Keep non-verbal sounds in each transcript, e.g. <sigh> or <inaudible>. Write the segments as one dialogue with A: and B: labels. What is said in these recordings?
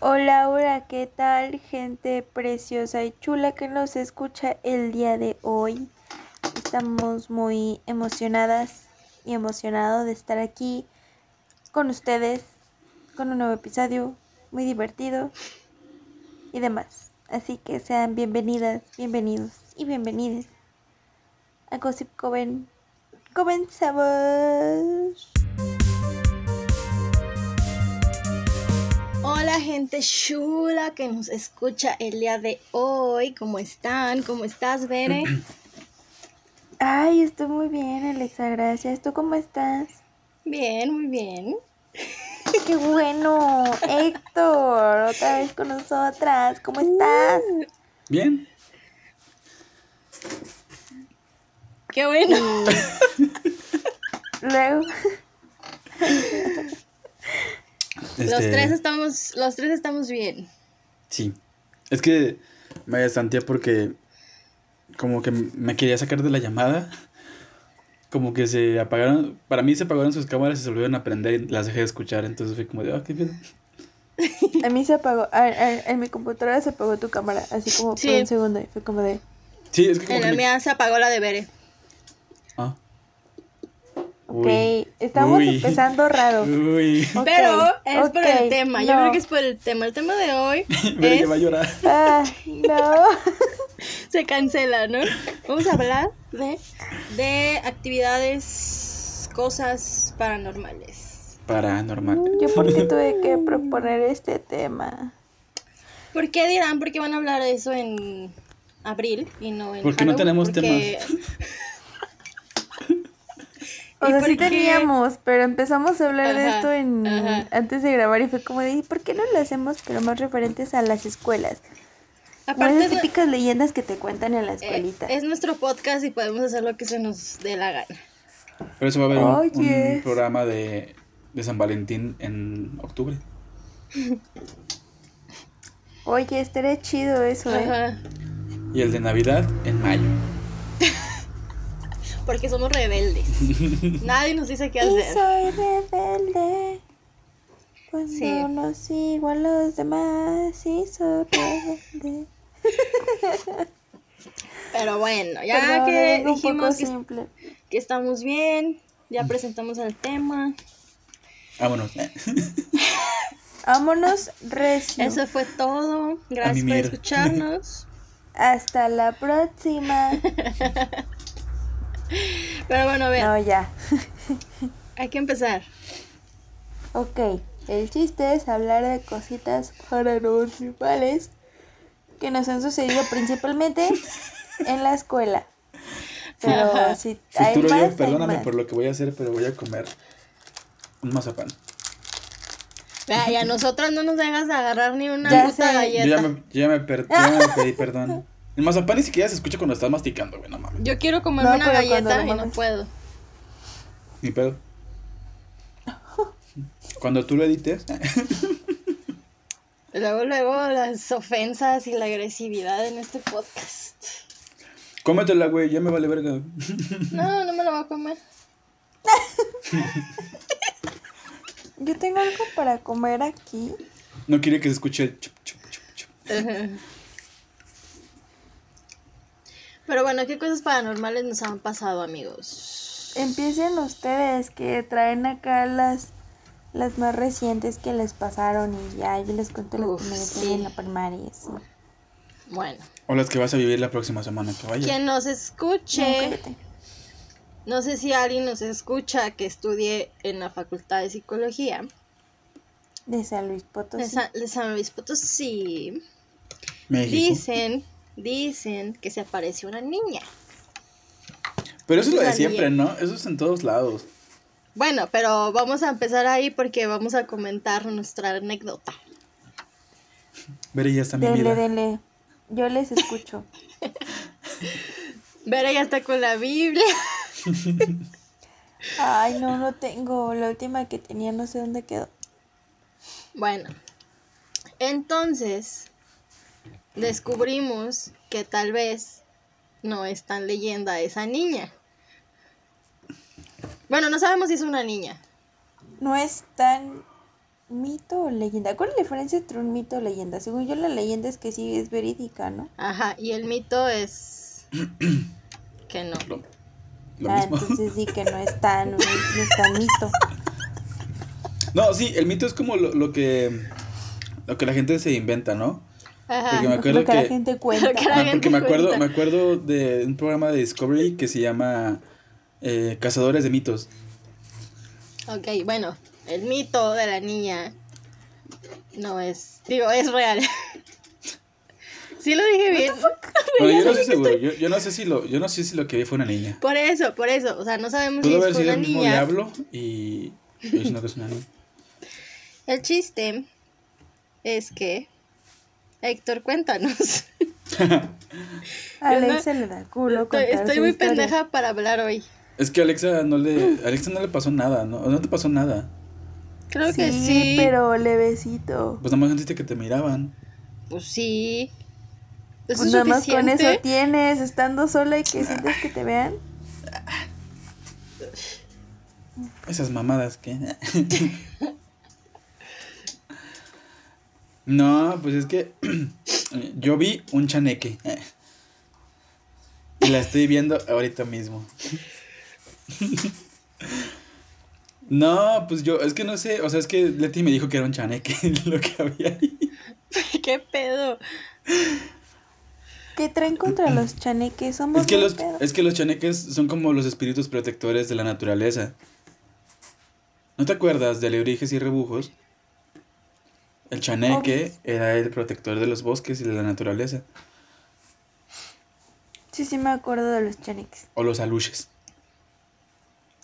A: Hola, hola, ¿qué tal, gente preciosa y chula que nos escucha el día de hoy? Estamos muy emocionadas y emocionados de estar aquí con ustedes con un nuevo episodio muy divertido y demás. Así que sean bienvenidas, bienvenidos y bienvenidas a Gossip Coven. Comenzamos.
B: Gente chula que nos escucha el día de hoy. ¿Cómo están? ¿Cómo estás, Bere? <clears throat>
A: Ay, estoy muy bien, Alexa, gracias. ¿Tú cómo estás?
B: Bien, muy bien.
A: Qué bueno, <laughs> Héctor, otra vez con nosotras. ¿Cómo estás?
C: Bien.
B: Qué bueno. <laughs>
A: Luego, <laughs>
B: Los
C: Este,
B: tres estamos, los tres estamos bien.
C: Sí. Es que me destanteé porque como que me quería sacar de la llamada. Como que se apagaron, para mí se apagaron sus cámaras y se volvieron a prender y las dejé de escuchar. Entonces fue como de, ah, qué pedo. <laughs>
A: a mí se apagó, a- a- en mi computadora se apagó tu cámara, así como
B: Sí.
A: por un segundo. Y fue como de,
C: Sí, es que como
B: En
C: que
B: la
C: me-
B: mía se apagó la de Bere.
A: Ok,
C: Uy.
A: estamos
C: Uy.
A: empezando raro.
C: Uy.
B: Pero es por el tema. Yo creo que es por el tema. El tema de hoy
C: Veré
B: es-
C: que va a llorar.
A: Ah, no. <laughs>
B: se cancela, ¿no? Vamos a hablar de, de actividades, cosas paranormales.
C: Paranormal.
A: Yo porque <laughs> tuve que proponer este tema.
B: ¿Por qué dirán? ¿Por qué van a hablar de eso en abril y no en
C: Porque no tenemos
B: Porque- <laughs> <laughs>
A: O
B: ¿Y
A: sea, sí
B: qué?
A: teníamos, pero empezamos a hablar de esto en
B: ajá.
A: antes de grabar y fue como de, ¿y por qué no lo hacemos pero más referentes a las escuelas?
B: Aparte
A: esas
B: es,
A: típicas leyendas que te cuentan en la
B: eh,
A: escuelita.
B: es nuestro podcast y podemos hacer lo que se nos dé la gana.
C: Por eso va a haber un, programa de, de San Valentín en octubre.
A: Oye, estaría chido eso, ¿eh?
B: Ajá.
C: Y el de Navidad en mayo. <laughs>
B: Porque somos rebeldes. <laughs> Nadie nos dice qué
A: Y
B: hacer.
A: soy rebelde. Cuando
B: Sí.
A: no sigo a los demás y soy rebelde. <laughs>
B: Pero bueno, ya que dijimos que,
A: simple.
B: que estamos bien, ya presentamos el tema.
C: Vámonos. <laughs>
A: Vámonos recio.
B: Eso fue todo. Gracias por escucharnos.
A: Hasta la próxima.
B: Pero bueno, ver,
A: No, ya.
B: hay que empezar.
A: Ok, el chiste es hablar de cositas paranormales que nos han sucedido principalmente en la escuela. Pero
B: Ajá.
A: si hay
C: Futuro
A: más,
C: yo,
A: hay
C: perdóname
A: más.
C: por lo que voy a hacer, pero voy a comer un mazapán.
B: Vea, y a nosotras no nos dejas agarrar ni una
A: Ya
B: puta
A: sé.
B: galleta.
C: Yo ya me, yo ya me, per- yo ya me pedí perdón. <laughs> El mazapán ni siquiera se escucha cuando estás masticando, güey, no mames.
B: Yo quiero comerme
A: No,
B: una galleta y no puedo.
C: Ni pedo. Cuando tú lo edites, <laughs>
B: Luego, luego las ofensas y la agresividad en este podcast.
C: cómetela, güey, ya me vale verga.
B: No, no me lo voy a comer. <laughs>
A: Yo tengo algo para comer aquí.
C: No quiere que se escuche el chup, chup, chup, chup. <laughs>
B: Pero bueno, ¿qué cosas paranormales nos han pasado, amigos?
A: Empiecen ustedes que traen acá las las más recientes que les pasaron y ya yo les cuento
B: Uf,
A: que me
B: sí.
A: en la primaria.
B: Bueno,
C: O las que vas a vivir la próxima semana que vaya.
B: quien nos
A: No,
B: escuche,
A: cállate.
B: no sé si alguien nos escucha que estudie en la Facultad de Psicología
A: De San Luis
B: de
A: Potosí.
B: San, de San Luis Potosí,
C: México.
B: dicen, dicen que se apareció una niña.
C: Pero eso es lo de siempre, ¿no? Eso es en todos lados.
B: Bueno, pero vamos a empezar ahí porque vamos a comentar nuestra anécdota.
C: Veré, ya está mi
A: Dele,
C: vida.
A: dele. Yo les escucho. <laughs>
B: Vera ya está con la Biblia. <laughs>
A: Ay, no, no tengo. La última que tenía no sé dónde quedó.
B: Bueno, entonces descubrimos que tal vez no es tan leyenda esa niña. Bueno, no sabemos si es una niña.
A: No es tan ¿Mito o leyenda? ¿Cuál es la diferencia entre un mito o leyenda? Según yo, la leyenda es que sí es verídica, ¿no?
B: Ajá, y el mito es <clears throat> que no.
C: Lo, lo
A: ah,
C: mismo.
A: entonces sí que no es tan, no es tan mito.
C: No, sí, el mito es como lo, lo que lo que la gente se inventa, ¿no?
B: Ajá.
C: Porque me acuerdo
A: que la
C: que-
A: gente cuenta.
B: Lo que la
C: Ah,
B: gente
C: porque me acuerdo,
B: cuenta.
C: me acuerdo de un programa de Discovery que se llama eh, Cazadores de mitos.
B: Ok, bueno, el mito de la niña no es, digo, es real. <laughs> sí lo dije bien.
C: Bueno, yo no estoy <laughs> seguro, yo, yo no sé si lo, yo no sé si lo que vi fue una niña.
B: Por eso, por eso, o sea, no sabemos
C: Pudo
B: si
C: haber
B: fue
C: sido
B: una
C: el mismo
B: niña.
C: diablo y yo diciendo que es una niña. <laughs>
B: El chiste es que Héctor, cuéntanos. <laughs>
A: A Alexa le da culo
B: Estoy, estoy muy
A: historia.
B: pendeja para hablar hoy.
C: Es que a Alexa no le, Alexa no le pasó nada, ¿no? No te pasó nada.
B: Creo
A: sí,
B: que sí.
A: pero levecito.
C: Pues nada más sentiste que te miraban.
B: Pues sí.
A: Pues
B: es
A: nada más con eso tienes, estando sola y que sientes que te vean.
C: Esas mamadas que. <laughs> no, pues es que <clears throat> yo vi un chaneque. Y la estoy viendo ahorita mismo. <laughs> No, pues yo, es que no sé, o sea, es que Leti me dijo que era un chaneque <laughs> lo que había ahí. <laughs>
B: ¿Qué pedo?
A: ¿Qué traen contra los chaneques? Somos
C: Es que,
A: muy
C: los, es que los chaneques son como los espíritus protectores de la naturaleza. ¿No te acuerdas de Alebrijes y Rebujos? El chaneque
A: Obvio.
C: era el protector de los bosques y de la naturaleza.
A: Sí, sí me acuerdo de los chaneques.
C: O los aluches,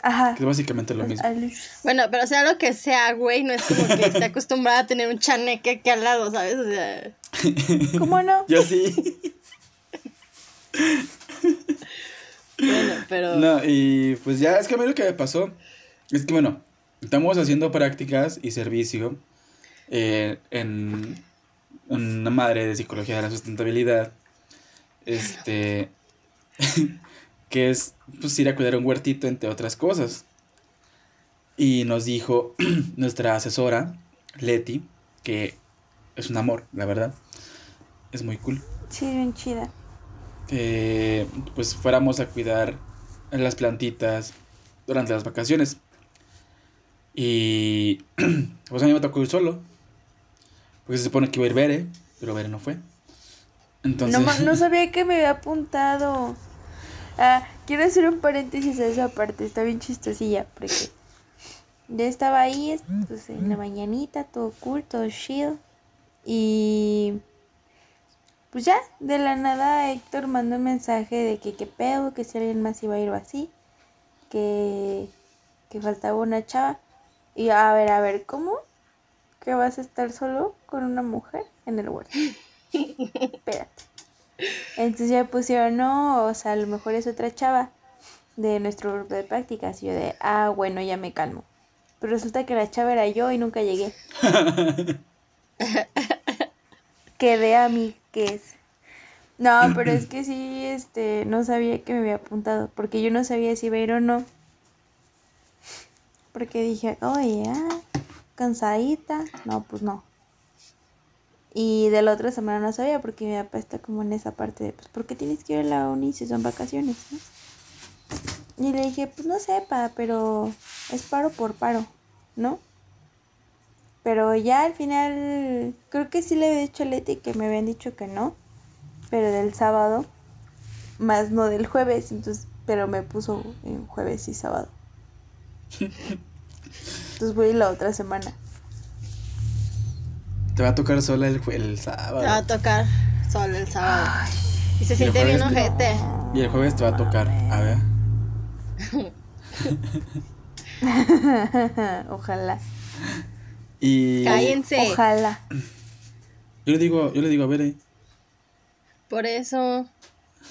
A: Ajá.
C: que es básicamente lo
A: los
C: mismo.
A: aluches.
B: Bueno, pero sea lo que sea, güey, no es como que esté acostumbrada a tener un chaneque aquí al lado, ¿sabes? O sea, <laughs>
A: ¿Cómo no?
C: Yo sí.
B: bueno, pero...
C: No, y pues ya, es que a mí lo que me pasó es que, bueno, estamos haciendo prácticas y servicio eh, en una madre de psicología de la sustentabilidad, este, <laughs> que es, pues, ir a cuidar un huertito, entre otras cosas. Y nos dijo <clears throat> nuestra asesora, Leti, que es un amor, la verdad, es muy cool
A: Sí, bien chida.
C: que pues fuéramos a cuidar las plantitas durante las vacaciones. Y <clears throat> pues a mí me tocó ir solo. Porque se supone que iba a ir Bere, pero Bere no fue. Entonces,
A: No, no <laughs> sabía que me había apuntado. Ah, quiero hacer un paréntesis a esa parte, está bien chistosilla, porque ya estaba ahí, pues en la mañanita, todo cool, todo chido. Y pues ya, de la nada Héctor mandó un mensaje de que qué pedo, que si alguien más iba a ir o así, que, que faltaba una chava. Y a ver, a ver, ¿cómo? ¿Que vas a estar solo con una mujer en el huerto? Espérate. Entonces ya pusieron, no, o sea, a lo mejor es otra chava de nuestro grupo de prácticas. Y yo de, ah, bueno, ya me calmo. Pero resulta que la chava era yo y nunca llegué. <laughs> Quedé a mí, ¿qué es? No, pero es que sí, este, no sabía que me había apuntado, porque yo no sabía si iba a ir o no. Porque dije, oye, ah, cansadita. No, pues no. Y de la otra semana no sabía porque mi papá está como en esa parte de, pues, ¿por qué tienes que ir a la uni si son vacaciones? no?". Y le dije, pues no sepa, pero es paro por paro, ¿no? Pero ya al final, creo que sí le había dicho a Leti que me habían dicho que no, pero del sábado, más no del jueves, entonces, pero me puso en jueves y sábado. <laughs> Entonces voy la otra semana.
C: te va a tocar sola el, el
B: Te va a
C: sábado.
B: tocar solo el sábado. Y se
C: Y
B: siente bien
C: no.
B: ojete.
C: Y el jueves te va a tocar. A ver. <laughs>
A: Ojalá.
C: Y
B: Cállense.
A: Ojalá.
C: yo le digo, yo le digo a Bere.
B: Por eso.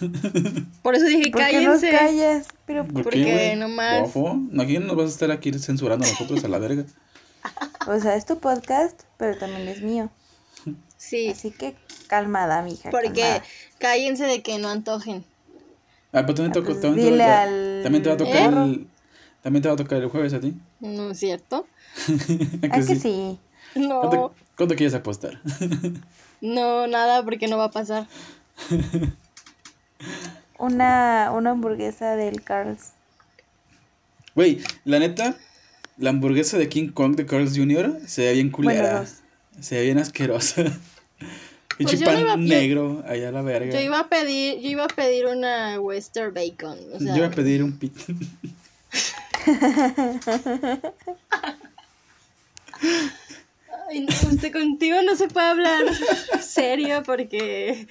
B: <laughs> Por eso dije
A: ¿Por qué nos
B: cállense.
A: callas? Pero
C: ¿Por
B: Porque
C: qué,
B: nomás-
C: ¿no aquí no nos vas a estar aquí censurando a nosotros a la verga?
A: O sea, es tu podcast, pero también es mío.
B: Sí.
A: Así que calmada, mija.
B: Porque
A: calmada.
B: cállense de que no antojen.
C: Ah, pero también,
A: Ah,
C: tocó-
A: pues
C: también, te
A: dile
C: va-
A: al
C: también te va a tocar
B: perro.
C: el, también te va a tocar el jueves a ti.
B: ¿No es cierto? <laughs>
C: ¿A
A: Ah, que sí.
B: No,
C: ¿Cuánto, cuánto quieres apostar? <laughs>
B: no, nada, porque no va a pasar.
A: Una, una hamburguesa del Carl's.
C: Güey, la neta, la hamburguesa de King Kong de Carl's Jr. se ve bien culera.
A: Bueno.
C: Se ve bien asquerosa. <laughs> Y
B: Pues
C: pan negro, allá a la verga.
B: Yo iba a pedir, yo iba a pedir una Western Bacon. O sea,
C: Yo iba a pedir un pit. <laughs>
B: Ay, no, usted contigo no se puede hablar <laughs> serio porque.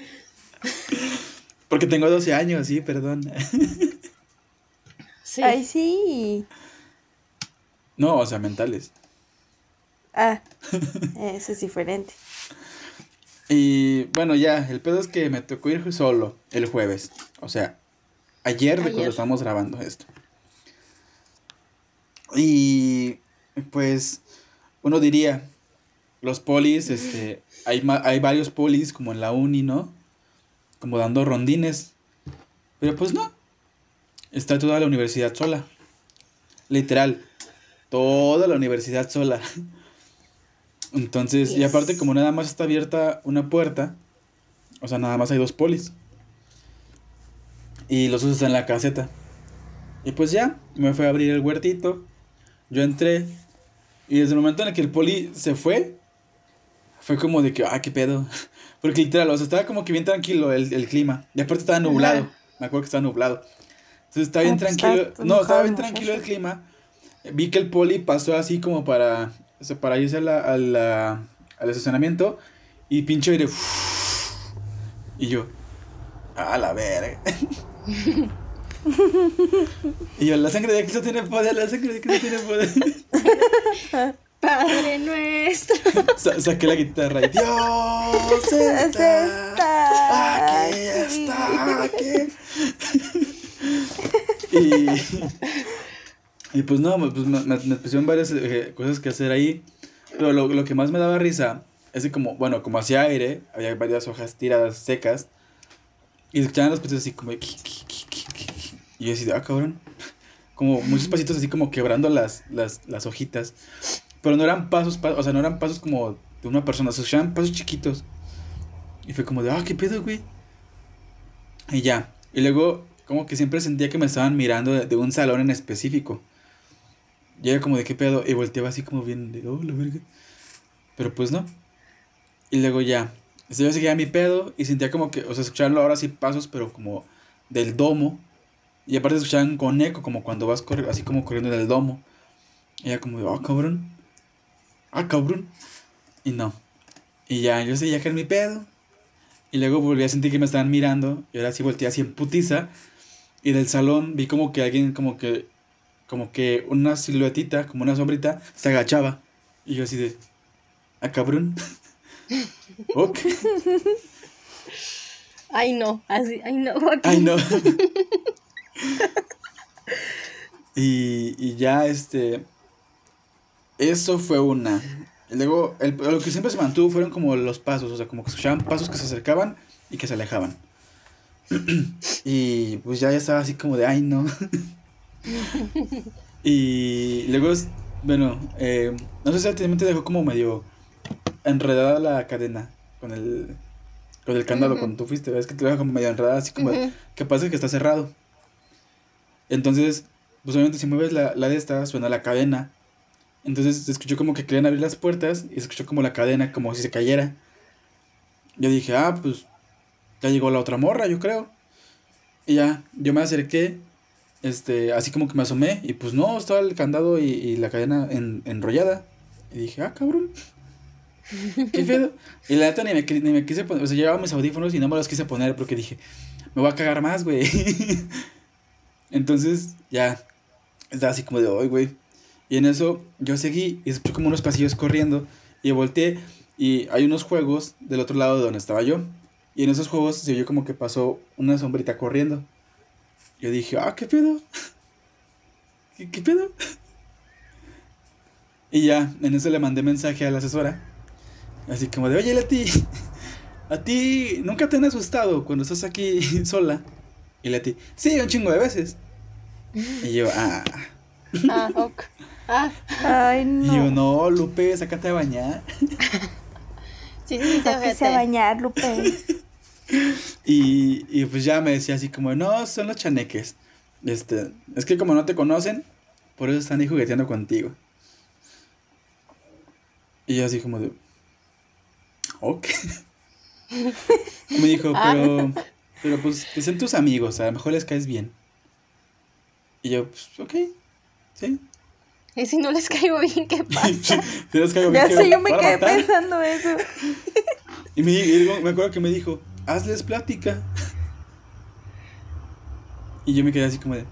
C: Porque tengo 12 años, sí, perdón.
B: Sí.
A: Ay, sí.
C: No, o sea, mentales.
A: Ah, <laughs> eso es diferente.
C: Y bueno, ya, el pedo es que me tocó ir solo el jueves. O sea, ayer de cuando estábamos grabando esto. Y pues uno diría, los polis, este, hay, ma- hay varios polis como en la uni, ¿no? Como dando rondines. Pero pues no. Está toda la universidad sola. Literal. Toda la universidad sola. <laughs> Entonces, y aparte como nada más está abierta una puerta, o sea, nada más hay dos polis. Y los otros están en la caseta. Y pues ya, me fue a abrir el huertito. Yo entré. Y desde el momento en el que el poli se fue, fue como de que, ah, qué pedo. <laughs> Porque literal, o sea, estaba como que bien tranquilo el, el clima. Y aparte estaba nublado. Me acuerdo que estaba nublado. Entonces estaba bien
A: Ah, pues,
C: tranquilo.
A: está
C: No, estaba bien tranquilo el clima. Vi que el poli pasó así como para, o sea, para irse a la, a la- al estacionamiento. Y pinche aire. Y yo, a la verga. <laughs> y yo, la sangre de Cristo tiene poder, la sangre de Cristo tiene poder. <laughs>
B: Padre nuestro. <laughs>
C: Sa- saqué la guitarra y Dios <laughs> está,
A: está
C: aquí,
A: aquí".
C: está aquí. y, y pues no, pues me, me, me pusieron varias eh, cosas que hacer ahí. Pero lo, lo que más me daba risa es que como, bueno, como hacía aire, había varias hojas tiradas secas. Y escuchaban los pasitos así como... Y yo así de, ah, cabrón. Como muchos pasitos así como quebrando las, las, las hojitas. Pero no eran pasos, pa- o sea, no eran pasos como de una persona, se escuchaban pasos chiquitos. Y fue como de, ah, qué pedo, güey. Y ya. Y luego, como que siempre sentía que me estaban mirando de, un salón en específico. Y era como de, qué pedo. Y volteaba así como bien de, oh, la verga. Pero pues no. Y luego ya. Este, yo seguía mi pedo y sentía como que, o sea, escuchaban ahora sí pasos, pero como del domo. Y aparte escuchaban con eco, como cuando vas corri- así como corriendo en el domo. Y era como de, ah, cabrón. Ah, cabrón. Y no. Y ya, yo seguía que en mi pedo. Y luego volví a sentir que me estaban mirando. Y ahora sí volteé así en putiza. Y del salón vi como que alguien, como que, como que una siluetita, como una sombrita, se agachaba. Y yo así de, ah, cabrón. <laughs> ok.
B: Ay, no. Así, ay, no. Joaquín.
C: Ay, no. <laughs> <laughs> y, y ya, este. Eso fue una. Luego, el- lo que siempre se mantuvo fueron como los pasos, o sea, como que escuchaban pasos que se acercaban y que se alejaban. <clears throat> y pues ya, ya estaba así como de, ay, no. <laughs> y luego, bueno, eh, no sé si a ti también te dejó como medio enredada la cadena con el, con el candado cuando tú fuiste, ves que te deja como medio enredada, así como,
B: Ujú.
C: que pasa que está cerrado. Entonces, pues obviamente si mueves la, la de esta, suena la cadena. Entonces se escuchó como que querían abrir las puertas y se escuchó como la cadena, como si se cayera. Yo dije, ah, pues ya llegó la otra morra, yo creo. Y ya, yo me acerqué, este, así como que me asomé y pues no, estaba el candado y, la cadena en- enrollada. Y dije, ah, cabrón. ¿Qué pedo? Y la neta ni me, ni me quise poner, o sea, llevaba mis audífonos y no me los quise poner porque dije, me voy a cagar más, güey. <laughs> Entonces, ya, estaba así como de hoy, güey. Y en eso yo seguí y escuché como unos pasillos corriendo y volteé y hay unos juegos del otro lado de donde estaba yo. Y en esos juegos se oyó como que pasó una sombrita corriendo. Yo dije, ah, ¿qué pedo? <laughs> ¿Qué, qué pedo? <laughs> Y ya, en eso le mandé mensaje a la asesora. Así como de, oye, Leti, <laughs> ¿a ti nunca te han asustado cuando estás aquí sola? Y Leti, sí, un chingo de veces. Y yo, ah.
B: Ah, ok. Ah,
A: Ay,
C: Y yo,
A: no.
C: no, Lupe, sácate a bañar. <laughs>
B: sí, sí,
A: Sáquese a bañar, Lupe. <laughs>
C: Y, y pues ya me decía así como, no, son los chaneques. Este, es que como no te conocen, por eso están ahí jugueteando contigo. Y yo así como de, ok. <laughs> me dijo,
B: Ah.
C: pero, pero pues que sean tus amigos, a lo mejor les caes bien. Y yo, pues, ok, sí.
B: Y si no les caigo bien, ¿qué <laughs> pasa?
C: Si les caigo bien,
A: Ya
C: ¿qué
A: sé, yo me quedé
C: matar?
A: pensando eso. <laughs>
C: Y me, y me acuerdo que me dijo, hazles plática. Y yo me quedé así como de,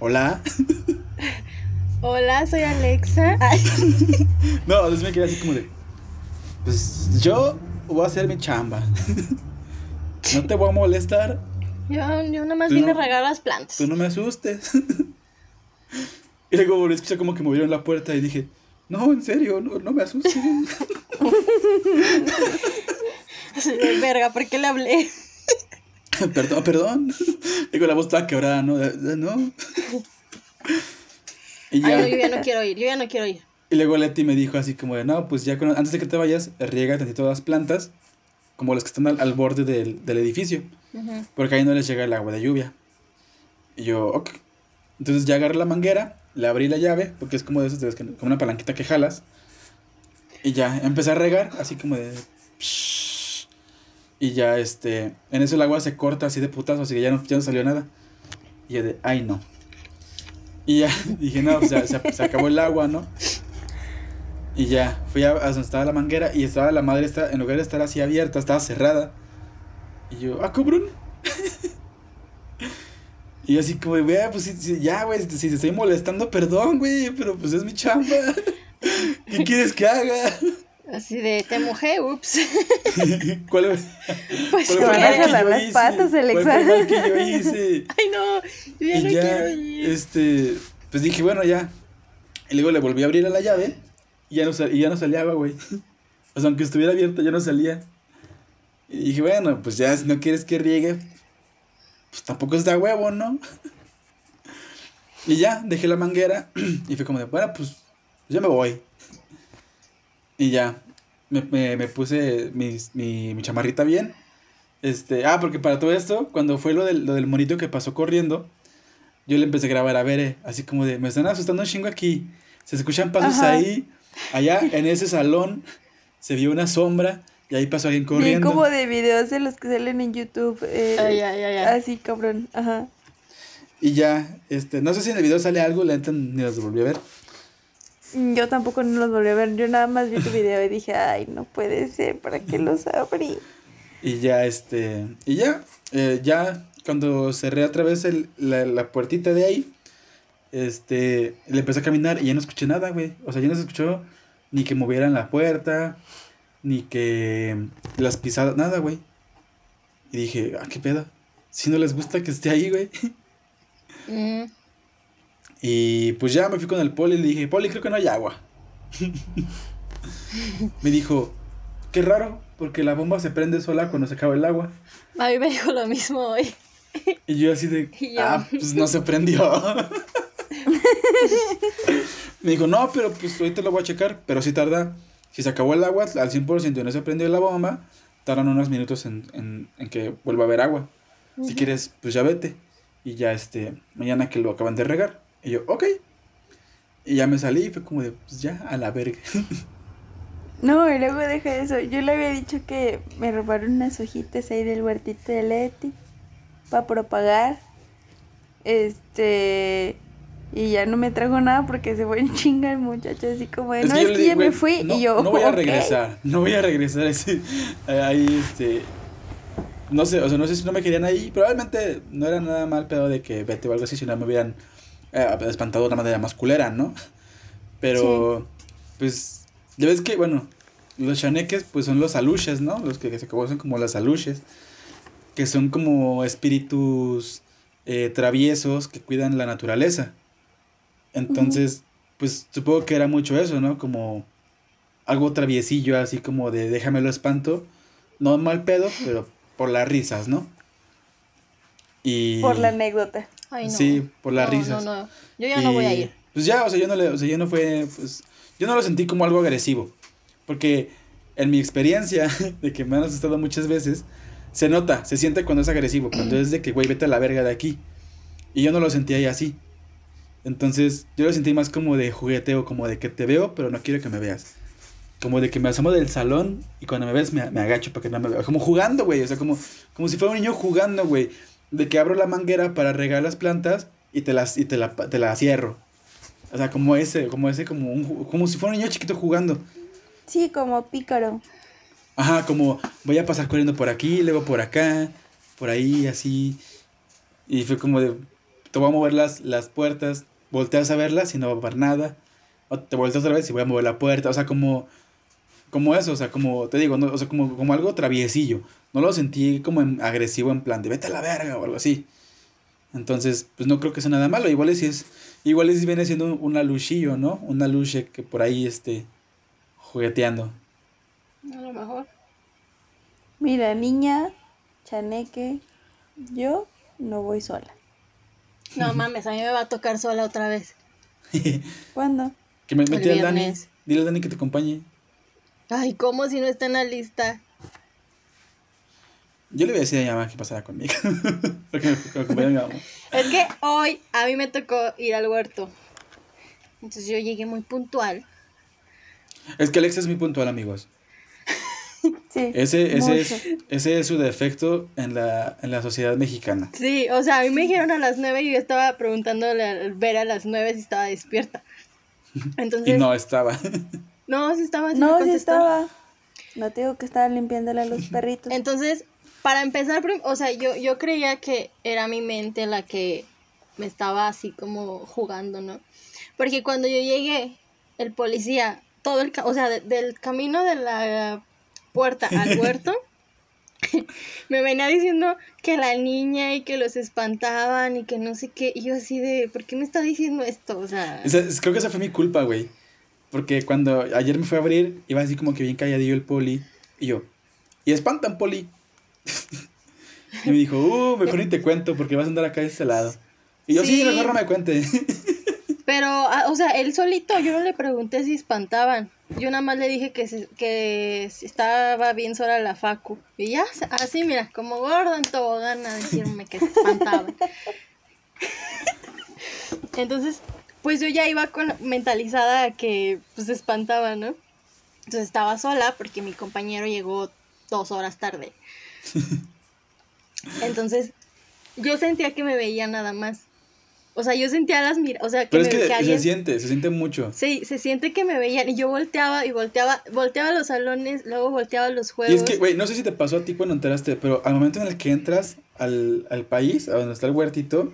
C: hola. <laughs>
B: Hola, soy Alexa. Ay,
C: No, entonces me quedé así como de, pues yo voy a hacer mi chamba. No te voy a molestar,
B: yo, yo nada más vine
C: no-
B: a regar las plantas.
C: tú no me asustes. Y luego volví a escuchar como que movieron la puerta y dije, no, en serio, no, no me asustes.
B: Verga, ¿por qué le hablé? <laughs>
C: perdón, perdón. Digo, la voz estaba quebrada, ¿no? "Eh, No. Y
B: Ay,
C: ya.
B: no, yo ya no quiero ir, yo ya no quiero ir.
C: Y luego Leti me dijo así como de, no, pues ya cuando- antes de que te vayas, riega tantito las plantas, como las que están al, al borde del, del edificio, porque ahí no les llega el agua de lluvia. Y yo, ok. Entonces ya agarré la manguera, le abrí la llave, porque es como de esas, como una palanquita que jalas. Y ya empecé a regar, así como de... Y ya, este, en eso el agua se corta así de putazo, así que ya no, ya no salió nada. Y yo de, ay no. Y ya <laughs> dije, no, pues ya se, se acabó el agua, ¿no? Y ya, fui a, a donde estaba la manguera y estaba la madre, esta, en lugar de estar así abierta, estaba cerrada. Y yo, ah, cabrón. <laughs> y yo así como, güey, pues sí, sí, ya, güey, si, si te estoy molestando, perdón, güey, pero pues es mi chamba. <laughs> ¿Qué quieres que haga?
B: Así de, te mojé, ups. <laughs>
C: ¿Cuál,
B: Pues
C: cuál fue el que yo
A: las
C: hice?
A: patas,
C: ¿Cuál
A: Alexa.
C: fue el mal que yo hice? <laughs>
B: Ay, no, yo ya
C: y
B: no
C: ya,
B: quiero ir.
C: este, pues dije, bueno, ya. Y luego le volví a abrir a la llave y ya no, sal- y ya no salía güey. O sea, aunque estuviera abierta, ya no salía. Y dije, bueno, pues ya si no quieres que riegue, pues tampoco es de huevo, ¿no? <laughs> Y ya, dejé la manguera <clears throat> y fue como de, bueno, pues ya me voy. Y ya, me, me, me puse mis- mi, mi chamarrita bien. Este, ah, porque para todo esto, cuando fue lo del, lo del monito que pasó corriendo, yo le empecé a grabar a Bere, así como de, me están asustando un chingo aquí. Se escuchan pasos
A: Ajá.
C: ahí, allá en ese salón se vio una sombra y ahí pasó alguien
A: Bien
C: corriendo.
A: como de videos de los que salen en YouTube. eh,
B: Ay, ay, ay, ay.
A: Así, cabrón. Ajá.
C: Y ya, este, no sé si en el video sale algo, la neta ni los volví a ver.
A: Yo tampoco no los volví a ver. Yo nada más vi tu video y dije, ay, no puede ser, ¿para qué los abrí?
C: Y ya, este, y ya, eh, ya cuando cerré otra vez el, la, la puertita de ahí, este, le empecé a caminar y ya no escuché nada, güey. O sea, ya no se escuchó ni que movieran la puerta, ni que las pisadas, nada, güey. Y dije, ah, qué pedo. Si no les gusta que esté ahí, güey.
B: Mm,
C: Y pues ya me fui con el poli y le dije, poli, creo que no hay agua. <laughs> me dijo, qué raro, porque la bomba se prende sola cuando se acaba el agua.
B: a mí me dijo lo mismo hoy.
C: Y yo así de, ah, pues no se prendió. <laughs> me dijo, no, pero pues ahorita lo voy a checar, pero sí tarda. Si se acabó el agua al 100% y no se prendió la bomba, tardan unos minutos en, en, en que vuelva a haber agua. Si quieres, pues ya vete. Y ya, este, mañana que lo acaban de regar. Y yo, ok. Y ya me salí y fue como de, pues ya, a la verga. <laughs>
A: No, y luego deja eso. Yo le había dicho que me robaron unas hojitas ahí del huertito de Leti para propagar. Este. Y ya no me trajo nada porque se fue en chinga el muchacho, así como de, no, es que ya me
C: "Güey,
A: fui.
C: no,
A: y yo,
C: no voy a regresar, no voy a regresar <laughs> ese, ahí, este, no sé, o sea, no sé si no me querían ahí, probablemente no era nada mal pedo de que vete o algo así, si no me hubieran eh, espantado de una manera más culera, ¿no? Pero, pues, ya ves que, bueno, los chaneques, pues son los aluches, ¿no? Los que se conocen como las aluches, que son como espíritus eh, traviesos que cuidan la naturaleza. Entonces, pues supongo que era mucho eso, ¿no? Como algo traviesillo, así como de déjame lo espanto. No mal pedo, pero por las risas, ¿no? Y...
A: Por la anécdota.
B: Ay, no.
C: Sí, por las
B: No,
C: risas.
B: No, no, yo ya no voy a ir.
C: pues ya, o sea, yo no le, o sea, yo no fue, pues, yo no lo sentí como algo agresivo. Porque en mi experiencia, <laughs> de que me han asustado muchas veces, se nota, se siente cuando es agresivo, cuando es de que, güey, vete a la verga de aquí. Y yo no lo sentí ahí así. Entonces, yo lo sentí más como de jugueteo, como de que te veo, pero no quiero que me veas. Como de que me asomo del salón y cuando me ves me, me agacho para que no me veas. Como jugando, güey. O sea, como, como si fuera un niño jugando, güey. De que abro la manguera para regar las plantas y te las y te la, te la cierro. O sea, como ese, como ese, como un, como si fuera un niño chiquito jugando.
A: Sí, como pícaro.
C: Ajá, como voy a pasar corriendo por aquí, luego por acá, por ahí, así. Y fue como de, te voy a mover las, las puertas, volteas a verlas y no va a ver nada. O te volteas otra vez y voy a mover la puerta. O sea, como, como eso, o sea, como te digo, no, o sea, como, como algo traviesillo. No lo sentí como agresivo en plan de vete a la verga o algo así. Entonces, pues no creo que sea nada malo. Igual es, es igual es viene siendo un- una luchillo, ¿no? Una luche que por ahí esté jugueteando.
B: A lo mejor.
A: Mira, niña, chaneque, yo no voy sola.
B: No mames, a mí me va a tocar sola otra vez. <laughs>
A: ¿Cuándo?
C: Que me
B: El
C: mete al Dani. Dile al Dani que te acompañe.
B: Ay, ¿cómo si no está en la lista?
C: Yo le voy a decir a mi mamá que pasara conmigo. <laughs> Porque me, que me acompañe mi mamá.
B: Es que hoy a mí me tocó ir al huerto. Entonces yo llegué muy puntual.
C: Es que Alex es muy puntual, amigos. <laughs>
A: Sí.
C: Ese, ese, es, ese es su defecto en la, en la sociedad mexicana.
B: Sí, o sea, a mí me dijeron a las nueve y yo estaba preguntándole al ver a las nueve si estaba despierta. <laughs> Entonces,
C: Y no estaba. <laughs>
B: no, sí estaba. sí
A: No, sí estaba. No te digo que estaba limpiándole a los perritos.
B: Entonces, para empezar, o sea, yo, yo creía que era mi mente la que me estaba así como jugando, ¿no? Porque cuando yo llegué, el policía, todo el, o sea, de- del camino de la puerta al <laughs> huerto, me venía diciendo que la niña y que los espantaban y que no sé qué, y yo así de, ¿por qué me está diciendo esto? O sea,
C: Esa- creo que esa fue mi culpa, güey. Porque cuando ayer me fue a abrir, iba así como que bien calladillo el poli. Y yo, y espantan, poli. <laughs> y me dijo, uh, mejor ni te cuento porque vas a andar acá de este lado. Y yo, sí,
B: Sí.
C: mejor no me cuente. <laughs>
B: Pero, ah, o sea, él solito, yo no le pregunté si espantaban. Yo nada más le dije que, se- que estaba bien sola la Facu. Y ya, así, mira, como gordo en tobogán a decirme que se espantaban. Entonces, pues yo ya iba con mentalizada a que pues se espantaba, ¿no? Entonces estaba sola porque mi compañero llegó dos horas tarde. <laughs> Entonces, yo sentía que me veía nada más. O sea, yo sentía las miradas, o sea, que,
C: Pero
B: me,
C: es que,
B: que alguien...
C: se siente, se siente mucho.
B: Sí, se siente que me veían y yo volteaba y volteaba, volteaba los salones, luego volteaba los
C: Y
B: juegos.
C: es que, güey, no sé si te pasó a ti cuando enteraste, pero al momento en el que entras al, al país, a donde está el huertito,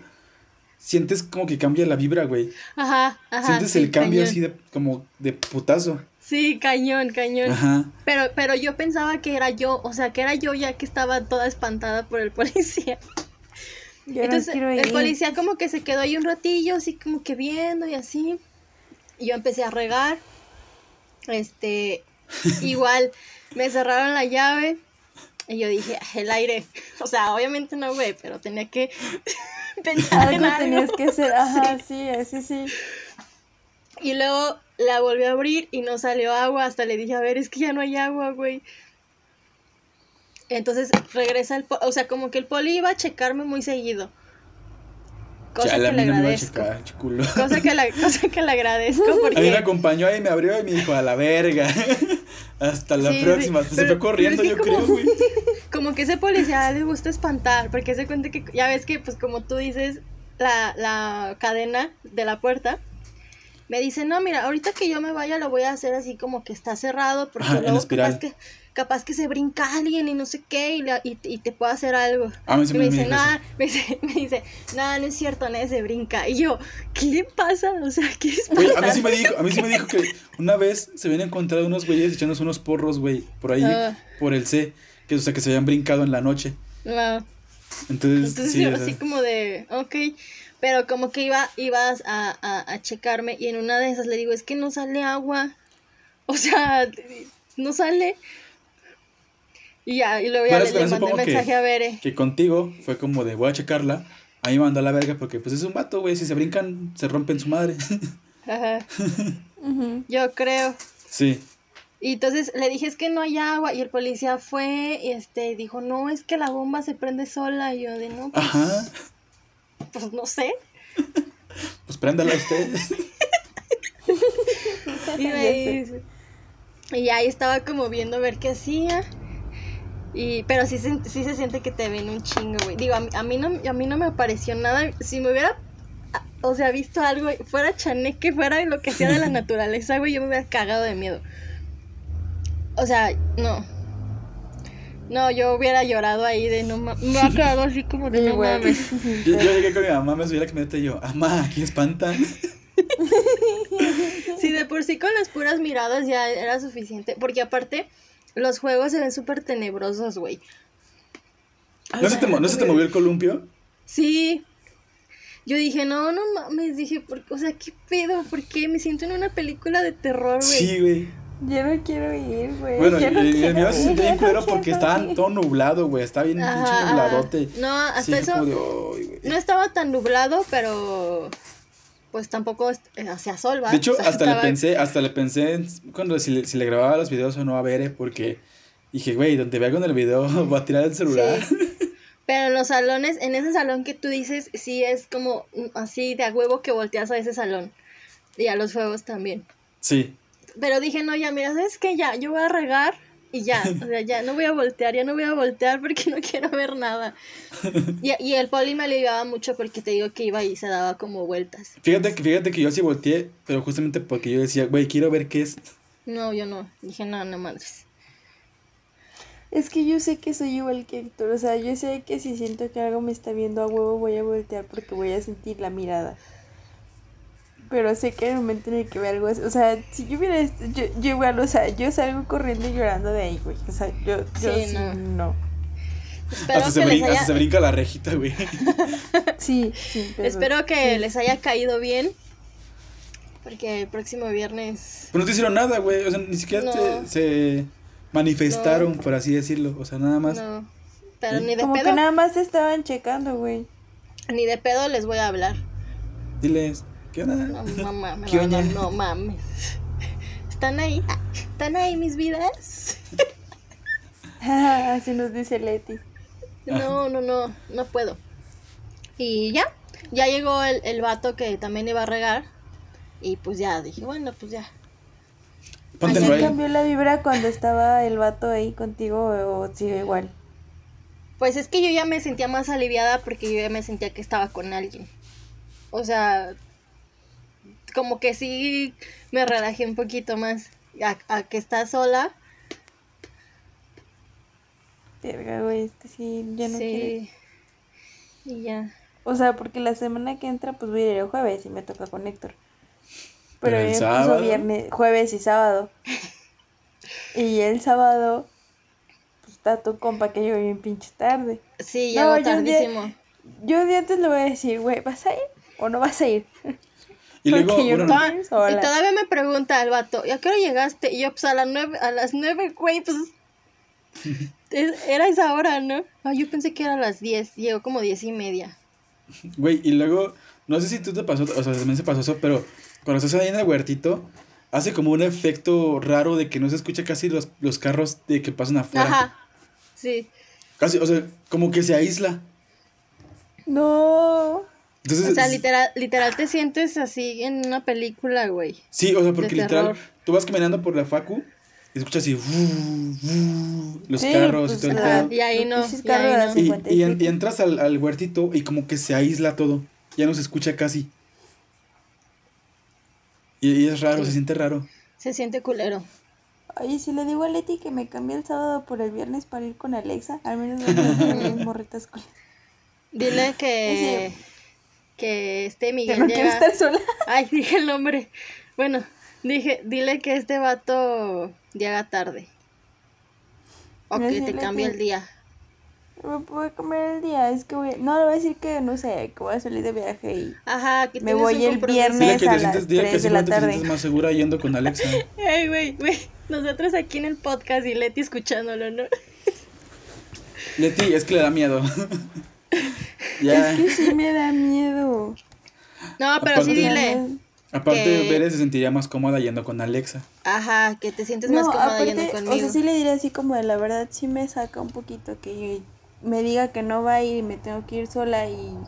C: sientes como que cambia la vibra, güey.
B: Ajá, ajá.
C: sientes
B: sí,
C: el cambio
B: cañón.
C: así de, como de putazo.
B: Sí, cañón, cañón.
C: Ajá.
B: Pero, pero yo pensaba que era yo, o sea, que era yo ya que estaba toda espantada por el <laughs> policía.
A: Yo
B: Entonces,
A: no
B: el policía como que se quedó ahí un ratillo, así como que viendo y así. Y yo empecé a regar. Este, <laughs> igual me cerraron la llave. Y yo dije, "Ah, el aire. O sea, obviamente no, güey, pero tenía que <laughs> pensar en
A: Algo
B: algo.
A: tenías que hacer. <laughs> Ajá, sí, sí, sí.
B: Y luego la volví a abrir y no salió agua. Hasta le dije, a ver, es que ya no hay agua, güey. Entonces regresa el poli, o sea, como que el poli iba a checarme muy seguido. Cosa
C: Chale,
B: que le
C: no
B: agradezco.
C: checar, chuculo.
B: Cosa que, la, <laughs> cosa que le agradezco
C: A mí me
B: porque...
C: acompañó y me abrió y me dijo, a la verga. <laughs> Hasta la
B: Sí, sí,
C: próxima. Se fue corriendo, yo
B: como-
C: creo, güey. <laughs>
B: Como que ese policía le gusta espantar, porque se cuenta que, ya ves que, pues como tú dices, la, la cadena de la puerta, me dice, no, mira, ahorita que yo me vaya lo voy a hacer así como que está cerrado, porque
C: Ajá, en
B: luego
C: espiral.
B: capaz que, capaz que se brinca alguien y no sé qué, y, la- y, y te puede hacer algo.
C: A mí sí
B: Y me
C: me
B: dice,
C: dijo
B: nada, me dice, <laughs> me dice, nada, no es cierto, nadie se brinca. Y yo, ¿qué le pasa? O sea, ¿qué es
C: Güey, a mí sí me dijo, a mí sí me dijo que una vez se habían encontrado unos güeyes echándose unos porros, güey, por ahí,
B: Ah.
C: por el C, que o sea que se habían brincado en la noche.
B: No.
C: Entonces,
B: Entonces
C: sí,
B: yo así como de, ok, pero como que iba, ibas a, a, a checarme y en una de esas le digo, es que no sale agua, o sea, no sale. Y ya, y luego ya
C: Bueno,
B: le, le mandé
C: que-
B: mensaje a Bere.
C: que contigo fue como de voy a checarla. A mí me mandó a la verga porque pues es un vato, güey, si se brincan se rompen su madre. <laughs>
B: Ajá. <laughs> Yo creo.
C: Sí.
B: Y entonces le dije, es que no hay agua. Y el policía fue y este, dijo, no, es que la bomba se prende sola. Y yo de, no, pues,
C: Ajá.
B: pues no sé. <laughs>
C: Pues préndala usted.
B: Y, me y ahí estaba como viendo a ver qué hacía. Y, pero sí, se- sí se siente que te ven un chingo, güey. Digo, a, mí- a mí no, a mí no me apareció nada. Si me hubiera, o sea, visto algo, fuera chaneque, fuera lo que sea de la <laughs> naturaleza, güey, yo me hubiera cagado de miedo. O sea, no. No, yo hubiera llorado ahí de no mames. Me hubiera quedado así como de no
A: Igual.
B: mames. <laughs>
A: Sí,
C: Yo, llegué con mi mamá, me subí a la camioneta y yo, mamá, aquí espantan. <laughs>
B: Sí, de por sí con las puras miradas ya era suficiente. Porque aparte, los juegos se ven súper tenebrosos, güey.
C: ¿No se te, mo- ¿no se te movió el columpio?
B: Sí. Yo dije, no, no mames. Dije, ¿por, o sea, ¿qué pedo? ¿Por qué? Me siento en una película de terror, güey.
C: Sí, güey.
A: Yo no quiero ir, güey.
C: Bueno,
A: yo no
C: y el mío se
A: ir,
C: sentía bien culero
A: no
C: porque estaba todo nublado, güey. Estaba bien pinche nubladote.
B: No, hasta
C: Sí,
B: eso no estaba tan nublado, pero pues tampoco est- eh, hacía sol, ¿va?
C: De hecho, <laughs>
B: O sea,
C: hasta le pensé, hasta le pensé en- cuando si le, si le grababa los videos o no a Bere, porque dije, güey, donde vea con el video <laughs> voy a tirar el celular.
B: Sí. Pero en los salones, en ese salón que tú dices, sí es como mm, así de a huevo que volteas a ese salón. Y a los juegos también.
C: Sí.
B: Pero dije, no, ya, mira, ¿sabes qué? Ya, yo voy a regar y ya. O sea, ya no voy a voltear, ya no voy a voltear porque no quiero ver nada. Y, y el poli me aliviaba mucho porque te digo que iba y se daba como vueltas.
C: Fíjate que, fíjate que yo sí volteé, pero justamente porque yo decía, güey, quiero ver qué es.
B: No, yo no. Dije, no, no madres.
A: Es que yo sé que soy igual que Héctor, o sea, yo sé que si siento que algo me está viendo a huevo voy a voltear porque voy a sentir la mirada. Pero sé que en el momento en el que veo algo, así- o sea, si yo hubiera, yo, yo igual, o sea, yo salgo corriendo y llorando de ahí, güey, o sea, yo, yo
B: Sí,
A: sí,
B: no.
A: no.
B: Espero
C: Hasta se,
B: que
C: brinca, hasta
B: haya,
C: se brinca la rejita, güey. <laughs>
A: Sí, sí, pero...
B: espero que
A: sí.
B: les haya caído bien. Porque el próximo viernes.
C: Pero no te hicieron nada, güey. O sea, ni siquiera
B: No.
C: te- se manifestaron, por así decirlo. O sea, nada más.
B: No. Pero
C: ¿Sí?
B: ni de
A: Como que
B: pedo.
A: nada más te estaban checando, güey.
B: Ni de pedo les voy a hablar.
C: Diles, ¿qué onda?
B: No, mamá,
C: ¿Qué
B: no, no, mames. Están ahí. ah, Están ahí mis vidas.
A: Así nos dice Leti.
B: No, no, no, no puedo. Y ya, ya llegó el, el vato que también iba a regar. Y pues ya dije, bueno, pues ya.
C: Ponte
A: ¿Sí
C: en
A: cambió la vibra cuando estaba el vato ahí contigo o sigue igual?
B: Pues es que yo ya me sentía más aliviada porque yo ya me sentía que estaba con alguien. O sea, como que sí me relajé un poquito más. A, a que está sola.
A: Verga, güey, es que sí, ya no quiero.
B: sí. Y ya.
A: O sea, porque la semana que entra pues voy a ir el jueves y me toca con Héctor.
C: Pero
A: Pero,
C: el sábado.
A: viernes, jueves y sábado. <laughs> Y el sábado, pues está tu compa que llegó bien pinche tarde.
B: Sí,
A: No,
B: llegó
A: yo un día-
B: tardísimo.
A: Yo de antes le voy a decir, güey, ¿vas a ir o no vas a ir? <laughs>
C: Y luego,
A: Porque yo
C: bueno,
B: Toda- y todavía me pregunta el vato, ¿y a qué hora llegaste? Y yo, pues a las nueve, a las nueve, güey, pues. <laughs> es- era esa hora, ¿no? Ah, yo pensé que era a las diez. Llegó como diez y media.
C: güey, y luego, no sé si tú te pasó, o sea, también se pasó eso, pero cuando estás ahí en el huertito, hace como un efecto raro de que no se escucha casi los, los carros de que pasan afuera.
B: Ajá. Sí.
C: Casi, o sea, como que se aísla.
A: No.
C: Entonces,
B: O sea, literal, literal te sientes así en una película, güey.
C: Sí, o sea, porque literal,
B: terror.
C: tú vas caminando por la facu y escuchas así, los
A: Sí,
C: carros
A: pues,
C: y todo el pedo.
B: Y ahí no, y ahí no.
C: Y,
A: 57.
C: y en- y entras al, al huertito y como que se aísla todo. Ya no se escucha casi. Y, y es raro,
B: Sí.
C: se siente raro.
B: Se siente culero.
A: Oye, si le digo a Leti que me cambie el sábado por el viernes para ir con Alexa, al menos <laughs> no me las morritas con
B: Dile que. Que este
A: que
B: Miguel
A: no
B: llega.
A: estar sola. <laughs>
B: Ay, dije el nombre. Bueno, dije, dile que este vato llega tarde. O que te cambie
A: que-
B: el día.
A: Me puedo comer el día, es que voy... No, le voy a decir que, no sé, que voy a salir de viaje y...
B: Ajá, que
A: Me voy el viernes.
C: Que
A: a
C: te
A: las
C: sientes, dile que
A: 3 de la
C: te
A: tarde.
C: sientes más segura yendo con Alexa. <laughs>
B: Ay, güey, güey. Nosotros aquí en el podcast y Leti escuchándolo, ¿no?
C: Leti, es que le da miedo. <laughs> ya.
A: Es que sí me da miedo.
B: No, pero sí dile.
C: Aparte,
B: Que-
C: Bere se sentiría más cómoda yendo con Alexa.
B: Ajá, que te sientes más
A: No,
B: cómoda
A: aparte,
B: yendo
A: o
B: conmigo.
A: sea, sí le diré así como de la verdad, sí me saca un poquito que me diga que no va a ir y me tengo que ir sola y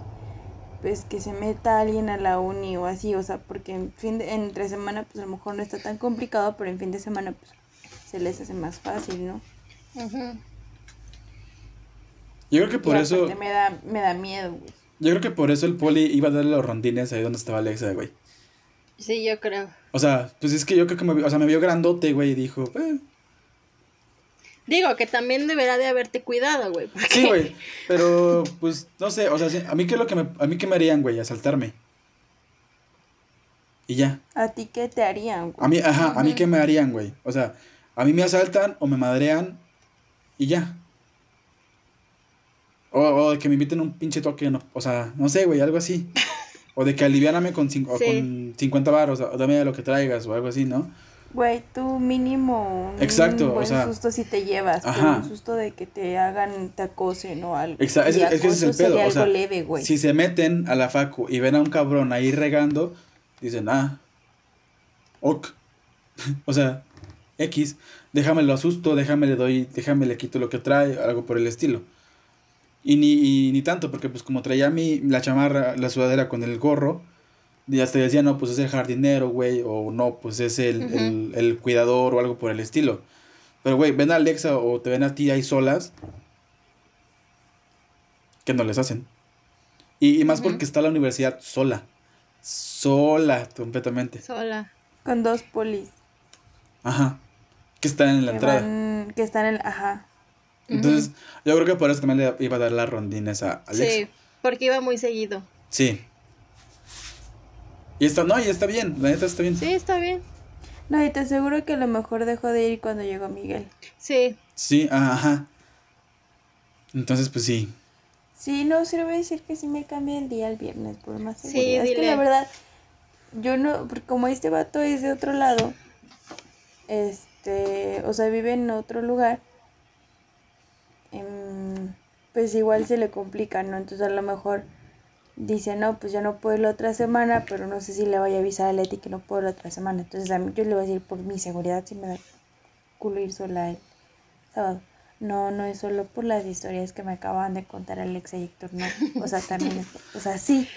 A: pues que se meta alguien a la uni o así, o sea, porque en fin de, entre semana pues a lo mejor no está tan complicado, pero en fin de semana pues se les hace más fácil, ¿no?
B: Ujú.
C: Yo creo que por
A: Y
C: eso,
A: me da, me da miedo, güey.
C: yo creo que por eso el poli iba a darle los rondines ahí donde estaba Alexa, güey.
B: Sí, yo creo.
C: O sea, pues es que yo creo que me, o sea, me vio grandote, güey, y dijo, eh,
B: Digo que también deberá de haberte cuidado, güey. Porque...
C: sí, güey, pero pues no sé, o sea, sí, a mí qué es lo que me, a mí qué me harían, güey, asaltarme. Y ya.
A: ¿A ti qué te harían, güey?
C: A mí, ajá, a mí qué me harían, güey. O sea, a mí me asaltan o me madrean y ya. O, o de que me inviten un pinche toque, no, o sea, no sé, güey, algo así. <laughs> O de que aliviáname con,
B: Sí.
C: con 50 baros, o dame lo que traigas, o algo así, ¿no?
A: Güey, tú mínimo un
C: Exacto, o
A: buen
C: sea,
A: susto si te llevas,
C: ajá.
A: un susto de que te hagan, te acosen o algo.
C: Exa- ese-
A: Y
C: es que ese es el pedo. O sea,
A: leve, güey.
C: si se meten a la facu y ven a un cabrón ahí regando, dicen, ah, ok. <laughs> o sea, X, déjame lo asusto, déjame le doy, déjame le quito lo que trae, algo por el estilo. Y ni, y ni tanto, porque pues como traía mi, la chamarra, la sudadera con el gorro, y hasta decía, no, pues es el jardinero, güey, o no, pues es el, el, el cuidador o algo por el estilo. Pero, güey, ven a Alexa o te ven a ti ahí solas, que no les hacen. Y, y más porque está la universidad sola. Sola, completamente.
B: Sola.
A: Con dos polis
C: Ajá. Que están en la
A: que,
C: entrada.
A: van, que están en el... Ajá.
C: Entonces, yo creo que por eso también le iba a dar las rondines a Alexa.
B: Sí, porque iba muy seguido.
C: Sí. Y está, no, y está bien, la neta está bien.
B: Sí, está bien.
A: No, y te aseguro que a lo mejor dejó de ir cuando llegó Miguel.
B: Sí.
C: Sí, ajá. Entonces, pues sí.
A: Sí, no, sí le voy a decir que sí me cambia el día el viernes por más
B: Sí,
A: seguridad. es que la verdad, yo no, porque como este vato es de otro lado, este, o sea, vive en otro lugar, pues igual se le complica, ¿no? Entonces a lo mejor dice, no, pues yo no puedo ir la otra semana, pero no sé si le vaya a avisar a Leti que no puedo la otra semana. Entonces a mí yo le voy a decir por mi seguridad si me da culo ir sola el sábado. No, no es solo por las historias que me acaban de contar Alexa y Héctor, no. O sea, también es, o sea, sí,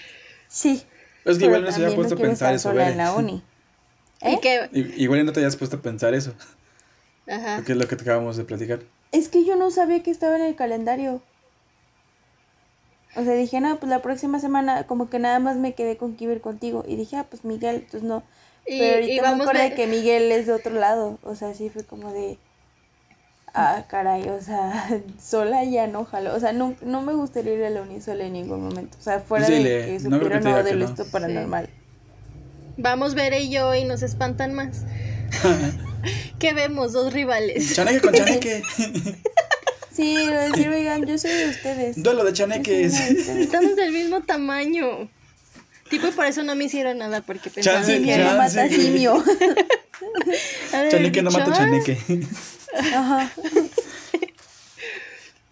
A: sí.
C: Es que igual no se había puesto a pensar eso,
A: sola en la uni. <laughs>
B: Y
A: ¿Eh?
B: que.
C: I- Igual no te hayas puesto a pensar eso,
B: Ajá.
C: porque es lo que te acabamos de platicar.
A: Es que yo no sabía que estaba en el calendario. O sea, dije, no, pues la próxima semana como que nada más me quedé con que ir contigo. Y dije, ah, pues Miguel, pues no.
B: Y,
A: Pero
B: y
A: ahorita me acordé
B: ve-
A: que Miguel es de otro lado. O sea, sí fue como de. Ah, caray, o sea, <laughs> sola ya no jalo. O sea, no, no me gustaría ir a la uni sola en ningún momento. O sea, fuera
C: Sí,
A: de
C: le-
A: que supiera no,
C: no.
A: esto paranormal.
B: Vamos Bere y yo y nos espantan más. <laughs> <laughs> ¿Qué vemos? Dos rivales.
C: Chaneque con chaneque.
A: Sí, decir, oigan, yo soy de ustedes.
C: Duelo de chaneques.
B: Estamos del mismo tamaño. Tipo, por eso no me hicieron nada, porque pensaban que...
A: no mata simio. <laughs> <laughs>
C: Chaneque no mata chaneque.
A: Ajá. <laughs>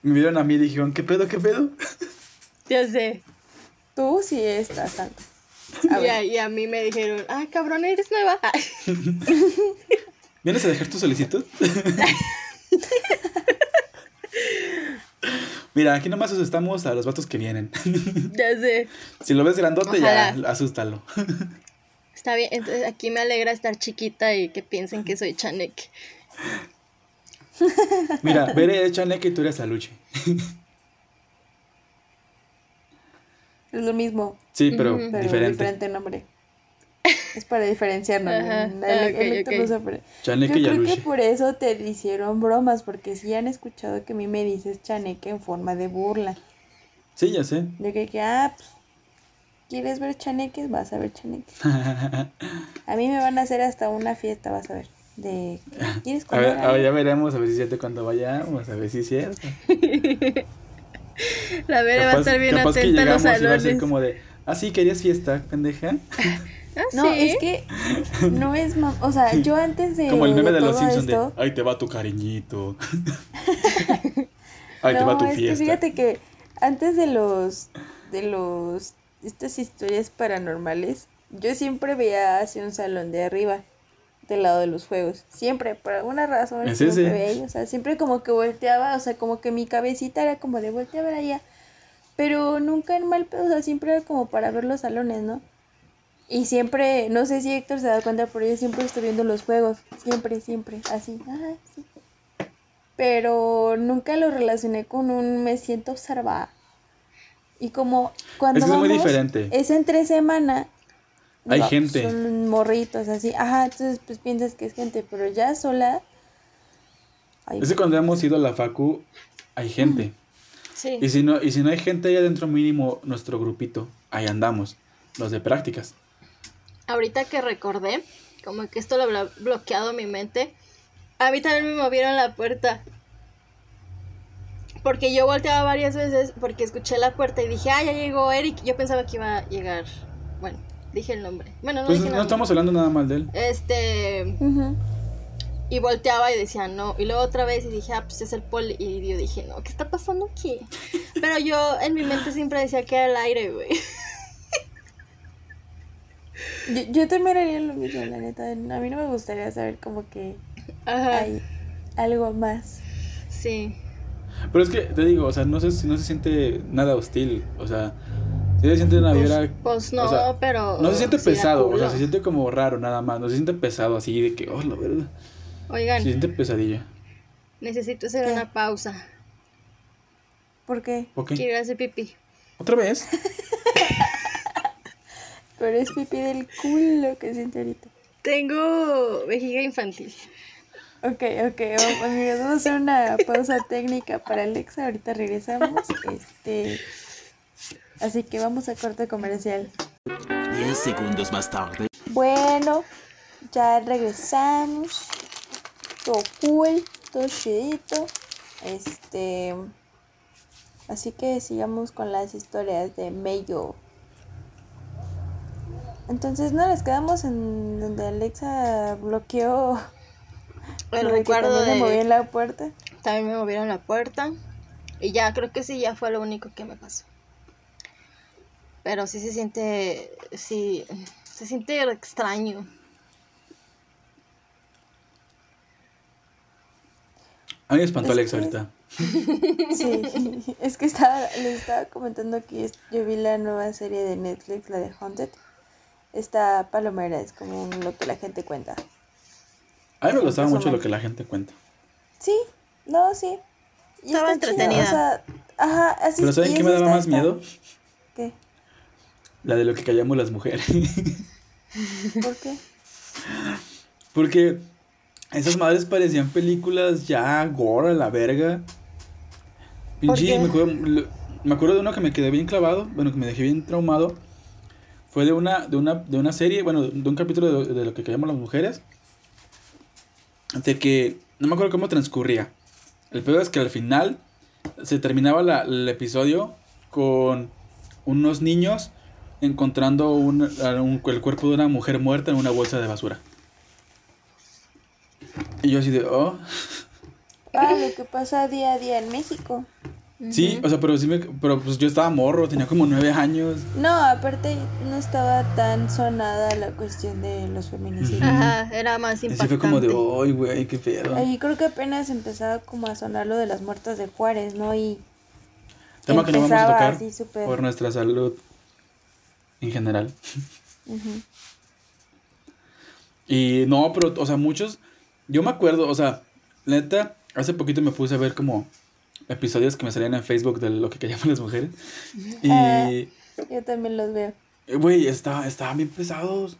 C: Me vieron a mí y dijeron, ¿qué pedo, qué pedo?
B: Ya sé.
A: Tú sí estás santo. A
B: Y a, y a mí me dijeron, ah, cabrón, eres nueva.
C: ¿Vienes a dejar tu solicitud? Mira, aquí nomás asustamos a los vatos que vienen. <laughs>
B: ya sé.
C: Si lo ves grandote, ya asústalo.
B: Está bien, entonces aquí me alegra estar chiquita y que piensen que soy chaneque. <laughs>
C: Mira, veré es chaneque y tú eres aluche.
A: Es lo mismo,
C: Sí, pero
B: Ujú.
A: pero
C: diferente.
A: diferente. nombre. Es para diferenciarnos.
B: Ajá,
A: ¿no?
B: ah,
A: no.
C: Chaneque
A: Yo creo que por eso te hicieron bromas, porque sí han escuchado que a mí me dices chaneque en forma de burla.
C: Sí, ya sé.
A: De que, que, ah, pues, ¿quieres ver chaneques? Vas a ver chaneques. <laughs> A mí me van a hacer hasta una fiesta, vas a ver. De, ¿quieres
C: A
A: comer?
C: ver, a ver, ya veremos, a ver si es cierto cuando vayamos, a ver si es cierto. <laughs>
B: La Bere va a estar bien
C: capaz que
B: atenta a los
C: llegamos y va a ser
B: salones.
C: como de, ah, sí, querías fiesta, pendeja. <laughs>
B: Ah,
A: No,
B: sí.
A: es que no es, o sea, yo antes de
C: Como el meme de los
A: todo
C: Simpsons
A: esto,
C: de, ahí te va tu cariñito. <laughs> ahí te
A: no,
C: va tu
A: es que
C: fiesta.
A: fíjate que antes de los, de los, estas historias paranormales, yo siempre veía hacia un salón de arriba, del lado de los juegos. Siempre, por alguna razón,
C: ¿Es
A: siempre
C: ese?
A: veía ahí, O sea, siempre como que volteaba, o sea, como que mi cabecita era como de voltear allá. Pero nunca en mal pedo, o sea, siempre era como para ver los salones, ¿no? Y siempre, no sé si Héctor se da cuenta, pero yo siempre estoy viendo los juegos. Siempre, siempre, así. Ajá, sí. Pero nunca lo relacioné con un me siento observada. Y como cuando
C: Es que es muy
A: vamos,
C: diferente.
A: Es entre semana.
C: Hay
A: digo,
C: gente.
A: Son morritos, así. Ajá, entonces pues piensas que es gente, pero ya sola. ay,
C: Es que cuando hemos ido a la facu, hay gente.
B: Sí.
C: Y si no, y si no hay gente ahí adentro mínimo, nuestro grupito, ahí andamos. Los de prácticas.
B: Ahorita que recordé, como que esto lo había bloqueado mi mente, a mí también me movieron la puerta. Porque yo volteaba varias veces porque escuché la puerta y dije, ah, ya llegó Eric. Yo pensaba que iba a llegar. Bueno, dije el nombre. Bueno, no
C: Pues
B: dije
C: no estamos hablando nada mal de él.
B: Este. Y volteaba y decía no. Y luego otra vez y dije, ah, pues es el poli. Y yo dije, no, ¿qué está pasando aquí? <laughs> Pero yo en mi mente siempre decía que era el aire, güey.
A: Yo, yo también haría lo mismo, la neta. A mí no me gustaría saber como que
B: Ajá.
A: hay algo más.
B: Sí.
C: Pero es que, te digo, o sea, no se, no se siente nada hostil. O sea, sí se siente una
B: Pues,
C: vibra.
B: pues no,
C: o sea,
B: pero.
C: No se siente pesado, o sea, se siente como raro nada más. No se siente pesado así de que, oh, la verdad.
B: Oigan,
C: Se siente pesadilla.
B: necesito hacer
A: ¿Qué?
B: una pausa.
A: ¿Por qué?
C: ¿Ok?
B: Quiero ir a hacer pipí.
C: ¿Otra vez? <laughs>
A: Pero es pipí del culo que siente ahorita.
B: Tengo vejiga infantil.
A: Ok, ok, vamos, amigos, vamos a hacer una pausa técnica para Alexa. Ahorita regresamos. Este. Así que vamos a corte comercial.
D: 10 segundos más tarde.
A: Bueno, ya regresamos. Todo cool, todo chidito. Este. Así que sigamos con las historias de Mayo. Entonces, no, nos quedamos en donde Alexa bloqueó.
B: El
A: lo de que
B: recuerdo
A: también movían la puerta.
B: También me movieron la puerta. Y ya, creo que sí, ya fue lo único que me pasó. Pero sí se siente. Sí. Se siente extraño.
C: A mí me espantó
A: Es
C: Alex
A: que-
C: ahorita. <laughs>
A: Sí, es que estaba, les estaba comentando que yo vi la nueva serie de Netflix, la de Haunted. Esta palomera es como lo que la gente cuenta.
C: A mí me gustaba mucho lo que la gente cuenta.
A: Sí, no, sí. Y
B: Estaba entretenida.
A: o sea, ajá, así
C: Pero ¿saben qué me daba
A: está-
C: más
A: está-
C: miedo?
A: ¿Qué?
C: La de lo que callamos las mujeres. <laughs>
A: ¿Por qué?
C: Porque esas madres parecían películas ya gore a la verga. Pinche,
B: qué?
C: me acuerdo, me acuerdo de uno que me quedé bien clavado, bueno, que me dejé bien traumado. Fue de una, de una, de una serie, bueno, de un capítulo de, lo- que callamos las mujeres. De que, no me acuerdo cómo transcurría. El peor es que al final se terminaba la- el episodio con unos niños encontrando un- un- el cuerpo de una mujer muerta en una bolsa de basura. Y yo así de, oh.
A: Ah, lo que pasa día a día en México.
C: Sí, o sea, pero sí me, pero pues yo estaba morro, tenía como nueve años.
A: No, aparte no estaba tan sonada la cuestión de los feminicidios.
B: Ajá, era más impactante.
C: así fue como de, ay, güey, qué pedo.
A: Ahí creo que apenas empezaba como a sonar lo de las muertas de Juárez, ¿no? Y
C: Tema que no vamos a tocar
A: así
C: por nuestra salud en general. <laughs> Y no, pero, o sea, muchos, yo me acuerdo, o sea, neta, hace poquito me puse a ver como episodios que me salían en Facebook de lo que llaman <laughs> las mujeres. <laughs> Y,
A: Ah. Yo también los veo.
C: eh, güey, está, estaban bien pesados.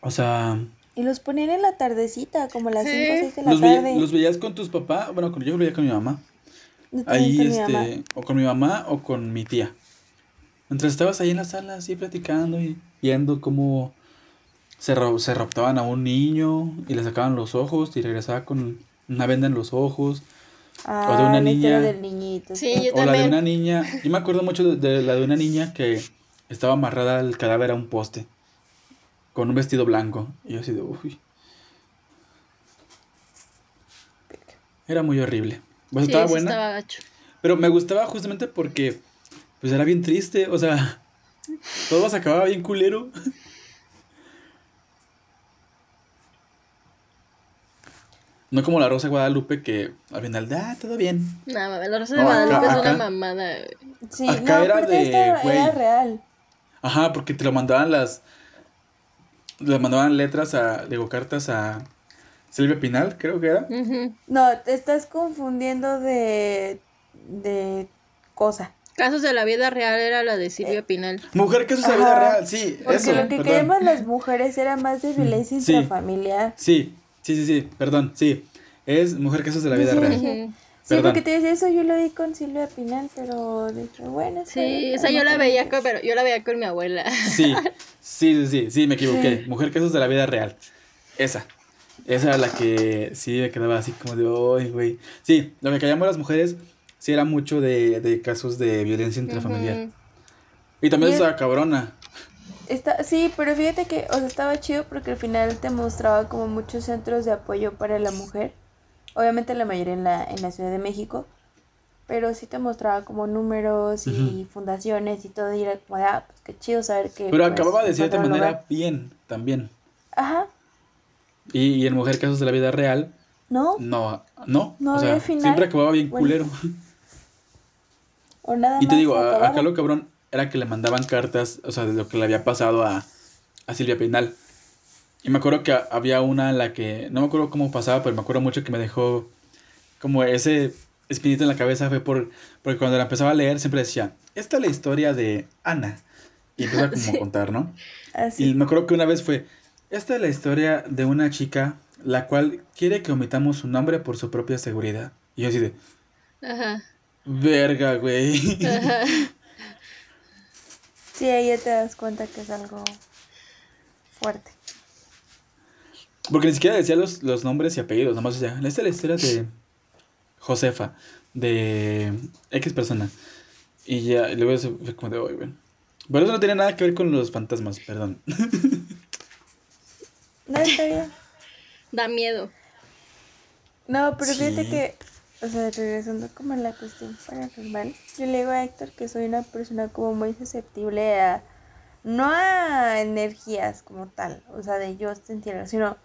C: O sea,
A: Y los ponían en la tardecita, como a las
B: Sí.
A: 5 o 6 de la
C: los, veía-
A: tarde.
C: los veías con tus papás, bueno, con, yo los veía con mi mamá. Ahí,
A: con mi mamá.
C: este, o con mi mamá o con mi tía. Mientras estabas ahí en la sala, así platicando y viendo cómo se, ro- se raptaban a un niño y le sacaban los ojos y regresaba con una venda en los ojos.
A: Ah,
C: o de una
A: la historia
C: niña.
A: del niñito.
B: Sí,
A: está-
B: yo
C: o la de una niña. Yo me acuerdo mucho de, de la de una niña que estaba amarrada al cadáver a un poste con un vestido blanco. Y yo así de, uy. Era muy horrible. Pues
B: Sí,
C: estaba
B: sí
C: buena.
B: estaba gacho.
C: Pero me gustaba justamente porque pues era bien triste, o sea, Todo se acababa bien culero. No como la Rosa de Guadalupe que al final, ah, todo bien.
B: No, la Rosa de
C: No,
B: Guadalupe
C: acá-
B: es una
C: acá-
B: mamada. güey.
A: Sí,
C: Acá
A: no,
C: era de,
A: esta era real.
C: Ajá, porque te lo mandaban las. Le mandaban letras a. Digo, cartas a. Silvia Pinal, creo que era.
B: Ujú.
A: No, te estás confundiendo de. de cosa.
B: Casos de la vida real era la de Silvia Pinal.
C: Mujer eso es la vida real, sí.
A: Porque
C: eso,
A: lo que
C: perdón.
A: queremos las mujeres era más de violencia
C: Sí.
A: intrafamiliar.
C: Sí, sí, sí, sí, perdón, sí. Es mujer que eso es de la vida
A: Sí,
C: real.
A: Sí,
C: Perdón.
A: porque te decía eso, yo lo vi con Silvia Pinal, pero dije, bueno,
B: Sí,
A: bien,
B: esa
A: pero
B: yo la veía con, pero yo la veía con mi abuela.
C: Sí, sí, sí, sí, sí, me equivoqué.
A: Sí. <laughs>
C: Mujer que eso es de la vida real. Esa. Esa era la que sí me quedaba así como de, ay, güey. Sí, lo que callamos las mujeres sí era mucho de, de casos de violencia intrafamiliar. Y también
A: Y es-
C: esa cabrona.
A: Está, sí, pero fíjate que, o sea, estaba chido porque al final te mostraba como muchos centros de apoyo para la mujer. Obviamente la mayoría en la, en la Ciudad de México. Pero sí te mostraba como números y fundaciones y todo. Y era como de, ah, pues qué chido saber que.
C: Pero
A: pues,
C: acababa de cierta manera
A: lugar.
C: bien, también.
A: Ajá,
C: Y, y en Mujer Casos de la Vida Real,
A: ¿no?
C: no, no.
A: No
C: o sea,
A: final.
C: siempre acababa bien
A: Bueno,
C: culero. <laughs>
A: O nada
C: Y te
A: más
C: digo, acá lo cabrón era que le mandaban cartas, o sea, de lo que le había pasado a, a Silvia Pinal. Y me acuerdo que había una en la que, no me acuerdo cómo pasaba, pero me acuerdo mucho que me dejó como ese espinito en la cabeza, fue por, porque cuando la empezaba a leer siempre decía, esta es la historia de Ana. Y empezaba como <laughs> a contar, ¿no?
A: Así.
C: Y me acuerdo que una vez fue, esta es la historia de una chica la cual quiere que omitamos su nombre por su propia seguridad. Y yo así de,
B: Ajá.
C: verga, güey.
B: Ajá. <laughs>
A: Sí, ahí ya te das cuenta que es algo fuerte.
C: Porque ni siquiera decía los, los nombres y apellidos, nada más decía, esta es la historia de Josefa, de X persona. Y ya, y luego fue como de, "Oye, güey". Pero eso no tenía nada que ver con los fantasmas, perdón.
A: No, está bien.
B: Da miedo.
A: No, pero fíjate que, o sea, regresando como a la cuestión paranormal, yo le digo a Héctor que soy una persona como muy susceptible a, no a energías como tal, o sea, de yo sentirlo, sino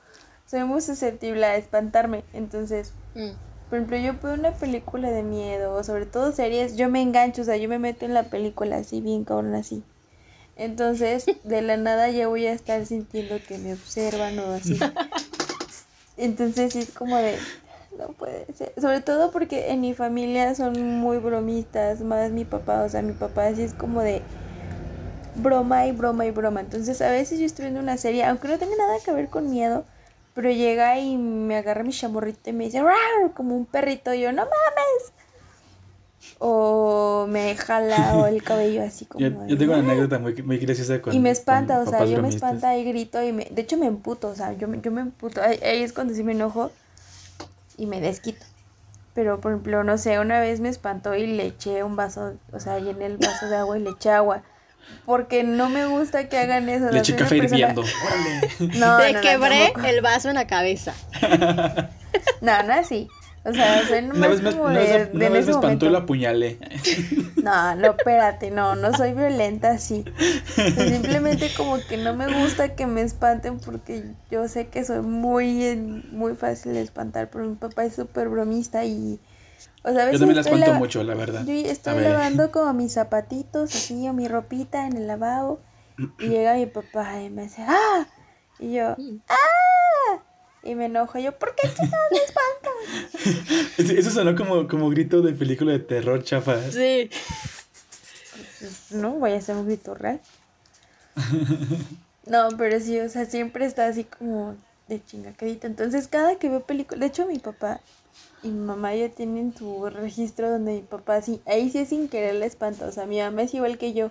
A: soy muy susceptible a espantarme. Entonces,
B: Mm.
A: por ejemplo, yo veo una película de miedo, o sobre todo series, yo me engancho, o sea, yo me meto en la película así, bien cabrón, así. Entonces, de la nada ya voy a estar sintiendo que me observan o así. <laughs> Entonces, sí es como de, no puede ser. Sobre todo porque en mi familia son muy bromistas, más mi papá, o sea, mi papá sí es como de broma y broma y broma. Entonces, a veces yo estoy viendo una serie, aunque no tenga nada que ver con miedo, pero llega y me agarra mi chamorrito y me dice, "Rar", como un perrito, y yo, no mames. O me jala o el cabello así <laughs> como
C: Yo, yo tengo una anécdota muy, muy graciosa con
A: Y me espanta,
C: con
A: o sea, yo me espanta y grito y me... De hecho me emputo, o sea, yo, me- yo me emputo. Ahí, ahí es cuando sí me enojo y me desquito. Pero, por ejemplo, no sé, una vez me espantó y le eché un vaso, o sea, llené el vaso de agua y le eché agua. Porque no me gusta que hagan eso.
C: Le eché café
A: persona-
C: hirviendo.
A: No,
B: Te
A: no, no,
B: quebré
A: tampoco.
B: el vaso en la cabeza. <laughs>
A: No, no así. O sea, soy
C: Una
A: nomás
C: vez me,
A: como
C: una
A: de,
C: una
A: en
C: vez me espantó y la apuñalé.
A: No, no, espérate, no, no soy violenta así. Simplemente como que no me gusta que me espanten porque yo sé que soy muy, muy fácil de espantar, pero mi papá es súper bromista y... O sea, a
C: Yo también la espanto mucho, la verdad.
A: Yo estoy lavando como mis zapatitos así o mi ropita en el lavabo y llega mi papá y me dice, ¡ah! Y yo, ¡ah! Y me enojo, yo, ¿por qué chingados me espantas?
C: Eso sonó como, como grito de película de terror chafa.
B: Sí.
A: No voy a hacer un grito real. <laughs> No, pero sí, o sea, siempre está así como de chingacadito. Entonces, cada que veo películas, de hecho, mi papá y mi mamá ya tienen su registro donde mi papá sí, ahí sí es sin querer la espanta. O sea, mi mamá es igual que yo.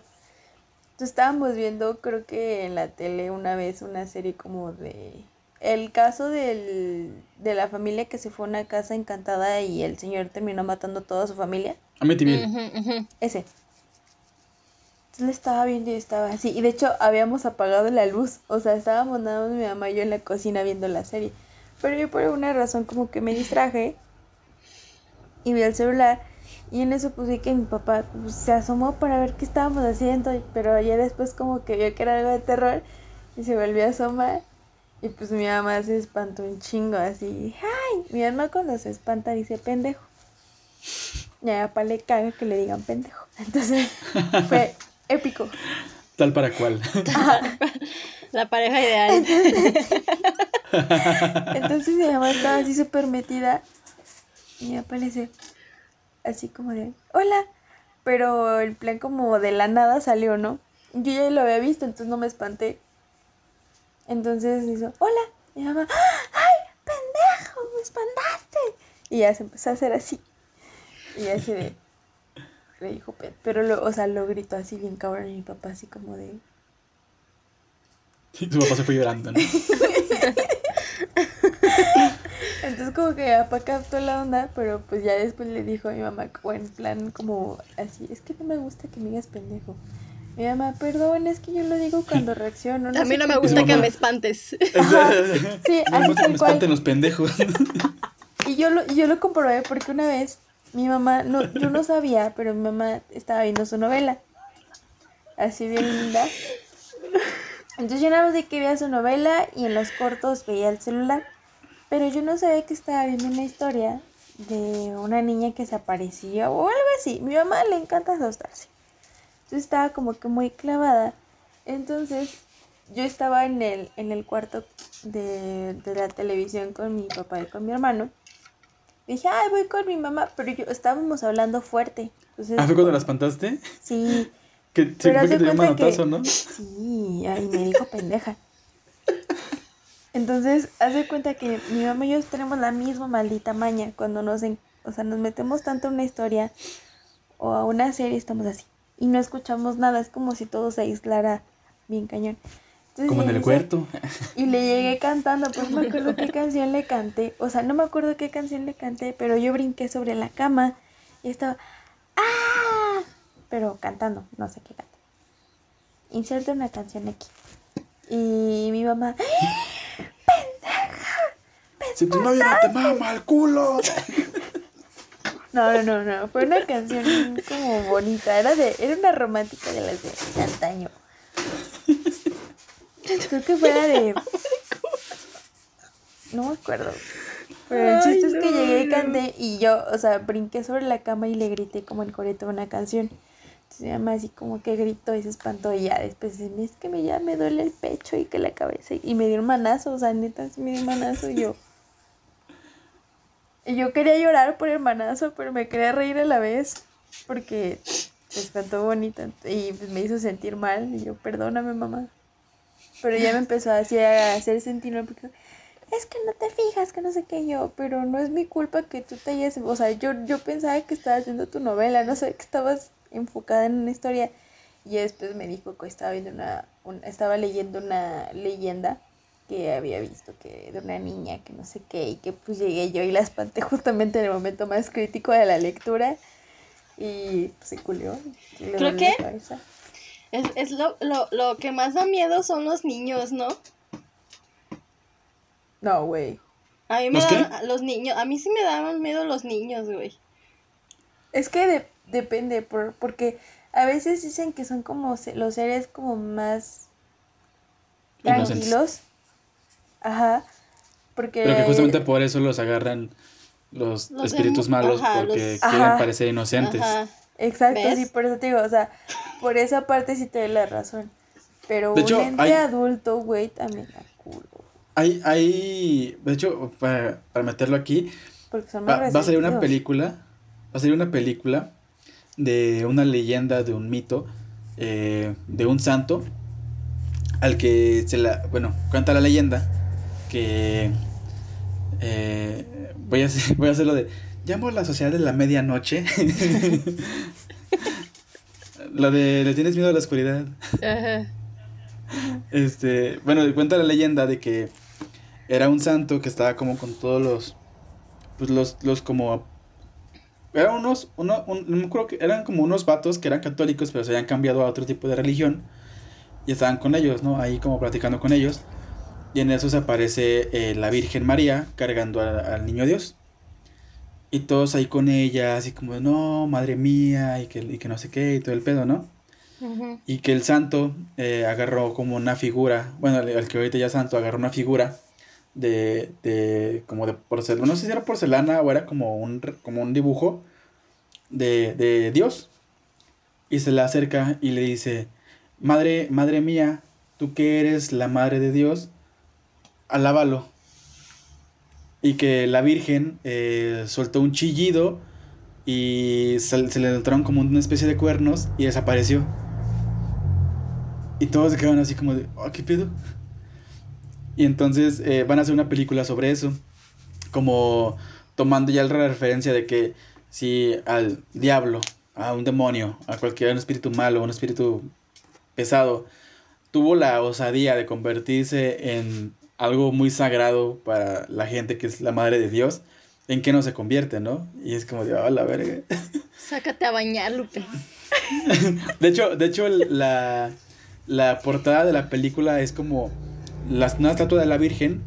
A: Entonces, estábamos viendo, creo que en la tele una vez, una serie como de. El caso del, de la familia que se fue a una casa encantada y el señor terminó matando a toda su familia.
C: Amityville.
B: Ujú, ujú.
A: Ese. Entonces le estaba viendo y estaba así. Y de hecho habíamos apagado la luz. O sea, estábamos nada más mi mamá y yo en la cocina viendo la serie. Pero yo por alguna razón como que me distraje. Y vi el celular. Y en eso vi que mi papá pues, se asomó para ver qué estábamos haciendo, pero ya después como que vio que era algo de terror y se volvió a asomar. Y pues mi mamá se espantó un chingo así. ¡Ay! Mi mamá cuando se espanta dice pendejo. Y a mi papá le caga que le digan pendejo. <laughs> Entonces fue <laughs> épico.
C: Tal para cual.
B: La pareja ideal.
A: Entonces mi mamá estaba así súper metida. Y mi papá le dice, así como de, hola. Pero el plan como de la nada salió, ¿no? Yo ya lo había visto, entonces no me espanté. Entonces hizo, hola. Y mi mamá, ¡ay, pendejo! ¡Me espantaste! Y ya se empezó a hacer así. Y así de, le dijo, "Pe-". pero lo, o sea, lo gritó así bien cabrón. Y mi papá así como de,
C: Su papá se fue llorando, ¿no? <laughs>
A: Entonces como que papá captó la onda, pero pues ya después le dijo a mi mamá, o en plan como así, es que no me gusta que me digas pendejo. Mi mamá, perdón, es que yo lo digo cuando <laughs> reacciono.
B: A mí no me
A: por qué".
B: gusta que me espantes.
A: Sí, <laughs>
C: No me gusta que me
A: cual.
C: espanten los pendejos. <laughs>
A: Y yo lo, yo lo comprobé porque una vez mi mamá, no, yo no sabía, pero mi mamá estaba viendo su novela. Así bien linda. Entonces yo nada más de que veía su novela y en los cortos veía el celular. Pero yo no sabía que estaba viendo una historia de una niña que se aparecía o algo así. Mi mamá le encanta asustarse. Entonces estaba como que muy clavada. Entonces yo estaba en el, en el cuarto de, de la televisión con mi papá y con mi hermano. Dije, ay, voy con mi mamá, pero yo estábamos hablando fuerte. Entonces,
C: ¿Ah, fue cuando la espantaste?
A: Sí,
C: Que sí,
A: pero
C: que te dio
A: cuenta que...
C: manotazo, ¿no?
A: Sí, ay, me dijo pendeja. Entonces, haz de cuenta que mi mamá y yo tenemos la misma maldita maña. Cuando nos, en- o sea, nos metemos tanto en una historia o a una serie, estamos así. Y no escuchamos nada, es como si todo se aislara bien cañón. Entonces,
C: Como en el huerto.
A: y le llegué <laughs> cantando, pues no me acuerdo qué canción le canté. O sea, no me acuerdo qué canción le canté, pero yo brinqué sobre la cama y estaba ¡Ah! Pero cantando, no sé qué canté. Inserta una canción aquí. Y mi mamá, <laughs>
C: Si tu novio no te mama al culo. <laughs>
A: no, no, no, no, fue una canción como bonita, era de, era una romántica de las de antaño. Creo que fue la de, no me acuerdo. Pero el
B: Ay,
A: chiste es que
B: no,
A: llegué y canté y yo, o sea, brinqué sobre la cama y le grité como el coreto de una canción. Entonces mi mamá así como que gritó y se espantó y ya después dice, es que me, ya me duele el pecho y que la cabeza. Y me dio un manazo, o sea, neta, sí me dio un manazo y yo. Y yo quería llorar por el manazo, pero me quería reír a la vez porque se espantó bonita y pues me hizo sentir mal. Y yo, perdóname, mamá. Pero ya me empezó así a hacer sentir mal porque es que no te fijas, que no sé qué yo, pero no es mi culpa que tú te hayas, o sea, yo, yo pensaba que estabas viendo tu novela, no sé, que estabas enfocada en una historia. Y después me dijo que estaba viendo una, un- estaba leyendo una leyenda que había visto que de una niña que no sé qué, y que pues llegué yo y la espanté justamente en el momento más crítico de la lectura. Y pues, se culió.
B: Creo que-. Es, es lo, lo, lo que más da miedo son los niños, ¿no?
A: No, güey.
B: A mí me dan, los niños, a mí sí me daban miedo los niños, güey.
A: Es que de- depende, por, porque a veces dicen que son como se- los seres como más
C: Inocentes.
A: Ajá. Porque
C: Pero que justamente por eso los agarran los,
B: Los
C: espíritus malos
B: ajá,
C: porque
B: los-
C: quieren
A: Ajá.
C: parecer inocentes.
B: Ajá.
A: Exacto,
B: ¿Ves?
A: sí, por eso te digo, o sea, por esa parte sí te doy la razón. Pero
C: De hecho,
A: un ente
C: hay-
A: adulto, güey, también da culo.
C: Hay, hay, de hecho, para, para meterlo aquí,
A: Porque son más
C: va, va a salir una película, va a salir una película de una leyenda, de un mito, eh, de un santo, al que se la, bueno, cuenta la leyenda que eh, voy a hacer, <laughs> voy a hacerlo de, llamo a la sociedad de la medianoche, <laughs> la de, ¿le tienes miedo a la oscuridad?
B: Ajá.
C: Este, bueno, cuenta la leyenda de que era un santo que estaba como con todos los, pues los, los como, eran unos, uno, un- no me acuerdo que eran como unos vatos que eran católicos, pero se habían cambiado a otro tipo de religión y estaban con ellos, ¿no? Ahí como platicando con ellos. Y en eso se aparece eh, la Virgen María cargando a- al niño Dios. Y todos ahí con ella, así como, no, madre mía, y que, y que no sé qué, y todo el pedo, ¿no? Y que el santo eh, agarró como una figura, bueno, el, que ahorita ya es santo agarró una figura de, de como de porcelana, no sé si era porcelana o era como un, como un dibujo de, de Dios. Y se le acerca y le dice, madre, madre mía, tú que eres la madre de Dios, alábalo. Y que la Virgen eh, soltó un chillido y se, le notaron como una especie de cuernos y desapareció. Y todos se quedaron así como de, oh, ¿qué pedo? Y entonces eh, van a hacer una película sobre eso, como tomando ya la referencia de que si al diablo, a un demonio, a cualquier espíritu malo, un espíritu pesado, tuvo la osadía de convertirse en algo muy sagrado para la gente que es la madre de Dios, ¿en qué no se convierte, no? Y es como de, oh, la verga. <laughs>
B: Sácate a bañar, Lupe. <laughs>
C: De hecho, de hecho la, la portada de la película es como las, una estatua de la Virgen,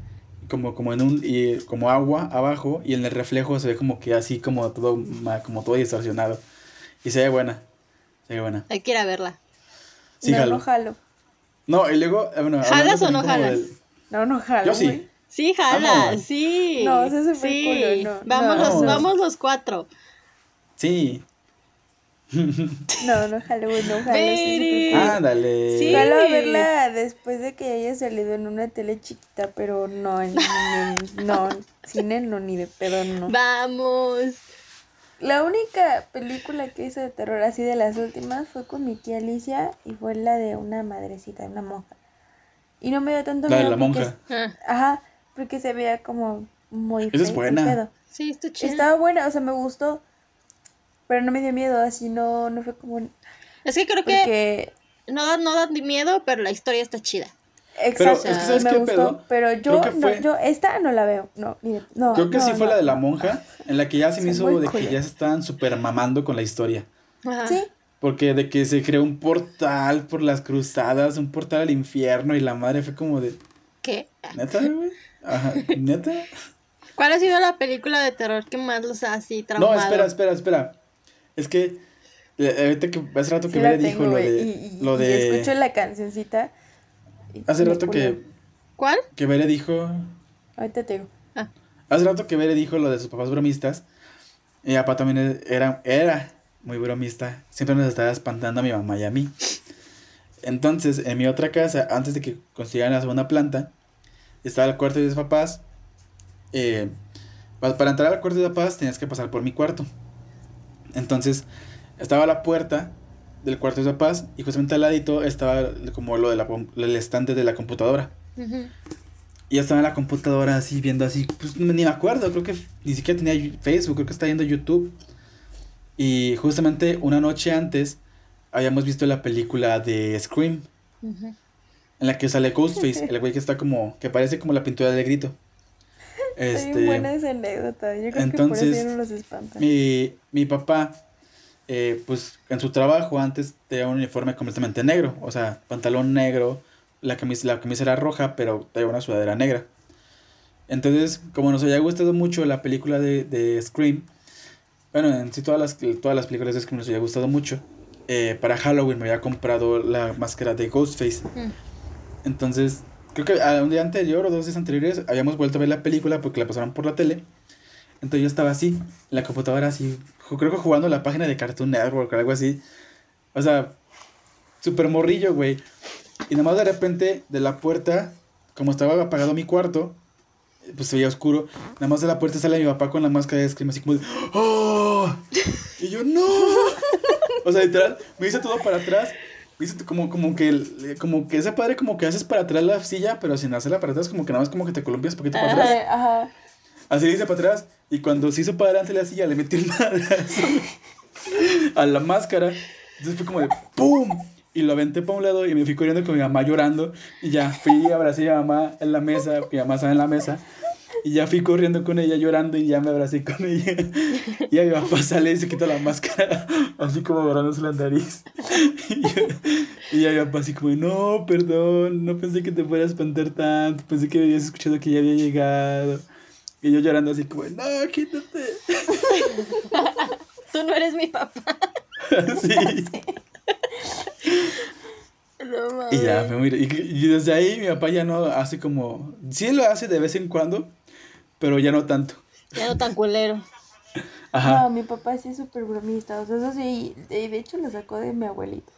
C: como, como en un y como agua abajo, y en el reflejo se ve como que así como todo ma- como todo distorsionado. Y se ve buena. Se ve buena.
B: Hay que ir a verla.
C: Sí,
A: no,
C: jalo.
A: no jalo.
C: No, y luego, eh, bueno,
B: ¿Jalas o no jalas?
C: del-
A: No, no jalo.
C: Yo sí.
B: Sí, jala,
C: Vamos.
B: sí.
A: No, eso es súper
B: sí.
A: culo, no,
B: Vamos,
A: no.
B: Los,
C: Vamos.
B: los cuatro.
C: Sí.
A: No, no jalo, no jalo.
C: Ándale.
B: Sí.
A: Jalo a verla después de que haya salido en una tele chiquita, pero no, en, en- no, cine no, ni de pedo, no.
B: Vamos.
A: La única película que hizo de terror así de las últimas fue con mi tía Alicia y fue la de una madrecita, una monja. Y no me dio tanto
C: La de
A: miedo
C: la
A: porque
C: monja.
A: es-
B: Ah,
A: ajá, porque se veía como muy
C: Esa es buena.
B: sí, está chido.
A: Estaba buena, o sea, me gustó, pero no me dio miedo, así no, no fue como...
B: Es que creo que no da, no da ni miedo, pero la historia está chida.
C: Pero
A: Exacto,
C: es que ¿sabes
A: me
C: qué
A: gustó,
C: pedo?
A: pero yo,
C: Creo que
A: no, yo esta no la veo, no, ni de- no,
C: Creo que
A: no,
C: sí fue
A: no,
C: la de la monja, en la que ya se me hizo de que ya se estaban super mamando con la historia.
B: Ajá.
A: Sí,
C: Porque de que se creó un portal por las cruzadas, un portal al infierno y la madre fue como de,
B: ¿Qué?
C: ¿neta, güey? Ajá, ¿neta?
B: ¿Cuál ha sido la película de terror que más los ha así
C: No,
B: traumado?
C: espera, espera, espera. Es que ahorita que hace rato
A: sí
C: que Bere dijo lo de
A: y, y-
C: lo
A: y
C: de
A: escucho la cancioncita. y
C: hace
A: me
C: rato que.
B: ¿Cuál?
C: que Bere dijo
A: Ahorita te digo.
C: hace rato que Bere dijo lo de sus papás bromistas. Mi papá también era era muy bromista. Siempre nos estaba espantando a mi mamá y a mí. Entonces, en mi otra casa, antes de que construyeran la segunda planta, estaba el cuarto de mis papás. Eh, pa- para entrar al cuarto de mis papás tenías que pasar por mi cuarto. Entonces, estaba la puerta del cuarto de mis papás y justamente al ladito estaba como lo de la, com- el estante de la computadora. Y yo estaba en la computadora así, viendo así, pues ni me acuerdo, creo que ni siquiera tenía Facebook, creo que estaba viendo YouTube. Y justamente una noche antes habíamos visto la película de Scream, en la que sale Ghostface, el <laughs> güey que está como, que parece como la pintura del grito.
A: Buena
C: Este,
A: esa anécdota. Yo creo que por
C: entonces,
A: eso ya no los espanta.
C: mi, mi papá, eh, pues en su trabajo antes tenía un uniforme completamente negro, o sea, pantalón negro, la camisa, la camisa era roja, pero traía una sudadera negra. Entonces, como nos había gustado mucho la película de, de Scream, bueno, en sí todas las, todas las películas de Scream nos había gustado mucho, eh, para Halloween me había comprado la máscara de Ghostface.
B: Mm.
C: Entonces, creo que a un día anterior o dos días anteriores habíamos vuelto a ver la película porque la pasaron por la tele. Entonces yo estaba así, en la computadora así, creo que jugando la página de Cartoon Network o algo así. O sea, súper morrillo, güey. Y nada más de repente de la puerta, como estaba apagado mi cuarto, pues se veía oscuro. Nada más de la puerta sale mi papá con la máscara de Scream así como de, ¡Oh! Y yo, ¡No! O sea, literal, me hice todo para atrás. Me hice como, como que, como que ese padre como que haces para atrás la silla, pero sin hacerla para atrás, como que nada más como que te columpias poquito para atrás.
A: Ajá.
C: Así le hice para atrás. Y cuando se hizo para adelante la silla, le metí un madrazo <laughs> a la máscara. Entonces fue como de ¡pum! Y lo aventé para un lado y me fui corriendo con mi mamá llorando. Y ya fui, abracé a mi mamá en la mesa. Mi mamá estaba en la mesa. Y ya fui corriendo con ella llorando y ya me abracé con ella. Y a mi papá sale y se quita la máscara, así como agarrándose la nariz. Y, ya mi papá así como, no, perdón, no pensé que te fuera a espantar tanto. Pensé que habías escuchado que ya había llegado. Y Y yo llorando así como, no, quítate. <laughs>
B: Tú no eres mi papá. <laughs>
C: sí.
B: No mames.
C: Y ya, fue muy... Y, y desde ahí mi papá ya no hace como... Sí lo hace de vez en cuando, pero ya no tanto.
B: Ya no tan culero.
C: Ajá.
A: No, mi papá sí es súper bromista. O sea, eso sí, de, hecho lo sacó de mi abuelito.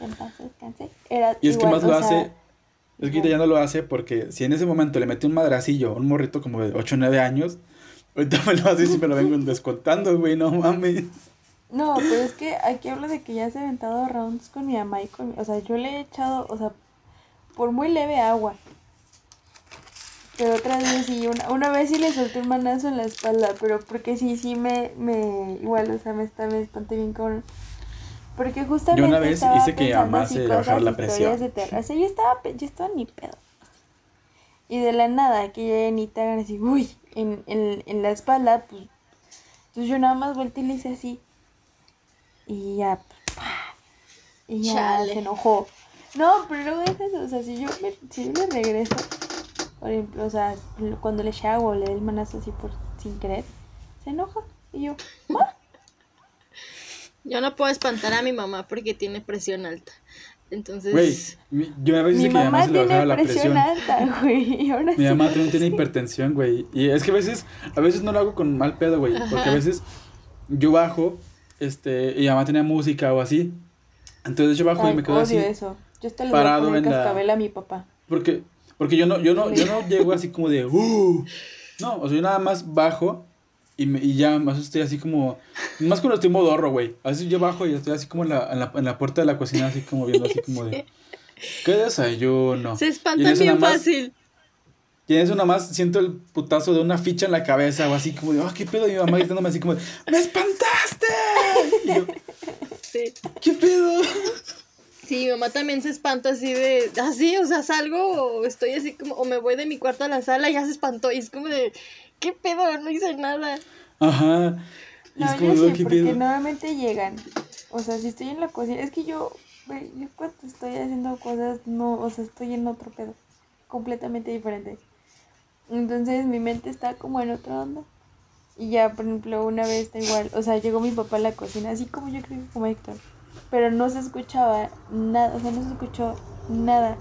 A: En paz descanse. Era
C: Y es que
A: igual,
C: más lo
A: sea,
C: hace... Es que ahorita ya no lo hace porque si en ese momento le metí un madracillo un morrito como de 8 o 9 años, ahorita me lo hace y me lo vengo descontando, güey, no mames.
A: No, pero es que aquí hablo de que ya se aventado rounds con mi mamá y con... O sea, yo le he echado, o sea, por muy leve agua. Pero otras veces sí, una, una vez sí le solté un manazo en la espalda, pero porque sí, sí me, me, igual, o sea, me, está, me espanté bien con... Porque justamente
C: Yo una vez hice que mi
A: así
C: se bajara la presión.
A: de. O sea, yo estaba, yo estaba ni pedo. Y de la nada, que ya ni te hagan así, uy, en, en, en la espalda, pues... Entonces yo nada más volteé y le hice así. Y ya, y ya
B: Chale.
A: se enojó. No, pero luego deja eso, o sea, si yo, me, si yo le regreso, por ejemplo, o sea, cuando le eché agua o le doy el manazo así por sin querer, se enoja. Y yo, ¿what?
B: Yo no puedo espantar a mi mamá porque tiene presión alta. Entonces,
C: Güey, mi- yo una vez
A: Mi
C: que mi mamá se le
A: tiene
C: bajaba la
A: presión,
C: presión.
A: alta, güey. Y ahora
C: Mi
A: sí
C: mamá
A: me
C: también tiene <laughs> hipertensión, güey. Y es que a veces, a veces no lo hago con mal pedo, güey. Porque a veces yo bajo, este, y mamá tenía música o así. Entonces yo bajo
A: Ay,
C: y me quedo
A: odio
C: así.
A: eso. Yo voy a
C: parado en la-
A: cascabel a mi papá.
C: Porque, porque yo no, yo no, yo no <laughs> llego así como de uh. No, o sea, yo nada más bajo y, me, y ya más estoy así como. Más cuando estoy modorro, güey. Así yo bajo y estoy así como en la, en la, en la puerta de la cocina, así como viendo así como de. ¿Qué desayuno?
B: se espantan
C: eso
B: bien
C: más-
B: fácil.
C: Y en eso nada más siento el putazo de una ficha en la cabeza o así como de, ah, ¿qué pedo? Y mi mamá gritándome así como de, ¡me espantaste! Y yo,
B: Sí.
C: ¿qué pedo?
B: Sí, mi mamá también se espanta así de, así, o sea, salgo o estoy así como, o me voy de mi cuarto a la sala y ya se espantó y es como de, ¿qué pedo? No hice nada.
C: Ajá. Y
A: No,
C: es como,
A: yo
C: "Oh,
A: sí,
C: ¿qué
A: porque
C: pedo?
A: normalmente llegan. O sea, si estoy en la cocina, es que yo, güey, yo cuando estoy haciendo cosas, no, o sea, estoy en otro pedo, completamente diferente. Entonces mi mente está como en otra onda. Y ya, por ejemplo, una vez está igual, o sea, llegó mi papá a la cocina, así como yo creo que como Héctor, pero no se escuchaba nada, o sea, no se escuchó nada.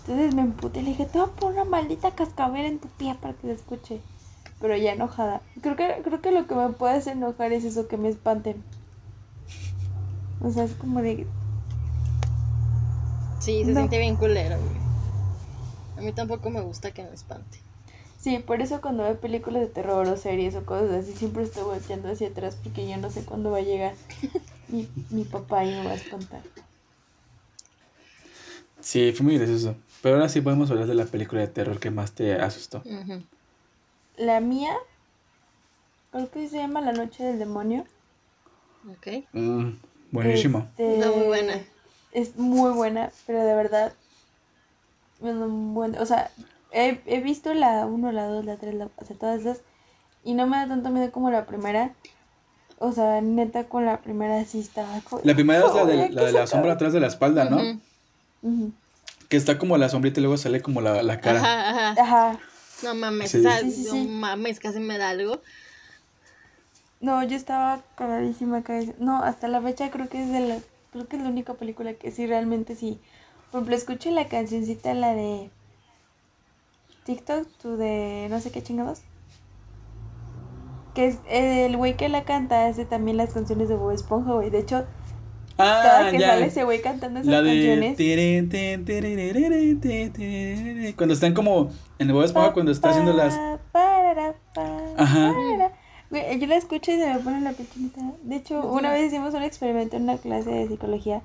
A: Entonces me emputé y le dije, te voy a poner una maldita cascabel en tu pie para que se escuche. Pero ya enojada. Creo que, creo que lo que me puede hacer enojar es eso, que me espanten. O sea, es como de...
B: Sí, se
A: No.
B: siente bien culero, güey. A mí tampoco me gusta que me espante.
A: Sí, por eso cuando veo películas de terror o series o cosas así, siempre estoy volteando hacia atrás porque yo no sé cuándo va a llegar mi, mi papá y me va a espantar.
C: Sí, fue muy gracioso. Pero ahora sí podemos hablar de la película de terror que más te asustó.
A: La mía, creo que se llama La Noche del Demonio.
B: Ok.
C: Mm, buenísimo.
A: Este,
B: Está muy buena.
A: Es muy buena, pero de verdad. bueno, buen- o sea, he, he visto la 1, la 2, la 3, la, o sea, todas esas. Y no me da tanto miedo como la primera. O sea, neta, con la primera sí estaba.
C: La primera es la de,
A: ¿qué
C: la, de la sombra atrás de la espalda, ¿no?
B: Ujú.
C: Que está como la sombrita y luego sale como la, la cara.
B: Ajá, ajá.
A: Ajá.
B: No mames,
C: Sí.
A: Sí, sí,
B: no mames, casi me da algo.
A: No, yo estaba cagadísima cabeza. No, hasta la fecha creo que es de la, creo que es la única película que sí realmente sí. Por ejemplo, escuché la cancioncita, la de TikTok, tu de no sé qué chingados. Que es el güey que la canta hace también las canciones de Bob Esponja, güey. De hecho, cada
C: Ah,
A: que
C: ya.
A: sale ese güey cantando esas
C: La
A: canciones.
C: Cuando están como en el Bob Esponja, cuando está haciendo las. Ajá.
A: Güey, yo la escucho y se me pone la pichinita. De hecho, una vez hicimos un experimento en una clase de psicología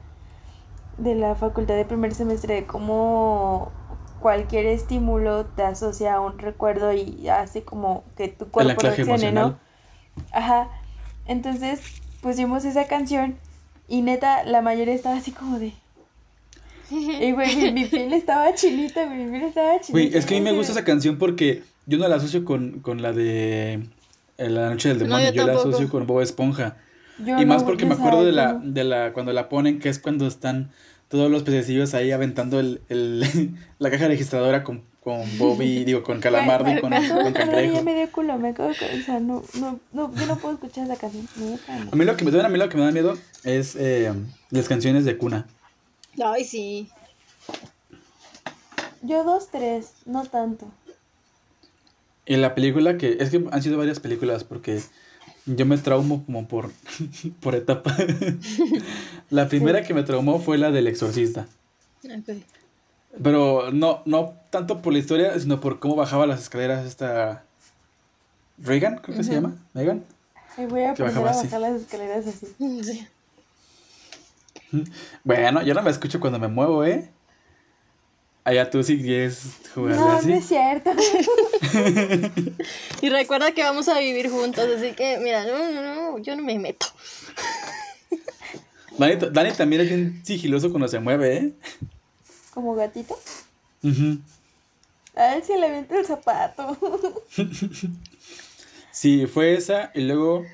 A: de la facultad de primer semestre de cómo cualquier estímulo te asocia a un recuerdo y hace como que tu cuerpo reaccione, ¿no? Ajá. Entonces pusimos esa canción y neta la mayoría estaba así como de... <laughs> Y güey, mi, mi piel estaba chinita, mi piel estaba chinita.
C: Güey, es que a mí me gusta esa canción porque yo no la asocio con, con la de eh, La Noche del
B: No,
C: Demonio,
B: yo
C: yo, la asocio con Bob Esponja.
A: Yo
C: y más porque me acuerdo
A: sabe
C: de la, de la, cuando la ponen, que es cuando están todos los pececillos ahí aventando el, el, <laughs> la caja registradora con, con Bobby, <laughs> digo, con Calamardo y con, con Cangrejo.
A: me dio culo, me acabo de o sea, no, no, no, yo no puedo escuchar esa canción.
C: A mí lo que me da, a mí lo que me da miedo es eh, las canciones de cuna.
B: Ay, sí.
A: Yo dos, tres, no tanto.
C: Y la película que, es que han sido varias películas porque yo me traumo como por, <laughs> por etapa. <laughs> la primera que me traumó fue la del exorcista. Pero no, no tanto por la historia, sino por cómo bajaba las escaleras esta Reagan, creo que se llama, Megan.
A: Ay, voy a
C: Que
A: aprender a
C: así.
A: bajar las escaleras así. <laughs>
B: Sí.
C: Bueno, yo no me escucho cuando me muevo, ¿eh? Allá tú sí quieres jugar
A: No,
C: así.
A: no es cierto. <laughs>
B: Y recuerda que vamos a vivir juntos, así que, mira, no, no, no, yo no me meto.
C: Dani, Dani también es bien sigiloso cuando se mueve, ¿eh?
A: Como gatito. A él se le avienta el zapato. <laughs>
C: Sí, fue esa y luego,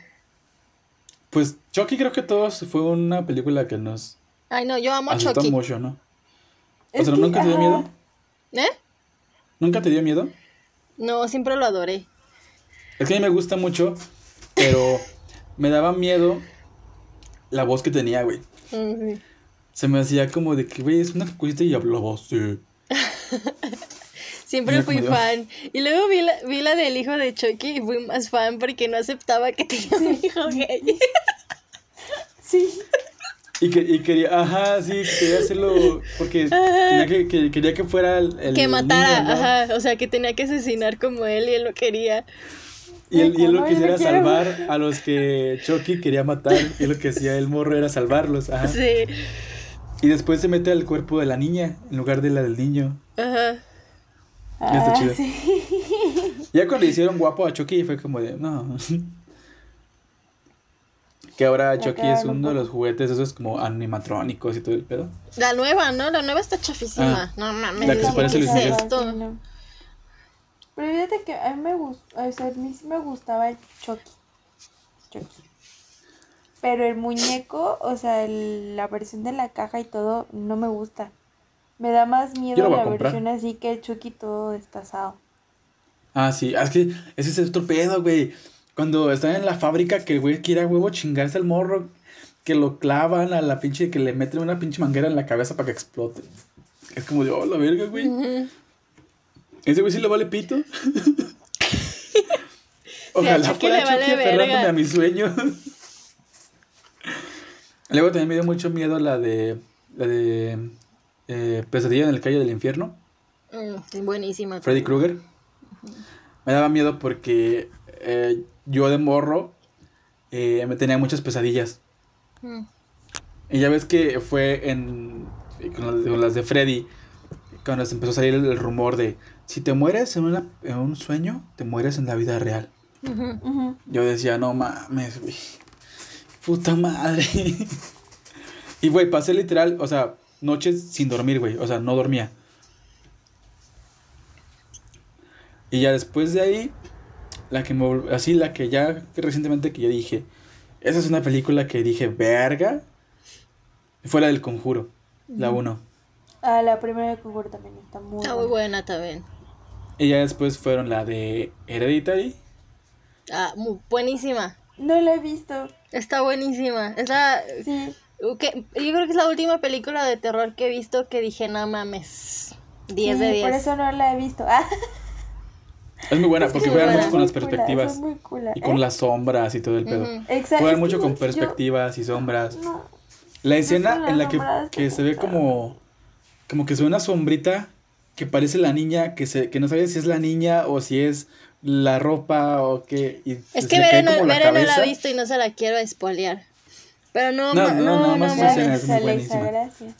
C: pues Chucky creo que todos fue una película que nos
B: Ay, no, yo amo Chucky.
C: mucho, ¿no? O sea,
A: que,
C: ¿nunca te dio miedo?
B: ¿Eh?
C: ¿Nunca te dio miedo?
B: No, siempre lo adoré.
C: Es que a mí me gusta mucho, pero me daba miedo la voz que tenía, güey.
B: Sí.
C: Se me hacía como de que, güey, es una cosita y hablaba así. <laughs>
B: Siempre fui fan. Y luego vi la, vi la del hijo de Chucky y fui más fan porque no aceptaba que tenía un hijo gay.
A: Sí.
C: Y, que, y quería, ajá, sí, quería hacerlo porque <laughs> tenía que, que- quería que fuera el, el
B: que matara,
C: niño, ¿no?
B: ajá. O sea, que tenía que asesinar como él y él lo quería.
C: Y él, y él lo
A: No,
C: que
A: yo no
C: hacía era
A: quiero.
C: salvar a los que Chucky quería matar. Y lo que hacía el morro era salvarlos, ajá.
B: Sí.
C: Y después se mete al cuerpo de la niña en lugar de la del niño.
B: Ajá.
C: Ya está
A: Ah,
C: chido.
A: sí.
C: Ya cuando le hicieron guapo a Chucky fue como de, no. Que ahora Chucky es uno de los juguetes esos como animatrónicos y todo el pedo.
B: La nueva, ¿no? La nueva está chafísima.
C: Ah,
B: no mames.
C: la que se
B: ¿qué
C: parece a
B: es
C: Luis Miguel.
A: no. Pero fíjate que a mí me gustó, o sea, a mí sí me gustaba el Chucky. Chucky. Pero el muñeco, o sea, el- la versión de la caja y todo, no me gusta. Me da más miedo la versión así que el Chucky todo destazado.
C: Ah, sí, ah, es que ese es otro pedo, güey. Cuando están en la fábrica que el güey quiere a huevo chingarse al morro, que lo clavan a la pinche, que le meten una pinche manguera en la cabeza para que explote. Es como de, oh, la verga, güey.
B: Ujú.
C: Ese güey sí le vale pito. <laughs> Ojalá
B: Chucky
C: fuera
B: le vale
C: Chucky aferrándome
B: verga.
C: a mi sueño. Luego también me dio mucho miedo la de. La de. eh, Pesadilla en el calle del infierno.
B: Mm, buenísima.
C: Freddy Krueger. Me daba miedo porque eh, yo de morro eh, me tenía muchas pesadillas.
B: Mm.
C: Y ya ves que fue en. Con las, con las de Freddy. Cuando se empezó a salir el, el rumor de. Si te mueres en, una, en un sueño, te mueres en la vida real. Yo decía, no mames, güey. Puta madre. <laughs> y, güey, pasé literal, o sea, noches sin dormir, güey. O sea, no dormía. Y ya después de ahí, la que me así, la que ya recientemente que yo dije, esa es una película que dije, verga, fue la del conjuro, la 1.
A: Ah, la primera de Conjuro también está muy
B: Está muy
A: buena.
B: buena también.
C: Y ya después fueron la de Hereditary.
B: Ah, muy buenísima.
A: No la he visto.
B: Está buenísima. Es la.
A: Sí.
B: que- yo creo que es la última película de terror que he visto que dije, no mames. 10
A: sí,
B: de 10.
A: Por eso no la he visto. Ah, <laughs>
C: Es muy buena
B: Es
C: porque juegan mucho con las perspectivas.
A: muy cula,
C: Y con
A: ¿eh?
C: las sombras y todo el pedo.
B: Ujú.
A: Exacto.
C: Juegan mucho con
A: yo-
C: perspectivas y sombras.
A: No,
C: La escena en la que,
A: sombras
C: que se ve como como que se ve una sombrita que parece la niña, que se que no sabes si es la niña o si es la ropa o qué. y
B: Es
C: se
B: que
C: cae
B: no,
C: la
B: no la ha visto y no se la quiero espolear. Pero no,
C: No,
B: ma-
C: no,
B: no, no,
C: más esa escena es muy buenísima.
A: gracias.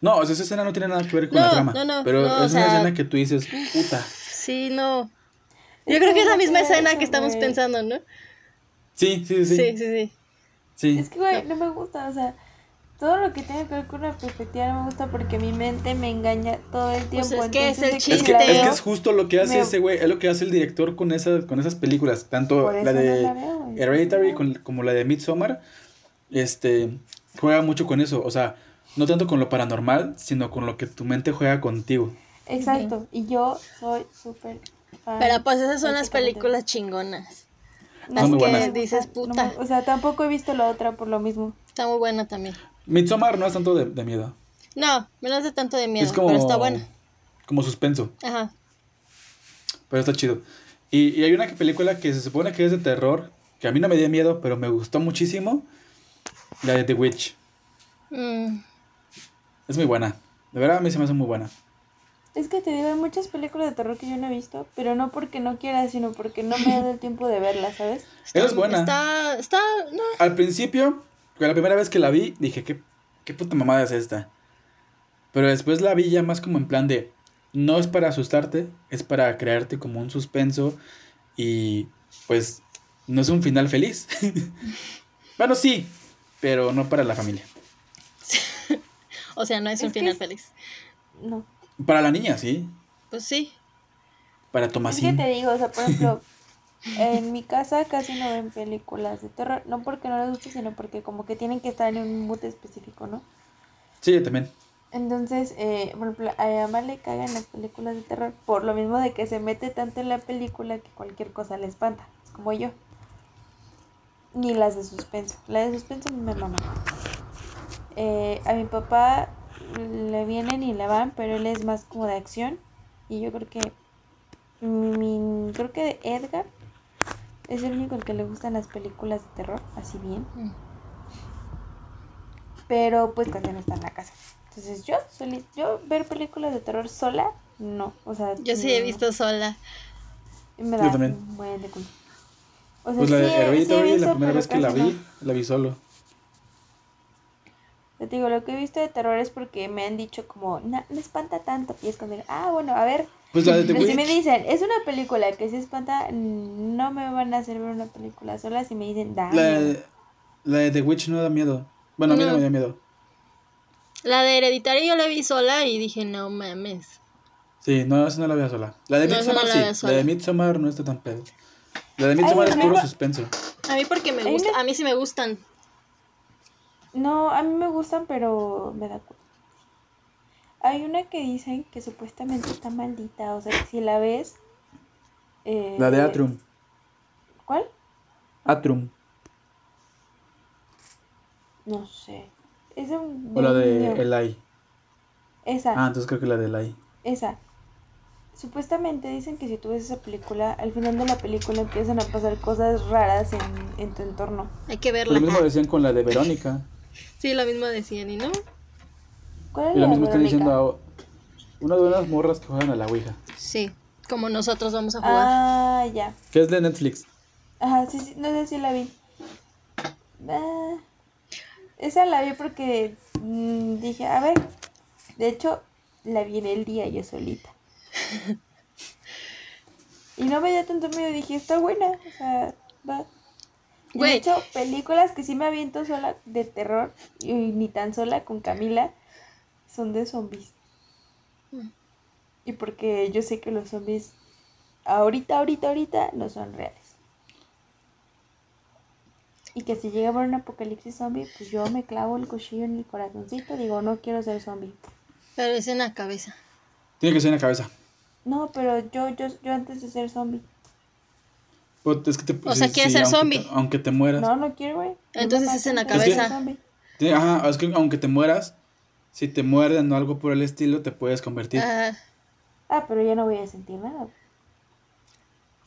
C: No, o sea, esa escena no tiene nada que ver con
B: No,
C: la trama.
B: no, no,
C: pero
B: no,
C: es una
B: sea-
C: escena que tú dices, puta.
B: Sí, no. Yo creo
A: que
B: es la
A: no
B: misma escena
A: eso,
B: que estamos pensando, ¿no?
C: Sí, sí, sí.
B: Sí, sí, sí.
C: sí.
A: Es que, güey, no me gusta, o sea, todo lo que tiene que ver con una perspectiva no me gusta porque mi mente me engaña todo el tiempo.
B: Pues es que es el
A: de
C: Es que,
A: la
C: es que
A: veo,
C: es justo lo que hace
A: me-
C: ese güey, es lo que hace el director con esas, con esas películas, tanto la
A: no
C: de
A: la veo, güey.
C: Hereditary con- como la de Midsommar, este, juega mucho con eso, o sea, no tanto con lo paranormal, sino con lo que tu mente juega contigo.
A: Exacto. Y yo soy súper fan.
B: Pero pues esas son las películas chingonas.
C: Son
A: es que
B: Dices, puta.
A: o sea, tampoco he visto la otra por lo mismo.
B: Está muy buena también.
C: Midsommar no es tanto de, de miedo.
B: No, me no hace tanto de miedo,
C: es como.
B: pero está buena.
C: Como suspenso.
B: Ajá.
C: Pero está chido. Y, y hay una que- película que se supone que es de terror, que a mí no me dio miedo, pero me gustó muchísimo. La de The Witch.
B: Mm,
C: Es muy buena. De verdad a mí se me hace muy buena.
A: Es que te digo, hay muchas películas de terror que yo no he visto, pero no porque no quiera, sino porque no me da el tiempo de verlas, ¿sabes?
C: Esa es buena.
B: Está, está, no.
C: Al principio, fue la primera vez que la vi, dije, ¿qué, qué puta mamada es esta? Pero después la vi ya más como en plan de, no es para asustarte, es para crearte como un suspenso y pues no es un final feliz. <laughs> bueno, sí, pero no para la familia. <laughs>
B: O sea, no es,
A: Es
B: un final
A: es-
B: feliz.
A: No.
C: Para la niña, sí.
B: Pues sí.
C: Para
A: Es que
C: Tomasín.
A: te digo, o sea, por ejemplo, <laughs> en mi casa casi no ven películas de terror, no porque no les guste, sino porque como que tienen que estar en un mood específico, ¿no?
C: Sí, yo también.
A: Entonces, eh, por ejemplo, a mi mamá le cagan las películas de terror por lo mismo de que se mete tanto en la película que cualquier cosa le espanta. Es como yo. Ni las de suspenso. La de suspenso me mama. Eh, a mi papá le vienen y le van, pero él es más como de acción. Y yo creo que. Mi, creo que Edgar es el único al que le gustan las películas de terror, así bien.
B: Mm.
A: Pero pues cuando no está en la casa. Entonces yo, soli- yo ver películas de terror sola, no. O sea,
B: Yo sí he
A: no.
B: visto sola.
A: Me
C: Yo
A: da
C: también.
A: un buen de culo. O sea,
C: Pues la de
A: sí
C: la primera vez que la vi,
A: no.
C: la vi solo.
A: Yo te digo, lo que he visto de terror es porque me han dicho como, no, no espanta tanto. Y es como, ah, bueno, a ver.
C: Pues la de The
A: Pero si me dicen, es una película que se espanta, no me van a hacer ver una película sola si me dicen, da.
C: La,
A: miedo".
C: de- la de The Witch no da miedo. Bueno, a mí no
B: No.
C: me da miedo.
B: La de Hereditario yo la vi sola y dije, no mames.
C: Sí, no, esa no la veo sola. La de
B: No,
C: Midsommar
B: la
C: sí. La de Midsommar no está tan pedo. La de Midsommar es puro suspenso.
B: A mí porque me gusta, a mí sí me gustan.
A: No, a mí me gustan, pero me da culo. Hay una que dicen que supuestamente está maldita, o sea, que si la ves... eh,
C: La de Atrum.
A: ¿Cuál?
C: Atrum.
A: No sé. Es de un...
C: O la de. Eli.
A: Esa,
C: Ah, entonces creo que la de Eli.
A: esa. Supuestamente dicen que si tú ves esa película, al final de la película empiezan a pasar cosas raras en, en tu entorno.
B: Hay que verla.
C: lo mismo decían con la de Verónica.
B: Sí, lo mismo decían, ¿y no?
A: ¿Cuál es
C: Y lo mismo
A: Verónica?
C: diciendo a una de unas morras que juegan a la Ouija.
B: Sí, como nosotros vamos a jugar.
A: Ah, ya.
C: Que es de Netflix.
A: Ajá, sí, sí, no sé si la vi. Ah, esa la vi porque mm, dije, a ver, de hecho, la vi en el día yo solita. <laughs> y no me dio tanto miedo, dije, está buena, o sea, va.
B: Güey.
A: De hecho, películas que sí me aviento sola de terror, y ni tan sola con Camila, son de zombies.
B: Mm.
A: Y porque yo sé que los zombies, ahorita, ahorita, ahorita, no son reales. Y que si llega a haber un apocalipsis zombie, pues yo me clavo el cuchillo en el corazoncito, digo, no quiero ser zombie.
B: Pero es en la cabeza.
C: Tiene que ser en la cabeza.
A: No, pero yo, yo, yo antes de ser zombie.
C: Pues, es que te-
B: O sea, ¿quieres ser
C: aunque
B: zombie?
C: te- aunque te mueras.
A: No, no quiero, güey. No
B: Entonces es en la cabeza.
C: Ajá, es que aunque te mueras, si te muerden o algo por el estilo, te puedes convertir.
B: Ah,
A: Ah, pero ya no voy a sentir nada.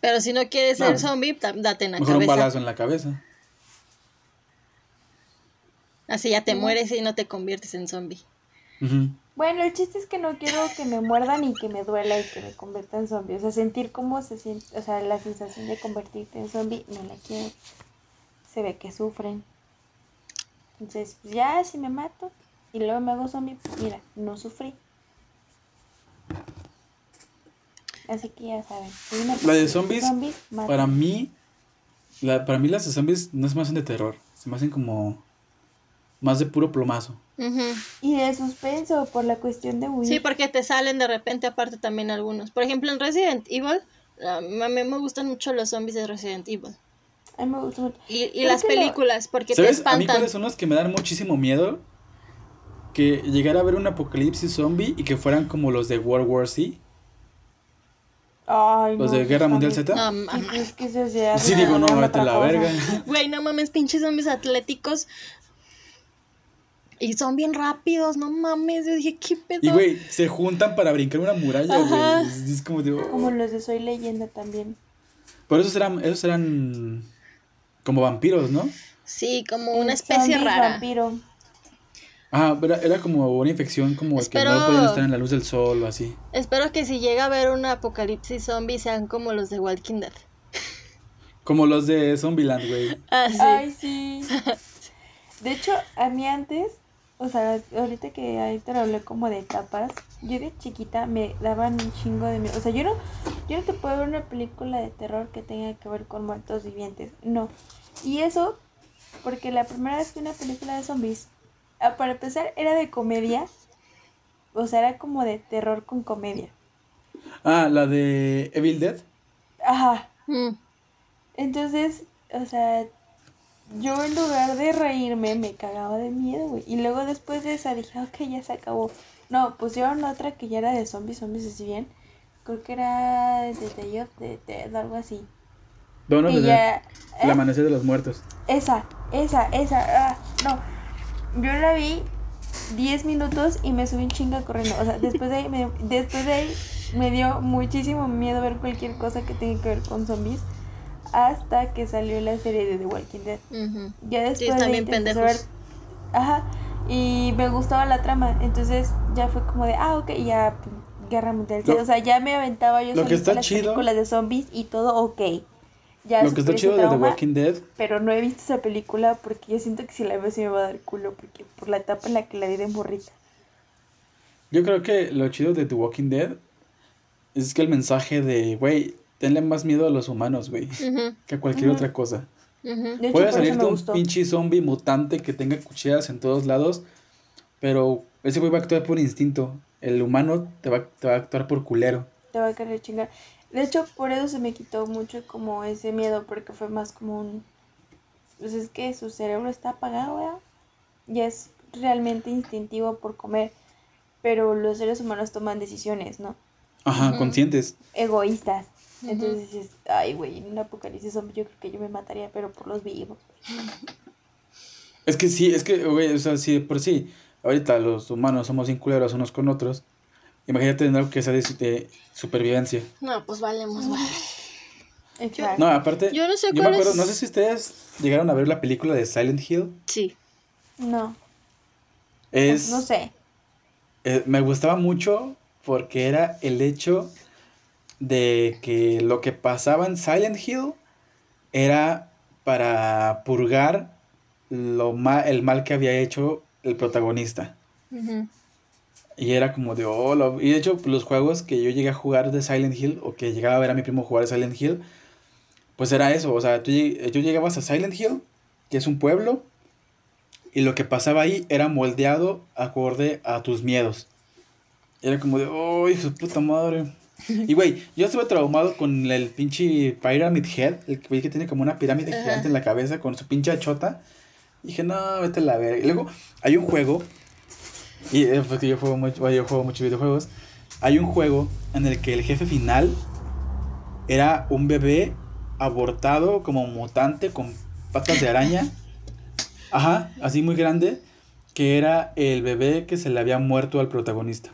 B: pero si no quieres ser
C: No.
B: zombie, date en la
C: Mejor un
B: cabeza.
C: balazo en la cabeza.
B: Así ya te mueres y no te conviertes en zombie.
C: Ujú.
A: Bueno, el chiste es que no quiero que me muerdan y que me duela y que me convierta en zombie. O sea, sentir cómo se siente, o sea, la sensación de convertirte en zombie, no la quiero. Se ve que sufren. Entonces, pues ya, si me mato y luego me hago zombie, pues mira, no sufrí. Así que ya saben.
C: La de zombies,
A: mata.
C: Para mí, la, para mí las de zombies no se me hacen de terror. Se me hacen como más de puro plomazo.
B: Ujú.
A: Y de suspenso por la cuestión de huir.
B: Sí, porque te salen de repente aparte también algunos. Por ejemplo, en Resident Evil, a mí me gustan mucho los zombies de Resident Evil.
A: A mí me gusta mucho.
B: Y, y las
A: lo-
B: películas, porque te
C: ¿Sabes? A mí
B: espantan.
C: cuáles son los que me dan muchísimo miedo. que llegara a haber un apocalipsis zombie y que fueran como los de World War Z.
A: Ay,
C: Los
A: no,
C: de Guerra Mundial Z.
B: No,
A: Sí,
B: mames.
A: pues es que eso ya
C: Sí, digo, no, vete la verga.
B: Güey, no mames, pinches zombies atléticos. Y son bien rápidos, no mames. Yo dije, ¿qué pedo?
C: Y güey, se juntan para brincar una muralla, güey. Es, es como de. oh.
A: Como los de Soy Leyenda también.
C: Pero esos eran, esos eran como vampiros, ¿no?
B: Sí, como una especie rara.
A: vampiro.
C: Ah, era, era como una infección como que
B: Espero-
C: no podían estar en la luz del sol o así.
B: Espero que si llega a haber un apocalipsis zombie sean como los de Walking Dead.
C: Como los de Zombieland, güey. <laughs>
B: Ah, sí.
A: Ay, sí. <laughs> De hecho, a mí antes, o sea, ahorita que ahorita lo hablé como de etapas, yo de chiquita me daban un chingo de miedo. O sea, yo no, yo no te puedo ver una película de terror que tenga que ver con muertos vivientes. No. Y eso, porque la primera vez que una película de zombies, ah, para empezar, era de comedia. O sea, era como de terror con comedia.
C: Ah, la de Evil Dead.
A: Ajá.
B: Mm.
A: Entonces, o sea, yo en lugar de reírme me cagaba de miedo, güey. Y luego después de esa dije, ok, ya se acabó. No, pusieron otra que ya era de zombies, zombies así bien. Creo que era de Day of the Dead, algo así.
C: The Dead.
A: ya...
C: El
A: ¿eh?
C: amanecer de los muertos.
A: Esa, esa, esa. ah, no, yo la vi 10 minutos y me subí un chinga corriendo. O sea, después de ahí me, después de ahí me dio muchísimo miedo ver cualquier cosa que tenga que ver con zombies. Hasta que salió la serie de The Walking Dead. Ya después
B: Sí, están
A: de
B: bien
A: ver-. Ajá. Y me gustaba la trama. Entonces ya fue como de, ah, ok, y ya Guerra Mundial.
C: Lo-
A: o sea, ya me aventaba yo
C: lo que está
A: las
C: chido-
A: películas de zombies y todo ok. Ya
C: Lo que está chido de The Walking Dead.
A: Pero no he visto esa película porque yo siento que si la veo sí me va a dar culo. Porque por la etapa en la que la vi de morrita.
C: Yo creo que lo chido de The Walking Dead es que el mensaje de, güey, tenle más miedo a los humanos, güey, que a cualquier otra cosa.
A: De hecho,
C: Puede
A: por eso
C: salirte un
A: gustó.
C: pinche zombie mutante que tenga cuchillas en todos lados, pero ese güey va a actuar por instinto. El humano te va, te va a actuar por culero.
A: Te va a querer chingar. De hecho, por eso se me quitó mucho como ese miedo. Porque fue más como un. Pues es que su cerebro está apagado, ¿verdad? Y es realmente instintivo por comer. Pero los seres humanos toman decisiones, ¿no?
C: Ajá, conscientes.
A: Egoístas. Entonces dices, ay, güey, en un apocalipsis zombie yo creo que yo me mataría, pero por los vivos. <laughs>
C: Es que sí, es que, güey, o sea, sí, por sí, ahorita los humanos somos bien culeros unos con otros. Imagínate en algo que sea de, de supervivencia.
B: No, pues valemos, madre.
A: Exacto.
C: No, aparte,
B: Yo no sé
C: me
B: cuál
C: acuerdo,
B: es-
C: no sé si ustedes llegaron a ver la película de Silent Hill.
B: Sí.
A: No,
C: Es,
A: no sé.
C: eh, me gustaba mucho porque era el hecho de que lo que pasaba en Silent Hill era para purgar lo ma- el mal que había hecho el protagonista. Y era como de, oh, lo- y de hecho los juegos que yo llegué a jugar de Silent Hill o que llegaba a ver a mi primo jugar Silent Hill, pues era eso, o sea, tú, tú llegabas a Silent Hill, que es un pueblo, y lo que pasaba ahí era moldeado acorde a tus miedos. Era como de, oh, hijo de puta madre. <laughs> Y güey, yo estuve traumado con el pinche Pyramid Head, el que, que tiene como una pirámide
B: Ajá.
C: gigante en la cabeza con su pinche achota. dije, no, vete a la verga. Y luego hay un juego, y eh, pues que yo juego, mucho, yo juego muchos videojuegos. Hay un juego en el que el jefe final era un bebé abortado como mutante con patas de araña. <laughs> Ajá, así muy grande. Que era el bebé que se le había muerto al protagonista.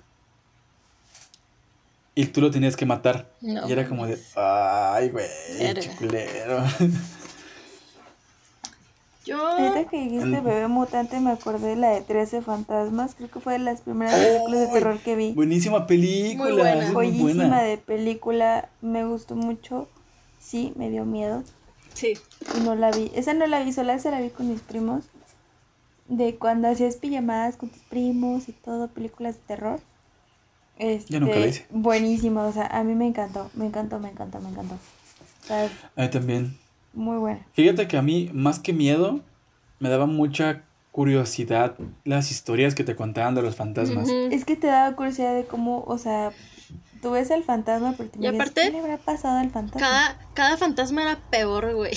C: Y tú lo tenías que matar.
B: No
C: y era como de, ay, güey, chuculero. <laughs>
B: Yo.
A: Ahorita que dijiste
C: En-
A: bebé mutante me acordé de la de 13 fantasmas. Creo que fue de las primeras películas de terror que vi.
C: Buenísima película.
B: Muy buena.
C: es muy
A: Joyísima
C: buena.
A: de película. Me gustó mucho. Sí, me dio miedo.
B: Sí.
A: Y no la vi. Esa no la vi, sola se la vi con mis primos. De cuando hacías pijamadas con tus primos y todo, películas de terror. Este,
C: Yo nunca la hice.
A: Buenísima, o sea, a mí me encantó, me encantó, me encantó, me encantó.
C: A mí también.
A: muy buena.
C: Fíjate que a mí, más que miedo, me daba mucha curiosidad las historias que te contaban de los fantasmas.
A: Es que te daba curiosidad de cómo, o sea, tú ves al fantasma, pero te
B: Y
A: imaginas,
B: aparte,
A: ¿qué le habrá pasado al fantasma?
B: Cada, cada fantasma era peor, güey.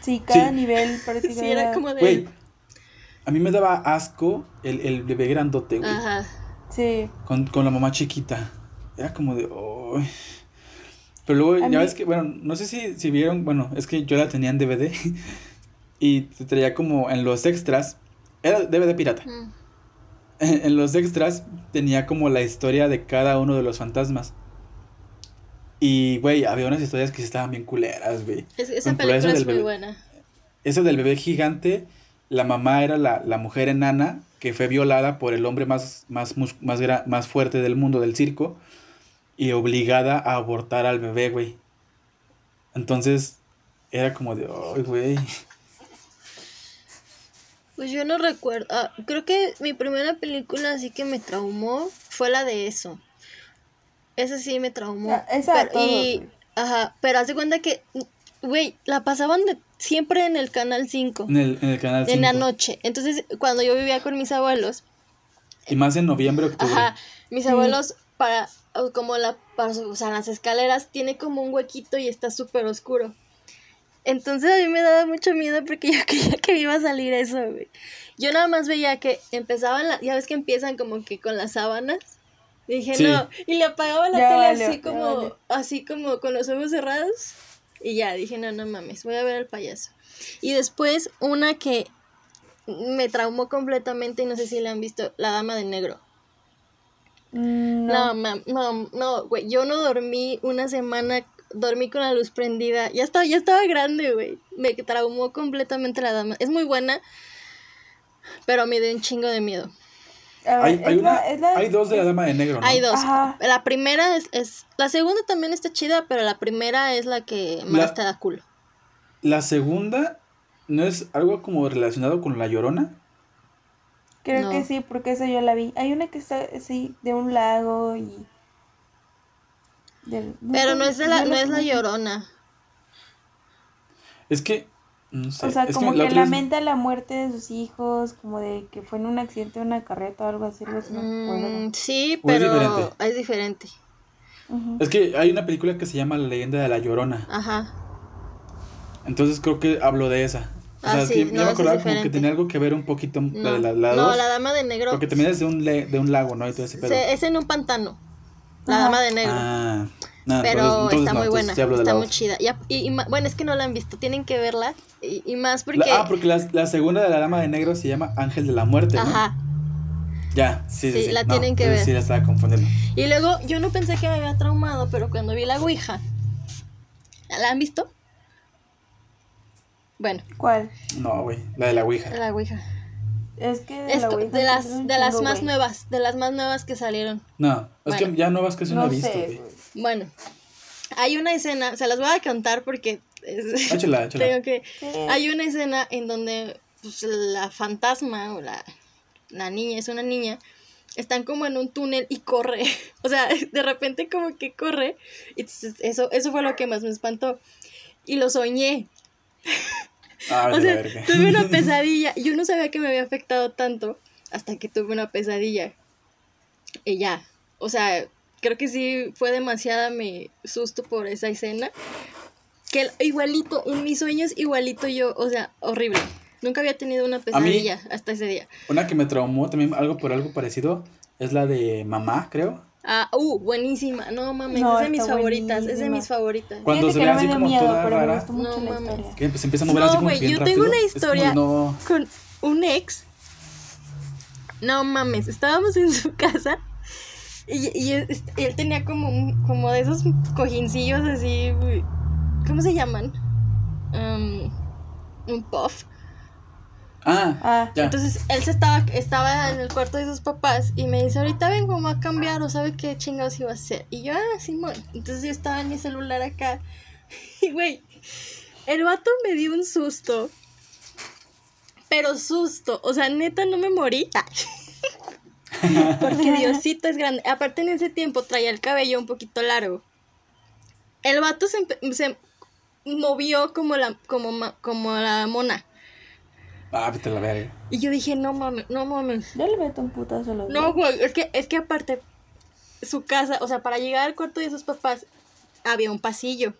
A: Sí, cada <laughs>
C: Sí.
A: nivel prácticamente
B: Sí, era como de.
C: Güey, a mí me daba asco el, el bebé grandote, güey.
B: Ajá.
A: Sí.
C: Con, con la mamá chiquita. Era como de. Pero luego,
A: A
C: ya
A: mí-
C: ves que, bueno, no sé si, si vieron, bueno, es que yo la tenía en DVD <laughs> y te traía como en los extras. Era DVD pirata.
B: Mm.
C: En los extras tenía como la historia de cada uno de los fantasmas. Y, güey, había unas historias que estaban bien culeras, güey.
B: Es- esa
C: ejemplo,
B: película es muy
C: bebé.
B: buena.
C: Esa del bebé gigante, la mamá era la, la mujer enana que fue violada por el hombre más, más, más, gra- más fuerte del mundo, del circo, y obligada a abortar al bebé, güey. Entonces, era como de, ay, güey.
B: Pues yo no recuerdo. ah, creo que mi primera película así que me traumó fue la de eso. Esa sí me traumó.
A: Ah, esa
B: pero, y, ajá, pero haz de cuenta que, güey, la pasaban de, siempre en el canal 5,
C: En el, en el canal
B: en la
C: 5.
B: noche. Entonces, cuando yo vivía con mis abuelos,
C: Y más en noviembre, octubre.
B: Ajá, mis abuelos para como la para, o sea, las escaleras tiene como un huequito y está súper oscuro. Entonces a mí me daba mucho miedo porque yo <laughs> creía que iba a salir eso, güey. Yo nada más veía que empezaban, la, ya ves que empiezan como que con las sábanas. Dije,
C: Sí.
B: no, y le apagaba la
A: Ya
B: tele
A: valió,
B: así como,
A: valió.
B: así como con los ojos cerrados. Y ya, dije, no, no mames, voy a ver al payaso. Y después una que me traumó completamente y no sé si la han visto, La Dama de Negro.
A: Mm,
B: No,
A: No.
B: mam, no, no, güey, yo no dormí una semana, dormí con la luz prendida. Ya estaba, ya estaba grande, güey. Me traumó completamente la dama. Es muy buena, pero me dio un chingo de miedo.
A: Ver,
C: Hay, hay,
A: la-
C: una,
A: la-
C: hay dos de la dama de negro, ¿no?
B: Hay dos.
A: Ajá.
B: La primera es, es, la segunda también está chida, pero la primera es la que más
C: La-
B: te da culo.
C: La segunda, ¿no es algo como relacionado con la llorona?
A: Creo
B: No.
A: que sí, porque esa yo la vi. Hay una que está así de un lago y. del-
B: Pero no es de la, no es la llorona.
C: Es que. No sé.
A: O sea,
C: es
A: como
C: la
A: que, lamenta la muerte de sus hijos, como de que fue en un accidente de una carreta o algo así. algo así, no.
B: Mm, sí,
C: ¿O es
B: pero
C: diferente?
B: es diferente.
C: Es que hay una película que se llama La leyenda de la llorona.
B: Ajá.
C: Entonces creo que hablo de esa. O
B: Ah,
C: sea, es
B: sí,
C: que
B: no,
C: yo me acordaba como que tenía algo que ver un poquito la
B: No,
C: de la, la
B: no,
C: dos,
B: la dama de negro
C: Porque también es de un, le- de un lago, ¿no? Y todo ese pedo.
B: se- es en un pantano. La
A: Ajá.
B: dama de negro.
C: Ah, no,
B: pero
C: entonces- entonces
B: está
C: no,
B: muy buena, está
C: la
B: muy chida. Y, bueno, es que no la han visto, tienen que verla. Y, y más porque...
C: La- ah, porque la, la segunda de la dama de negro se llama Ángel de la Muerte, ¿no?
B: Ajá.
C: Ya, sí, sí,
B: Sí,
C: sí.
B: la
C: No,
B: tienen que ver.
C: Sí, la estaba confundiendo.
B: Y luego yo no pensé que me había traumado, pero cuando vi la Ouija... ¿La han visto? Bueno,
A: ¿Cuál?
C: No, güey, la de la Ouija.
B: la Ouija.
A: Es que de, la
B: de las, de las más nuevas, de las más nuevas que salieron.
C: No, es
B: Bueno.
C: que ya no vas que eso no,
A: No
C: he visto,
A: sé,
C: güey.
B: Bueno, hay una escena, se las voy a contar porque... es- <laughs>
C: échala.
B: tengo que... Hay una escena en donde pues, la fantasma o la, la niña, es una niña, están como en un túnel y corre. <laughs> O sea, <laughs> de repente como que corre. Y eso, eso fue lo que más me espantó. Y lo soñé.
C: Ah,
B: O sea, tuve una pesadilla. Yo no sabía que me había afectado tanto hasta que tuve una pesadilla. Y ya. O sea, creo que sí fue demasiada mi susto por esa escena. Que igualito, en mis sueños, igualito yo, o sea, horrible. Nunca había tenido una pesadilla hasta ese día.
C: Una que me traumó también algo por algo parecido es la de mamá, creo.
B: Ah, uh, buenísima. No mames,
A: No,
B: es de mis favoritas, es de
A: buenísima.
B: mis favoritas.
C: Cuando
A: Fíjate
C: se
A: que
C: ve
A: no me
C: así como
A: miedo,
C: toda rara.
B: No mames.
C: Que se empieza a mover
B: No,
C: así como
B: güey,
C: bien
B: yo tengo una
C: Es como,
B: historia.
C: no.
B: con un ex. No mames, estábamos en su <laughs> casa y, y él, y él tenía como, un- como de esos cojincillos así. ¿Cómo se llaman? Um, un puff.
C: Ah,
A: Ah,
C: ya.
B: Entonces él se estaba, estaba en el cuarto de sus papás y me dice, ahorita vengo vamos a cambiar o sabe qué chingados iba a hacer. Y yo, ah, Simón. Entonces yo estaba en mi celular acá. <laughs> Y güey, el vato me dio un susto. Pero susto. O sea, neta no me morí. <laughs> <laughs> Porque Diosito es grande. Aparte en ese tiempo traía el cabello un poquito largo. El vato se, se movió como la, como, ma- como la mona.
C: Ah, vete la verga.
B: Y yo dije, no mames, no mames.
A: yo le meto un putazo a los
B: No, güey, es que, es que aparte, su casa, o sea, para llegar al cuarto de sus papás, había un pasillo.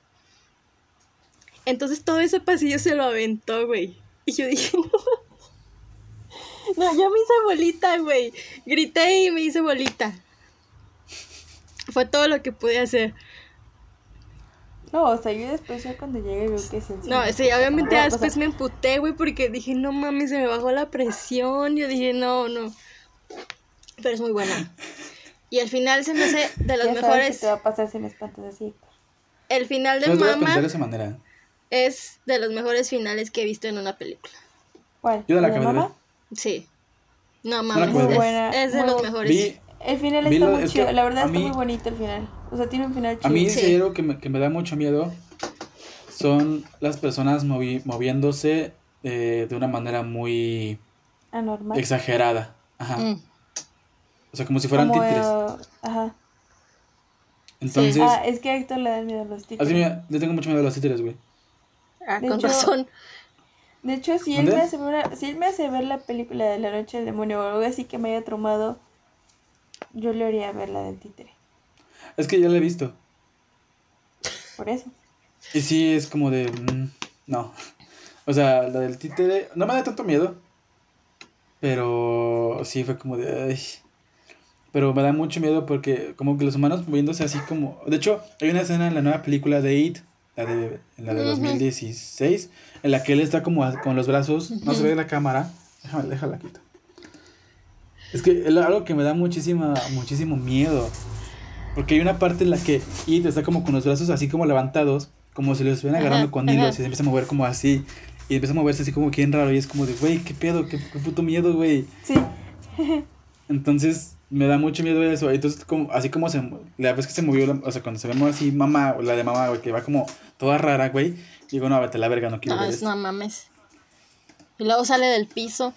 B: Entonces todo ese pasillo se lo aventó, güey. Y yo dije, <laughs> no. No, yo me hice bolita, güey. Grité y me hice bolita. Fue todo lo que pude hacer.
A: No, o sea, yo después ya cuando llegue veo que es el
B: No, sí, obviamente
A: o sea,
B: después me emputé, güey, porque dije, no mames, se me bajó la presión. Yo dije, no, no. Pero es muy buena. Y el final se me hace de los
A: ya sabes
B: mejores.
A: que te va a pasar si me espantas así.
B: El final de
C: No
B: Mama
C: de esa manera.
B: es de los mejores finales que he visto en una película.
A: ¿Cuál?
C: Yo no la
A: ¿La de
C: acabé de
A: mamá?
C: ver.
B: Sí. No mames,
C: de
B: es, de los mejores.
C: Vi,
A: El final está
C: lo-
A: muy
C: es
A: chido.
C: que
A: La verdad está
C: mí-
A: muy bonito el final. O sea, tiene un final chido.
C: a mí
B: Sí.
C: algo que me, que me da mucho miedo son las personas movi- moviéndose eh, de una manera muy
A: Anormal.
C: exagerada. Ajá.
B: Mm.
C: O sea, como si fueran
A: Como,
C: títeres.
A: eh, ajá.
C: Entonces,
A: Ah, es que a Héctor le dan miedo a los títeres.
C: así yo tengo mucho miedo a los títeres, güey.
B: Ah,
A: De
B: con
A: hecho,
B: razón.
A: De hecho, si él, me hace ver, si él me hace ver la película de La Noche del Demonio o algo así que me haya traumado, yo le haría ver la del títere.
C: Es que ya la he visto.
A: Por eso.
C: Y sí, es como de... mm, no. O sea, la del títere no me da tanto miedo. Pero sí fue como de... ay. Pero me da mucho miedo porque como que los humanos moviéndose así como... De hecho, hay una escena en la nueva película de It, la de, la de
B: Ujú.
C: 2016, en la que él está como con los brazos, no se ve la cámara. Déjame, déjala quito. Es que es algo que me da muchísima, muchísimo miedo. Porque hay una parte en la que It está como con los brazos así como levantados, como si los estuvieran agarrando
B: Ajá,
C: con hilos
B: ajá.
C: y se empieza a mover como así. Y empieza a moverse así como bien raro y es como de, güey, qué pedo, qué, qué puto miedo, güey.
A: Sí.
C: Entonces me da mucho miedo eso. Entonces, como, así como se, la vez que se movió, la- o sea, cuando se ve así mamá, o la de mamá, güey, que va como toda rara, güey, digo, no, vete a la verga, no quiero
B: No,
C: ver
B: es,
C: esto.
B: no mames. Y luego sale del piso.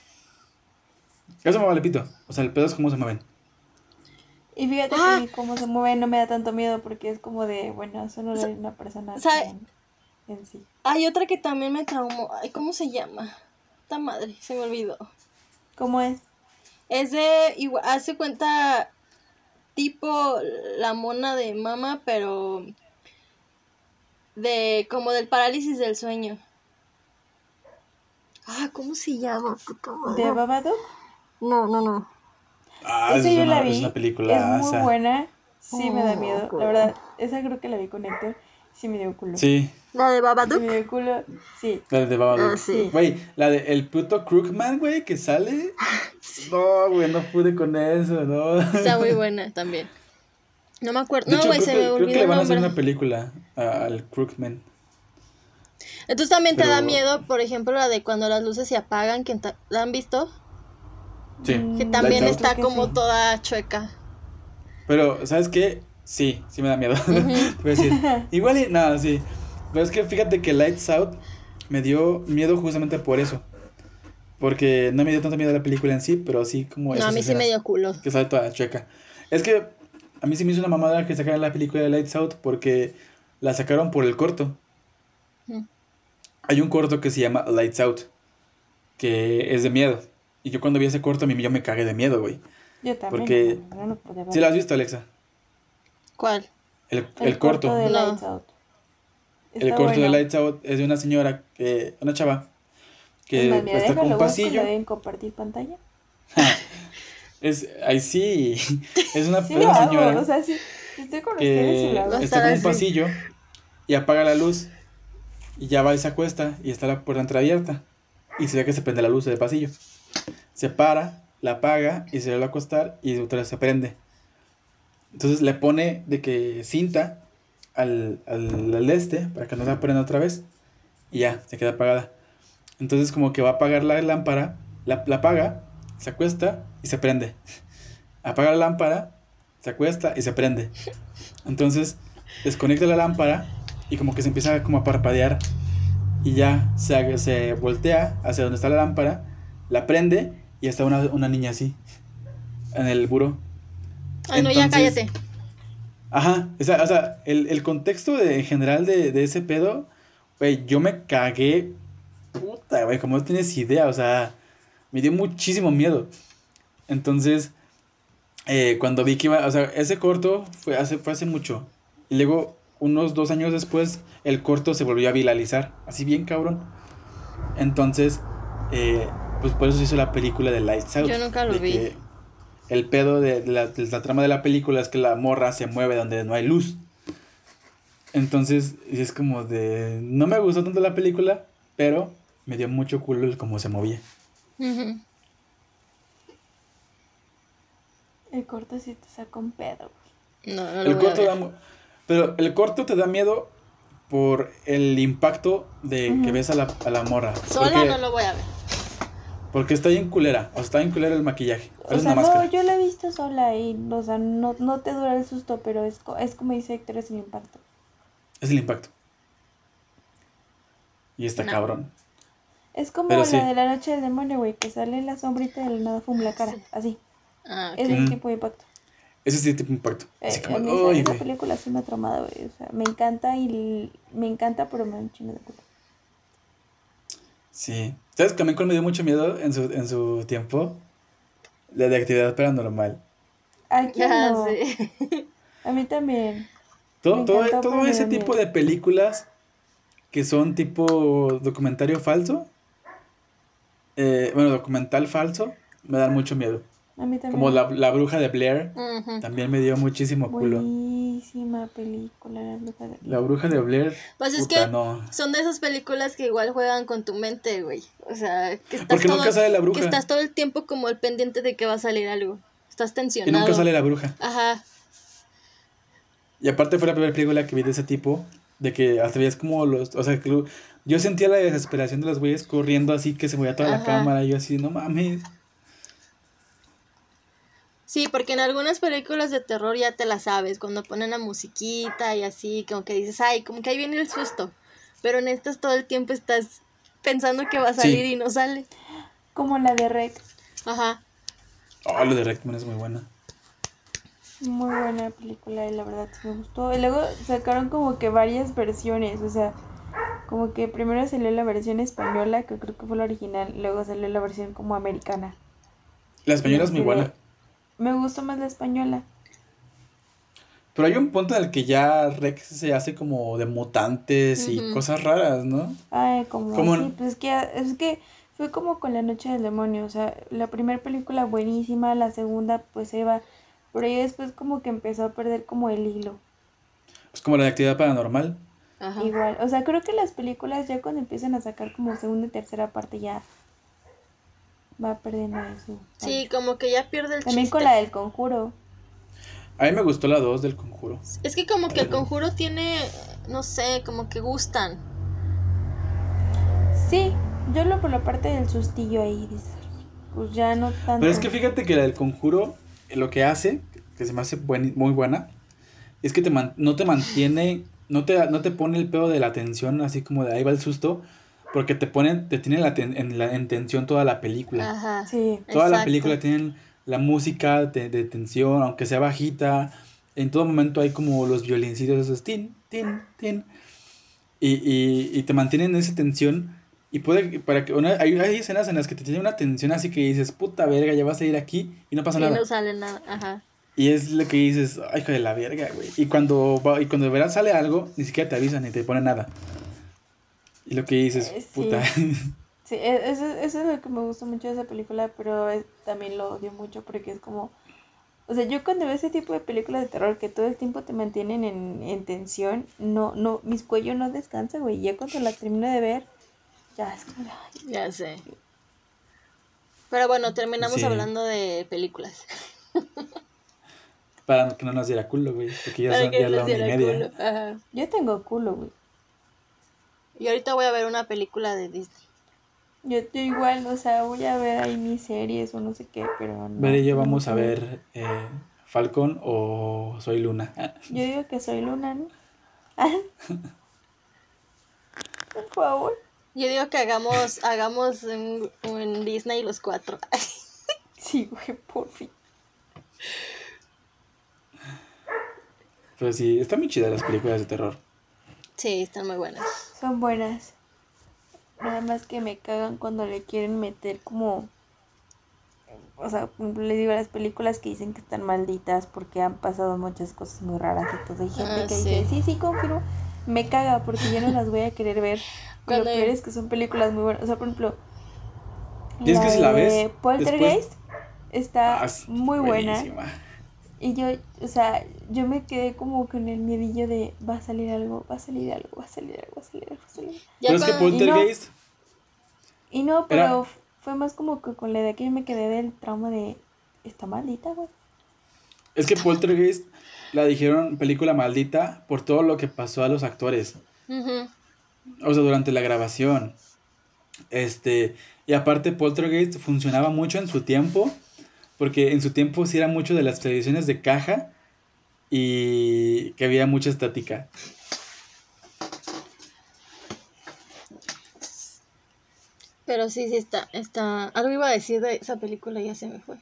C: Eso me vale pito. O sea, el pedo es cómo se mueven.
A: Y fíjate
B: Ah.
A: que cómo se mueve no me da tanto miedo porque es como de, bueno, eso no lo haría una persona
B: ¿sabe?
A: en, en sí.
B: Hay otra que también me traumó. Ay, ¿cómo se llama? Esta madre, se me olvidó.
A: ¿Cómo es?
B: Es de, igual, hace cuenta, tipo la mona de mama, pero de, como del parálisis del sueño. Ah, ¿cómo se llama? Puta madre.
A: ¿De Babadook?
B: No, no, no.
C: Ah,
A: esa
C: es
A: yo
C: una,
A: la vi.
C: es una película.
A: Es muy buena. Sí me da
B: Oh,
A: miedo. La verdad, esa creo que la vi con Héctor. Sí me dio culo.
C: Sí,
B: ¿La de Babadook?
A: culo. Sí.
C: la de Babadook.
B: Ah, sí.
C: Güey, la de el puto Crookman, güey, que sale. <laughs> No, güey, no pude con eso, no.
B: Está muy <laughs> buena también. No me acuerdo.
C: De
B: No, güey,
C: creo,
B: se
C: que,
B: me
C: creo que
B: olvidó
C: le van a hacer una película a- al Crookman.
B: Entonces también te da miedo, por ejemplo, la de cuando las luces se apagan, que ¿la han visto?
C: Sí.
A: Mm,
B: Que también
C: Lights Out.
B: está como
A: sí.
B: toda chueca.
C: Pero, ¿sabes qué? Sí, sí me da miedo. <laughs> Te voy a decir. Igual y. No, sí. Pero es que fíjate que Lights Out me dio miedo justamente por eso. Porque no me dio tanto miedo la película en sí, pero sí como
B: No, a mí sí me dio culo.
C: Que sale toda chueca. Es que a mí sí me hizo una mamada que sacaran la película de Lights Out porque la sacaron por el corto.
B: Mm.
C: Hay un corto que se llama Lights Out, que es de miedo. Y yo cuando vi ese corto, a mí yo me cagué de miedo, güey.
A: Yo también.
C: Porque-
A: no, no lo.
C: ¿Sí lo has visto, Alexa?
B: ¿Cuál?
C: El, el, corto.
A: de
B: No.
A: Lights Out.
C: El
A: Está
C: corto de
A: bueno.
C: Lights Out es de una señora, que, una chava, que
A: mira,
C: está con un pasillo.
A: ¿lo deben compartir pantalla?
C: Es, ahí sí, <laughs> es una,
A: Sí
C: una
A: lo hago,
C: señora
A: o sea, sí, estoy con ustedes
C: que
B: a
C: está en un pasillo y apaga la luz y ya va y se acuesta y está la puerta entreabierta y se ve que se prende la luz del pasillo. Se para, la apaga y se vuelve a acostar y otra vez se prende. Entonces le pone de que cinta al, al, al este para que no se prenda otra vez y ya, se queda apagada. Entonces como que va a apagar la lámpara, la, la apaga, se acuesta y se prende. <laughs> Apaga la lámpara, se acuesta y se prende. Entonces desconecta la lámpara y como que se empieza como a parpadear y ya se, se voltea hacia donde está la lámpara, la prende y está una, una niña así en el buró.
B: Ay, no, ya
C: Entonces-
B: cállate.
C: Ajá, o sea, o sea, el, el contexto de, en general de, de ese pedo, güey, yo me cagué, puta, güey, como no tienes idea, o sea, me dio muchísimo miedo. Entonces, eh, cuando vi que iba, o sea, ese corto fue hace, fue hace mucho. Y luego, unos dos años después, el corto se volvió a viralizar, así bien cabrón. Entonces, eh, pues por eso se hizo la película de Lights Out.
B: Yo nunca lo vi.
C: que el pedo de la, de la trama de la película es que la morra se mueve donde no hay luz. Entonces, es como de. No me gustó tanto la película, pero me dio mucho culo el cómo se movía.
A: El corto sí te saca un pedo, güey.
B: No, no lo
C: El
B: voy a
C: corto
B: ver.
C: da Pero el corto te da miedo por el impacto de que ves a la, a la morra.
B: Sola
C: porque,
B: no lo voy a ver.
C: Porque está bien culera. O sea, está bien culera el maquillaje.
A: O sea,
C: una
A: no,
C: máscara.
A: yo la he visto sola y, o sea, no, no te dura el susto, pero es, co- es como dice Héctor, es el impacto.
C: Es el impacto. Y está
B: No.
C: cabrón.
A: Es como
C: Pero
A: la
C: sí.
A: de la noche del demonio, güey, que sale la sombrita y de la nada fum la cara, así.
B: Ah, ok.
A: Es el
C: Ujú.
A: tipo de impacto.
C: Ese sí tipo de impacto.
A: Eh,
C: Así como,
A: esa,
C: "Ay,
A: esa
C: güey".
A: película sí me ha traumado, güey. O sea, me encanta y me encanta, pero me da un chingo de culo.
C: Sí. ¿Sabes también cuál me dio mucho miedo en su, en su tiempo? La de actividad paranormal.
A: ¿A quién
B: Ya
A: no?
B: sé.
A: A mí también.
C: Todo, todo, todo ese tipo
A: miedo.
C: de películas que son tipo documentario falso. eh, bueno, documental falso. Me dan mucho miedo.
A: A mí también.
C: Como la, la bruja de Blair. También me dio muchísimo culo.
A: Buenísima película, la bruja de...
C: La bruja de Blair.
B: Pues es
C: puta,
B: que
C: no.
B: son de esas películas que igual juegan con tu mente, güey. O sea, que estás
C: Porque
B: todo,
C: nunca sale la
B: que
C: bruja.
B: estás todo el tiempo como el pendiente de que va a salir algo. Estás
C: Y
B: tensionado.
C: nunca sale la bruja.
B: Ajá.
C: Y aparte fue la primera película que vi de ese tipo, de que hasta veías como los, o sea, que yo sentía la desesperación de los güeyes corriendo así que se movía toda la cámara y yo así, no mames.
B: Sí, porque en algunas películas de terror ya te la sabes, cuando ponen la musiquita y así, como que dices, ay, como que ahí viene el susto. Pero en estas todo el tiempo estás pensando que va a
C: Sí.
B: salir y no sale.
A: Como la de Rec.
B: Ajá.
C: Oh, lo de Redman es muy buena.
A: Muy buena película y la verdad sí me gustó. Y luego sacaron como que varias versiones, o sea, como que primero salió la versión española, que creo que fue la original, luego salió la versión como americana.
C: La española es muy buena.
A: Me gustó más la española.
C: Pero hay un punto en el que ya Rex se hace como de mutantes y cosas raras, ¿no?
A: Ay, como
C: ¿Cómo
A: así,
C: no?
A: pues es que, es que fue como con La Noche del Demonio, o sea, la primera película buenísima, la segunda pues se va, pero ya después como que empezó a perder como el hilo.
C: Pues como la de actividad paranormal.
B: Ajá.
A: Igual, o sea, creo que las películas ya cuando empiezan a sacar como segunda y tercera parte ya va perdiendo eso.
B: Sí, como que ya pierde el
A: También
B: chiste.
A: con la del conjuro.
C: A mí me gustó la 2 del conjuro.
B: Es que como que el conjuro tiene, no sé, como que gustan.
A: Sí, yo lo por la parte del sustillo ahí, pues ya no tanto.
C: Pero es que fíjate que la del conjuro, lo que hace, que se me hace buen- muy buena, es que te man- no te mantiene, no te, no te pone el pedo de la tensión, así como de ahí va el susto, porque te ponen, te tiene la ten- en, la, en tensión toda la película.
B: Ajá.
A: Sí,
C: Toda la
B: exacto.
C: película tiene la música de, de tensión, aunque sea bajita. En todo momento hay como los violincitos esos, tin, tin, tin. Y, y, y te mantienen en esa tensión. Y puede, para que una, hay, hay escenas en las que te tiene una tensión así que dices, puta verga, ya vas a ir aquí y no pasa
B: Y
C: nada.
B: no sale nada. Ajá.
C: Y es lo que dices, ay, hijo de la verga, güey. Y cuando, va- y cuando de verdad sale algo, ni siquiera te avisan ni te ponen nada. Y lo que dices,
A: Eh, sí.
C: puta. <laughs>
A: sí, e- eso, eso es lo que me gusta mucho de esa película, pero es- también lo odio mucho porque es como... O sea, yo cuando veo ese tipo de películas de terror que todo el tiempo te mantienen en, en tensión, no, no, mis cuello no descansa, güey. Ya cuando la termino de ver, ya es como... ay,
B: Ya sé. Pero bueno, terminamos
C: Sí.
B: hablando de películas. <laughs>
C: Para que no nos diera culo, güey. Porque ya
B: Para
C: son ya la una y media.
B: culo. Ajá.
A: Yo tengo culo, güey.
B: Y ahorita voy a ver una película de Disney.
A: Yo, yo igual, o sea, voy a ver ahí mis series o no sé qué, pero no.
C: Ver y yo vamos a ver eh, Falcon o Soy Luna.
A: Yo digo que soy Luna, ¿no? <laughs> Por favor.
B: Yo digo que hagamos, hagamos un, un Disney los cuatro. <laughs>
A: Sí, güey, por fin.
C: Pero sí, están muy chidas las películas de terror.
B: Sí, están muy buenas.
A: Son buenas. Nada más que me cagan cuando le quieren meter como... O sea, por ejemplo, les digo las películas que dicen que están malditas porque han pasado muchas cosas muy raras y todo. Hay gente
B: Ah,
A: que
B: sí.
A: dice, sí, sí, confirmo. Me caga porque ya no las voy a querer ver. <laughs>
B: Cuando-
A: Lo peor es que son películas muy buenas. O sea, por ejemplo,
C: ¿Tienes que si la
A: de
C: ves?
A: Poltergeist está
C: Ah, es
A: muy buena.
C: buenísima.
A: Y yo, o sea, yo me quedé como con el miedillo de va a salir algo, va a salir algo, va a salir algo, va a salir algo, va a salir algo.
B: Ya
C: Pero es que Poltergeist,
A: Y no,
C: Era-
A: pero fue más como que con la idea que yo me quedé del trauma de está maldita, güey.
C: es que Poltergeist la dijeron película maldita por todo lo que pasó a los actores. O sea, durante la grabación. Este, y aparte Poltergeist funcionaba mucho en su tiempo, porque en su tiempo sí era mucho de las televisiones de caja y que había mucha estática.
B: Pero sí, sí está, está. Algo iba a decir de esa película y ya se me fue.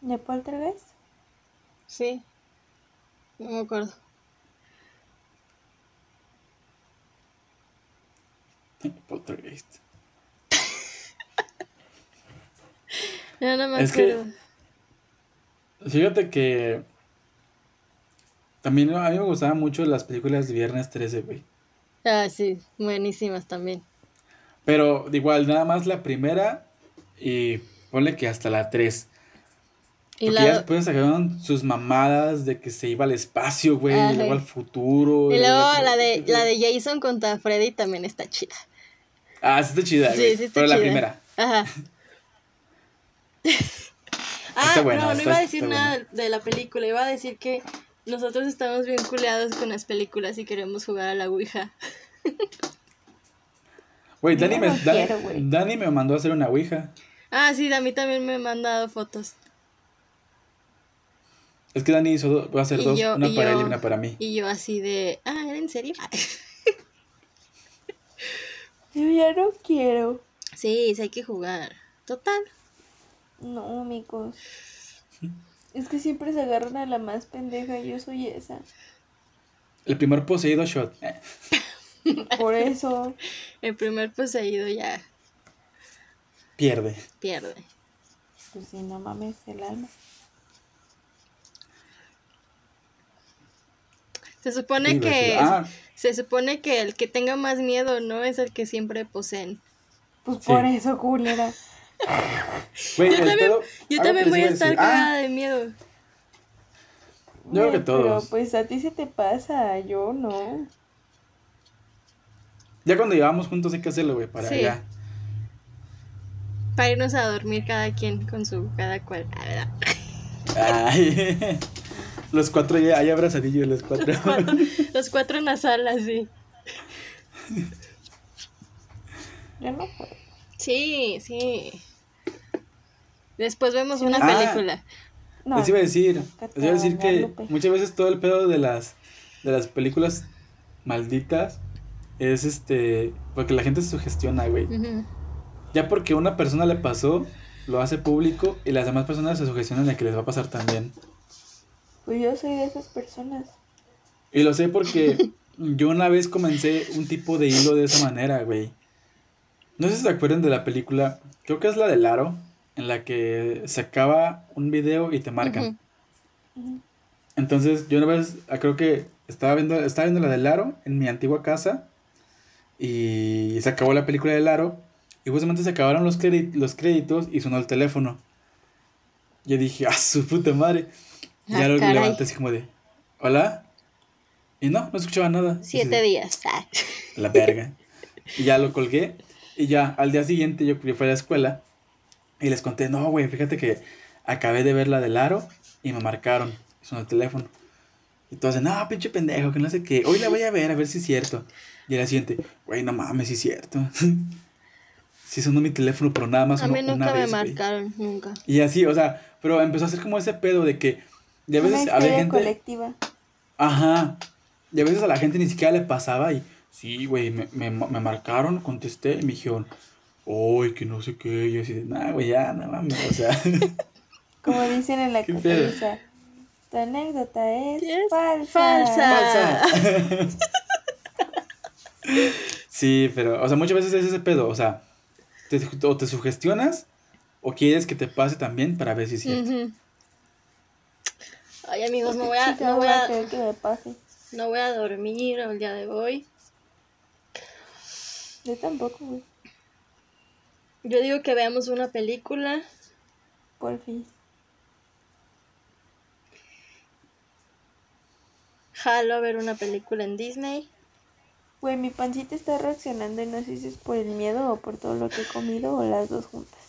A: ¿De Poltergeist?
B: Sí. No me acuerdo.
C: Poltergeist. <laughs>
B: Ya no me
C: Es que-
B: acuerdo.
C: Fíjate que también a mí me gustaban mucho las películas de Viernes 13, güey.
B: Ah, sí, buenísimas también.
C: Pero igual, nada más la primera y ponle que hasta la 3.
B: Y
C: Porque
B: la,
C: ya después sacaron sus mamadas de que se iba al espacio, güey, y luego al futuro.
B: y luego
C: luego-
B: la de <laughs> la de Jason contra Freddy también está chida.
C: Ah, sí está chida,
B: Sí,
C: güey.
B: sí está
C: Pero la primera.
B: Ajá. <laughs> ah,
C: buena,
B: no, no
C: está-
B: iba a decir nada de la película, iba a decir que nosotros estamos bien culeados con las películas y queremos jugar a la Ouija. <laughs>
C: Güey, Dani,
A: no
C: me, Dani, me mandó a hacer una ouija.
B: Ah, sí, a mí también me han mandado fotos.
C: Es que Dani hizo do- va a hacer
B: Y
C: dos,
B: yo-
C: una para él
B: yo-
C: y una para mí.
B: Y yo así de, ah, ¿era en serio? <laughs>
A: Yo ya no quiero.
B: sí, sí hay que jugar. Total.
A: No, amigos. Es que siempre se agarran a la más pendeja yo soy esa.
C: El primer poseído shot. Eh,
A: Por <laughs> eso.
B: El primer poseído ya
C: pierde.
B: pierde.
A: Pues si no mames el alma.
B: Se supone que.
C: Ah,
B: se supone que el que tenga más miedo no es el que siempre poseen.
A: Pues
C: Sí.
A: por eso, culera.
C: Güey,
B: Yo también,
C: pedo-
B: yo también voy a estar
C: decir.
B: cagada
C: Ah,
B: de miedo.
C: Yo creo que todos.
A: Pero pues a ti se te pasa, yo no.
C: ya cuando llevamos juntos hay que hacerlo, güey, para
B: Sí.
C: ya.
B: Para irnos a dormir cada quien con su cada cual. ¿verdad?
C: Ay, <laughs> los cuatro ya, hay abrazadillos, los cuatro. <laughs>
B: Los cuatro en la sala, sí. <laughs>
A: Yo no puedo.
B: Sí, sí. Después vemos una
C: Ah.
B: película.
A: No.
C: Les iba a decir, les iba a decir que muchas veces todo el pedo de las de las películas malditas es este porque la gente se sugestiona, güey. Ya porque una persona le pasó, lo hace público y las demás personas se sugestionan de que les va a pasar también.
A: Pues yo soy de esas personas.
C: Y lo sé porque <laughs> yo una vez comencé un tipo de hilo de esa manera, güey. No sé si se acuerdan de la película, creo que es la del aro, en la que se acaba un video y te marcan. Entonces, yo una vez, ah, creo que estaba viendo, estaba viendo la del Aro en mi antigua casa y se acabó la película del Aro y justamente se acabaron los, crédi- los créditos y sonó el teléfono. Yo dije, ¡ah, su puta madre! Y
B: Ah,
C: ya lo
B: caray.
C: levanté así como de, ¿hola? Y no, no escuchaba nada.
B: Siete
C: así,
B: días. Ah.
C: La verga. Y ya lo colgué y ya al día siguiente yo, yo fui a la escuela y les conté, no, güey, fíjate que acabé de ver la del Aro y me marcaron. Sonó el teléfono. Y todos, no, pinche pendejo, que no sé qué. Hoy la voy a ver, a ver si es cierto. Y el siguiente, güey, no mames, si es cierto. <laughs> sí sonó mi teléfono, pero nada más
B: A mí
C: una
B: nunca me
C: vez, güey.
B: marcaron, nunca.
C: Y así, o sea, pero empezó a hacer como ese pedo de que de a
A: Una
C: veces
A: histeria
C: gente...
A: colectiva.
C: Ajá. Y a veces a la gente ni siquiera le pasaba y, sí, güey, me, me, me marcaron, contesté y me dijeron, uy, que no sé qué. Y así de, nah, güey, ya, no mames, o sea... <laughs>
A: Como dicen en la cotorriza. Tu anécdota es,
B: Es
A: falsa.
B: falsa.
C: ¡Falsa! <laughs> sí, pero, o sea, muchas veces es ese pedo, o sea, te, o te sugestionas o quieres que te pase también para ver si es cierto.
B: Ay, amigos, <laughs> no voy a, no voy a,
A: querer que me pase.
B: no voy a dormir el día de hoy.
A: Yo tampoco, güey.
B: Yo digo que veamos una película.
A: Por fin.
B: Jalo a ver una película en Disney.
A: Güey, mi pancita está reaccionando y no sé si es por el miedo o por todo lo que he comido o las dos juntas.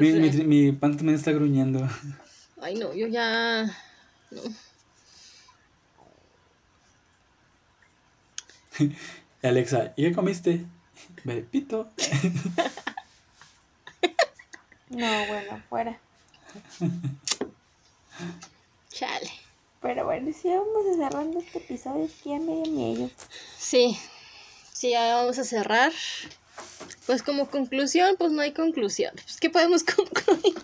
C: Mi, mi, mi pan también está gruñendo.
B: Ay, no, yo ya. No. <laughs>
C: Alexa, ¿y qué comiste? Me pito. <laughs>
A: No, bueno, fuera. <laughs>
B: Chale.
A: Pero bueno, si vamos a cerrando este episodio, es que ya me dio miedo.
B: Sí. Sí, ya vamos a cerrar. Pues como conclusión, pues no hay conclusión. Pues, ¿Qué podemos <laughs> concluir?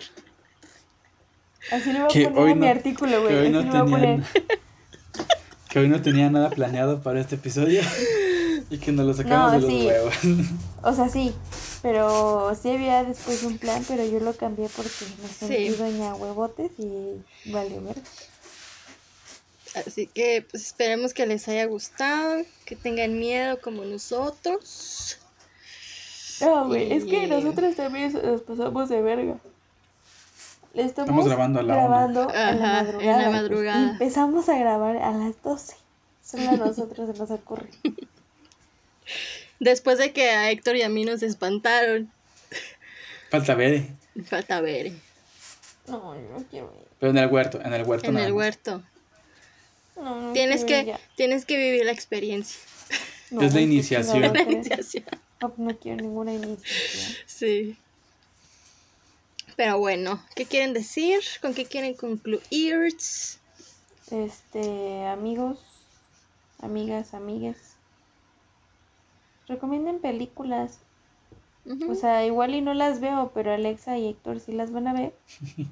A: Así le voy a
C: Que
A: poner
C: hoy
A: a mi
C: no-
A: artículo,
C: Que
A: güey.
C: hoy
A: Así
C: no
A: le voy a
C: tenían.
A: poner. <laughs>
C: que hoy no tenía nada planeado para este episodio. Y que nos lo sacamos
A: No,
C: de los
A: sí.
C: huevos.
A: O sea, sí. Pero sí había después un plan, pero yo lo cambié porque me sentí
B: Sí.
A: doña huevotes y valió ver.
B: Así que pues esperemos que les haya gustado, que tengan miedo como nosotros.
A: No, güey, es que nosotros también nos pasamos de verga. Le estamos,
C: Estamos grabando a la una.
A: grabando en
B: Ajá,
A: la
B: en la
A: madrugada. pues, y empezamos a grabar a las 12. Solo a nosotros se nos ocurre. <laughs>
B: Después de que a Héctor y a mí nos espantaron.
C: Falta ver. eh.
B: Falta ver.
A: No, no quiero ir.
C: Pero en el huerto, en el huerto
B: En
C: nada
B: el
C: más.
B: huerto.
A: No, no
B: Tienes
A: ir
B: que, tienes que vivir la experiencia.
A: No,
C: Es la iniciación.
A: chingada
B: La
A: crees.
B: iniciación.
A: No, no quiero ninguna iniciación.
B: Sí. Pero bueno, ¿qué quieren decir? ¿Con qué quieren concluir?
A: Este, amigos, amigas, amigues. Recomienden películas. O sea, igual y no las veo, pero Alexa y Héctor sí las van a ver. <laughs>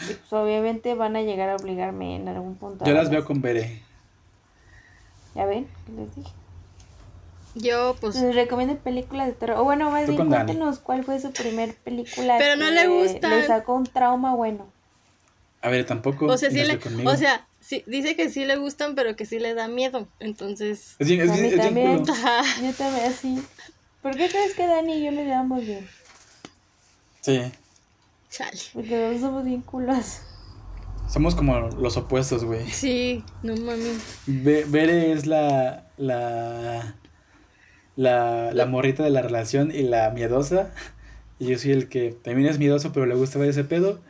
A: Y pues obviamente van a llegar a obligarme en algún punto. a
C: Yo las veo con Bere.
A: Ya ven, ¿qué les dije.
B: Yo, pues.
A: Entonces recomienden películas de terror. O bueno, más bien
C: Dani.
A: cuéntenos cuál fue su primer película.
B: Pero no le gusta.
A: Le sacó un trauma bueno.
C: A ver, tampoco.
B: O sea, sí le, o sea, sí, dice que sí le gustan, pero que sí le da miedo. Entonces.
C: es bien, es
A: a
C: bien,
A: mí
C: es bien
A: también. Yo también así. ¿Por qué crees que Dani y yo nos llevamos bien?
C: Sí.
B: Chale.
A: Porque los somos bien culos.
C: Somos como los opuestos, güey.
B: Sí, no mames.
C: Be- Bere es la, la, la, la morrita de la relación y la miedosa. Y yo soy el que también es miedoso, pero le gusta ver ese pedo.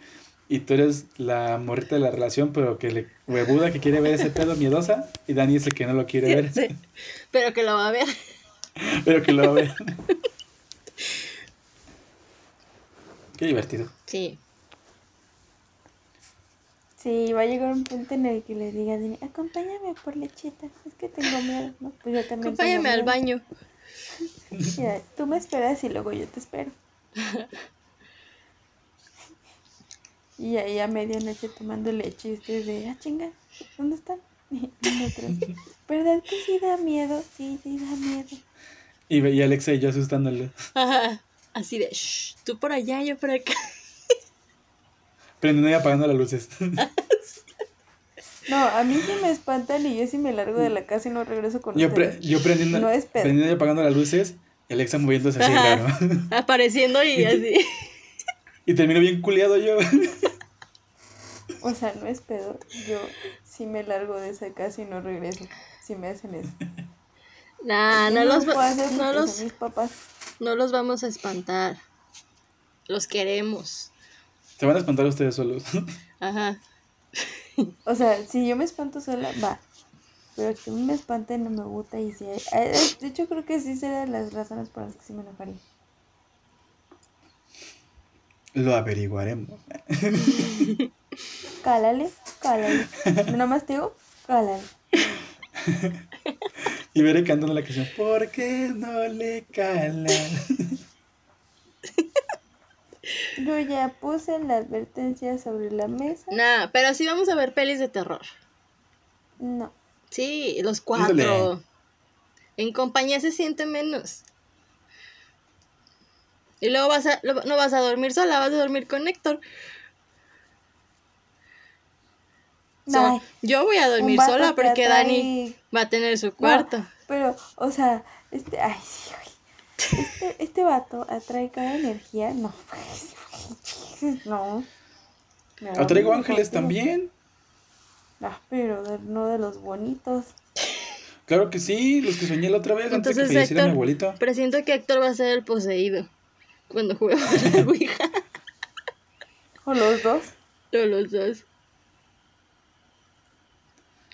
C: Y tú eres la morrita de la relación, pero que le huevuda, que quiere ver ese pedo miedosa. Y Dani es el que no lo quiere ver,
B: Sí. Pero que lo va a ver. <laughs>
C: pero que lo va a ver. <laughs> Qué divertido.
B: Sí.
A: Sí, va a llegar un punto en el que le diga a Dani, acompáñame por lechita, es que tengo miedo, ¿no? Pues yo también tengo
B: Acompáñame al baño. <laughs>
A: Mira, tú me esperas y luego yo te espero. Y ahí a medianoche tomando leche y ustedes de, ah, chinga, ¿dónde están? <laughs> Y nosotros, ¿verdad que sí da miedo? Sí, sí da miedo.
C: Y, y Alexa y yo asustándole.
B: Ajá. Así de, shh, tú por allá, yo por acá. <laughs>
C: Prendiendo y apagando las luces.
A: No, a mí sí me espantan y yo sí me largo de la casa y no regreso con
C: Yo,
A: ustedes.
C: pre- yo prendiendo,
A: No es
C: prendiendo y apagando las luces. Y Alexa moviéndose así
B: Ajá.
C: raro.
B: Apareciendo y así. <laughs>
C: Y termino bien culeado yo. <laughs>
A: O sea, no es pedo. Yo sí me largo de esa casa y no regreso. Si me hacen eso.
B: Nah, no los,
A: hacer
B: no, los,
A: mis papás.
B: no los vamos a espantar. Los queremos.
C: Se van a espantar ustedes solos. <laughs>
B: Ajá.
A: O sea, si yo me espanto sola, va. Pero que a mí me espante no me gusta y si hay- De hecho, creo que sí será de las razones por las que sí me enojaría.
C: Lo averiguaremos. <laughs>
A: Cálale, cálale. Nomás te digo, cálale. <laughs>
C: Y veré cantando la canción. ¿Por qué no le calan? <laughs>
A: Yo ya puse la advertencia sobre la mesa.
B: Nah, pero sí vamos a ver pelis de terror.
A: No.
B: Sí, los cuatro. En compañía se siente menos. Y luego vas a, lo- no vas a dormir sola, vas a dormir con Héctor. O sea,
A: Ay,
B: yo voy a dormir sola
A: que
B: porque
A: atrae-
B: Dani va a tener su
A: No,
B: cuarto.
A: pero, o sea, este, ay, sí, güey. Este, <laughs> este vato atrae cada energía. No. <laughs> No.
C: Atraigo ángeles también.
A: Ah, pero de- no de los bonitos.
C: Claro que sí, los que soñé la otra vez antes de que falleciera mi
B: Héctor,
C: abuelito.
B: Presiento que Héctor va a ser el poseído cuando juguemos <laughs> a la Ouija.
A: O los dos.
B: O los dos.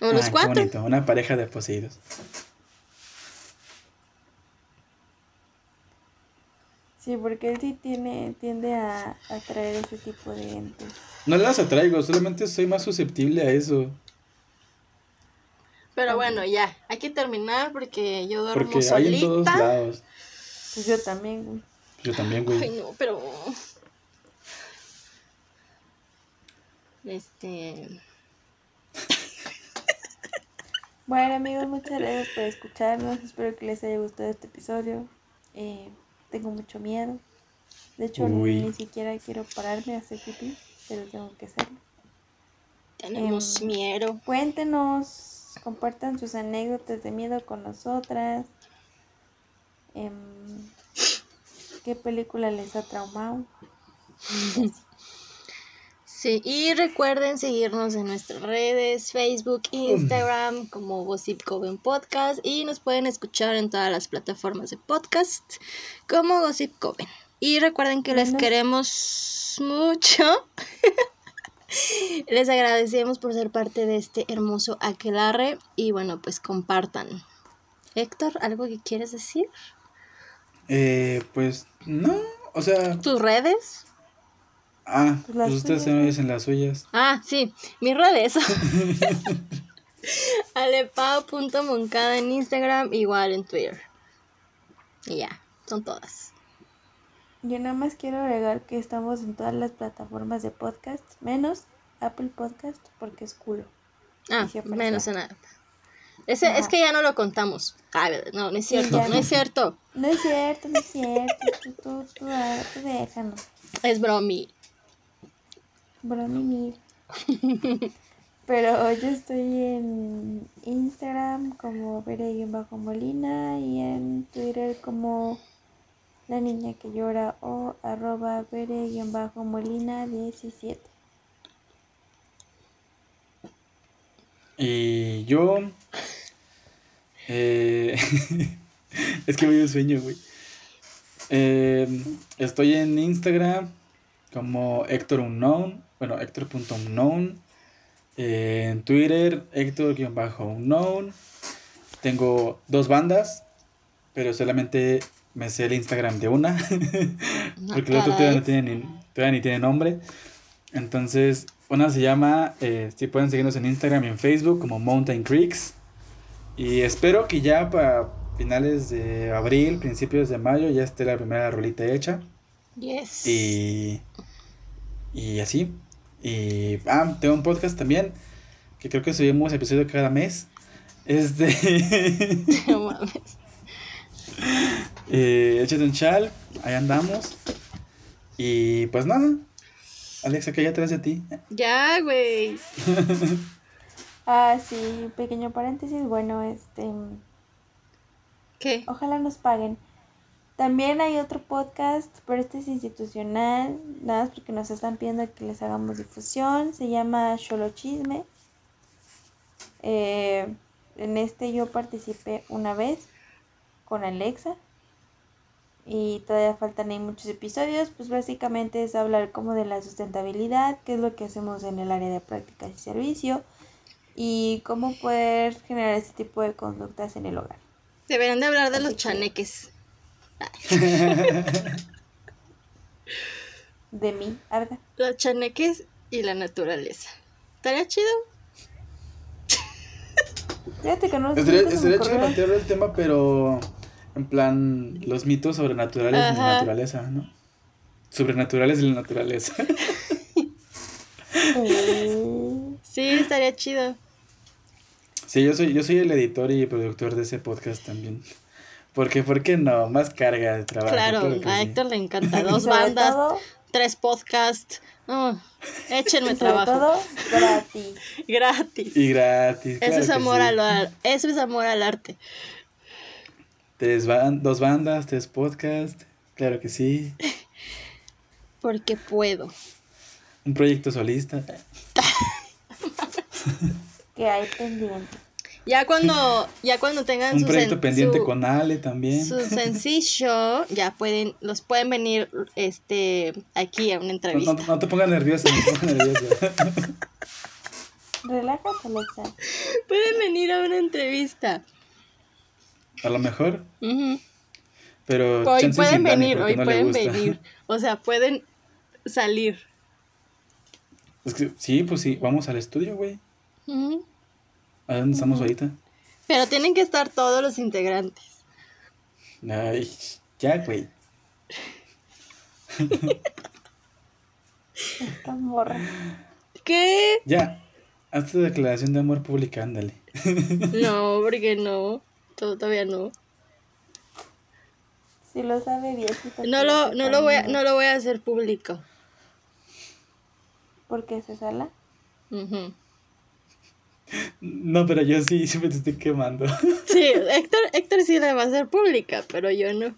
B: O los
C: Ay, qué
B: cuatro.
C: bonito, una pareja de poseídos.
A: Sí, porque él sí tiene, tiende a atraer ese tipo de entes.
C: No las atraigo, solamente soy más susceptible a eso.
B: Pero bueno, ya. Hay que terminar porque yo duermo
C: Porque hay en todos
B: solita.
C: lados.
A: Pues yo también. güey.
C: Yo también,
B: Ay,
C: güey.
B: no, pero. Este.
A: Bueno amigos, muchas gracias por escucharnos. Espero que les haya gustado este episodio. Eh, tengo mucho miedo. De hecho,
C: Uy.
A: ni siquiera quiero pararme a hacer pipí, pero tengo que hacerlo.
B: Tenemos
A: Em,
B: miedo.
A: Cuéntenos, compartan sus anécdotas de miedo con nosotras. Em, ¿Qué película les ha traumado? <laughs>
B: Sí, y recuerden seguirnos en nuestras redes, Facebook, Instagram, como Gossip Coven Podcast. Y nos pueden escuchar en todas las plataformas de podcast, como Gossip Coven. Y recuerden que les queremos mucho. <laughs> les agradecemos por ser parte de este hermoso aquelarre. Y bueno, pues compartan. Héctor, ¿algo que quieres decir?
C: Eh, pues no, o sea,
B: ¿Tus redes?
C: Ah,
A: Pues
C: pues ustedes
A: suyas,
C: se me
A: ¿no?
C: dicen las suyas.
B: Ah, sí, mis redes. <laughs> Alepao.moncada en Instagram, igual en Twitter. Y ya, son todas.
A: Yo nada más quiero agregar que estamos en todas las plataformas de podcast, menos Apple Podcast, porque es culo.
B: Ah, menos en nada. Ese, es
A: Ajá.
B: que ya no lo contamos. Ah, no, no es cierto, no
A: no.
B: es cierto.
A: No es cierto, no es cierto. Tú, tú, tú, ah, tú déjanos.
B: Es bromi.
A: Bromini. <laughs> Pero yo estoy en Instagram como bajo molina y en Twitter como la niña que llora o arroba bajo molina 17.
C: Y yo. Eh, <laughs> es que me dio sueño, güey. Eh, estoy en Instagram como Héctor Unknown. Bueno, Héctor.unknown. Eh, en Twitter, Héctor-unknown. Tengo dos bandas, pero solamente me sé el Instagram de una. <laughs> porque el otro todavía no tiene ni, todavía ni tiene nombre. Entonces, una se llama, eh, si pueden seguirnos en Instagram y en Facebook como Mountain Creeks. Y espero que ya para finales de abril, principios de mayo, ya esté la primera rolita hecha.
B: Yes.
C: Y, y así. Y ah, tengo un podcast también, que creo que subimos episodio cada mes. Este, <laughs>
B: No mames. <laughs>
C: eh, échate un chal, ahí andamos. Y pues nada, Alexa, que hay atrás de ti.
B: Ya, güey. <laughs>
A: Ah, sí, pequeño paréntesis. Bueno, este.
B: ¿Qué?
A: Ojalá nos paguen. También hay otro podcast, pero este es institucional, nada más porque nos están pidiendo que les hagamos difusión. Se llama Cholo Chisme. Eh, en este yo participé una vez con Alexa. Y todavía faltan ahí muchos episodios. Pues básicamente es hablar como de la sustentabilidad, qué es lo que hacemos en el área de prácticas y servicio. Y cómo poder generar este tipo de conductas en el hogar.
B: Deberían de hablar de los
A: Así
B: chaneques.
A: De mí, Arda.
B: Los chaneques y la naturaleza. ¿Estaría chido?
A: Fíjate que no sé
C: Estaría, chido plantear el tema, pero en plan los mitos sobrenaturales de la
B: Ajá.
C: naturaleza, ¿no? Sobrenaturales de la naturaleza. <laughs> <laughs>
B: Sí, estaría chido.
C: Sí, yo soy, yo soy el editor y productor de ese podcast también. Porque, ¿por qué no? Más carga de trabajo.
B: Claro, a
C: sí.
B: Héctor le encanta. <laughs> Dos bandas,
A: todo-
B: tres podcasts. Échenme
A: y sobre
B: trabajo.
A: todo, gratis. <laughs>
B: Gratis.
C: Y gratis.
B: Eso
C: claro
B: es amor
C: sí.
B: al eso es amor al arte.
C: Tres ban- dos bandas, tres podcasts. Claro que sí. <laughs>
B: Porque puedo.
C: Un proyecto solista.
A: Que hay pendiente.
B: Ya cuando, ya cuando tengan
C: Un
B: su,
C: proyecto pendiente
B: su-
C: con Ale también.
B: su <laughs> sencillo, ya pueden, los pueden venir este aquí a una entrevista.
C: no- no te pongas nerviosa, no te pongas nerviosa. <laughs>
A: Relájate, Alexa.
B: Pueden venir a una entrevista.
C: A lo mejor.
B: Ujú.
C: Pero
B: Hoy pueden venir, hoy
C: no
B: pueden venir. O sea, pueden salir.
C: Es que, sí, pues sí, vamos al estudio, güey.
B: Ujú.
C: ¿A dónde estamos ahorita?
B: Pero tienen que estar todos los integrantes.
C: Ay, ya, güey.
A: Esta morra.
B: ¿Qué?
C: Ya. Haz tu declaración de amor pública, ándale.
B: No, <laughs> porque no. Todavía no.
A: Si lo sabe bien. si
B: No lo, no lo voy a, no lo voy a hacer público.
A: ¿Por qué se sala?
B: Ujú.
C: No, pero yo sí, siempre te estoy quemando. <laughs>
B: Sí, Héctor, Héctor sí la va a hacer pública, pero yo no.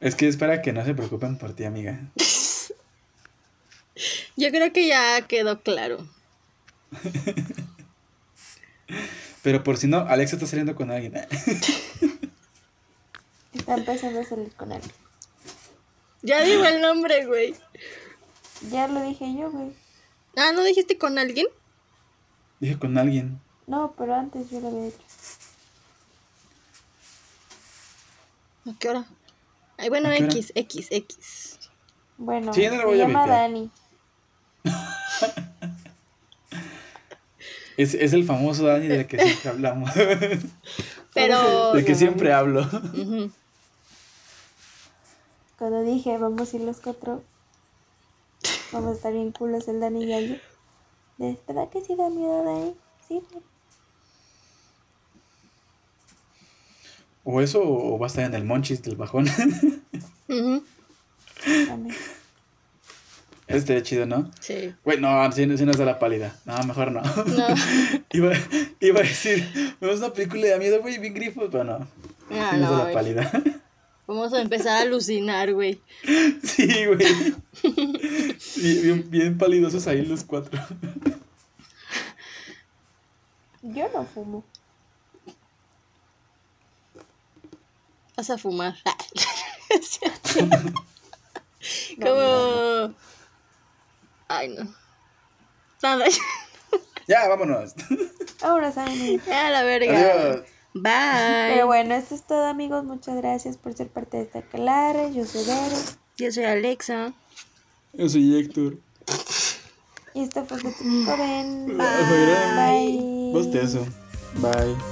C: Es que es para que no se preocupen por ti, amiga. <laughs>
B: Yo creo que ya quedó claro. <laughs>
C: Pero por si no, Alexa está saliendo con alguien.
A: Está empezando a salir con él.
B: Ya digo el nombre, güey.
A: Ya lo dije yo, güey.
B: Ah, ¿no dijiste con alguien?
C: Dije con alguien.
A: No, pero antes yo lo había hecho.
B: ¿A qué hora? Ay, bueno,
C: ¿A qué hora?
B: X, X, X.
A: Bueno,
C: Sí, no lo
A: se
C: a
A: llama
C: vipear.
A: Dani. <laughs>
C: Es, es el famoso Dani del que siempre hablamos. <laughs>
B: Pero...
C: del que siempre hablo.
A: Cuando dije, vamos a ir los cuatro. Vamos a estar bien culos el Dani y yo. ¿De verdad que sí da miedo Dani? Sí, güey.
C: O eso, o va a estar en el monchis del bajón.
B: Ujú.
A: Dani.
C: Este es chido, ¿no?
B: Sí.
C: Güey, no, si, si no es de la pálida. No, mejor no.
B: No. <laughs>
C: iba, iba a decir, vemos una película de miedo, güey, bien grifos, pero no.
B: Ah,
C: Si no es
B: no,
C: de la pálida.
B: Vamos a empezar a alucinar, güey. <laughs>
C: sí, güey. Bien, bien, bien palidosos ahí los cuatro.
A: Yo no fumo.
B: Vas a fumar. <laughs> Como... Ay, no. Nada.
C: Ya, vámonos.
A: Ahora Dani.
B: A la verga.
C: Adiós.
B: Bye.
A: Pero bueno, esto es todo, amigos. Muchas gracias por ser parte de esta clase. Yo soy Vero.
B: Yo soy Alexa.
C: Yo soy Héctor.
A: Y esto fue Joven.
C: Bye.
A: Bye.
C: Bostezo. Bye.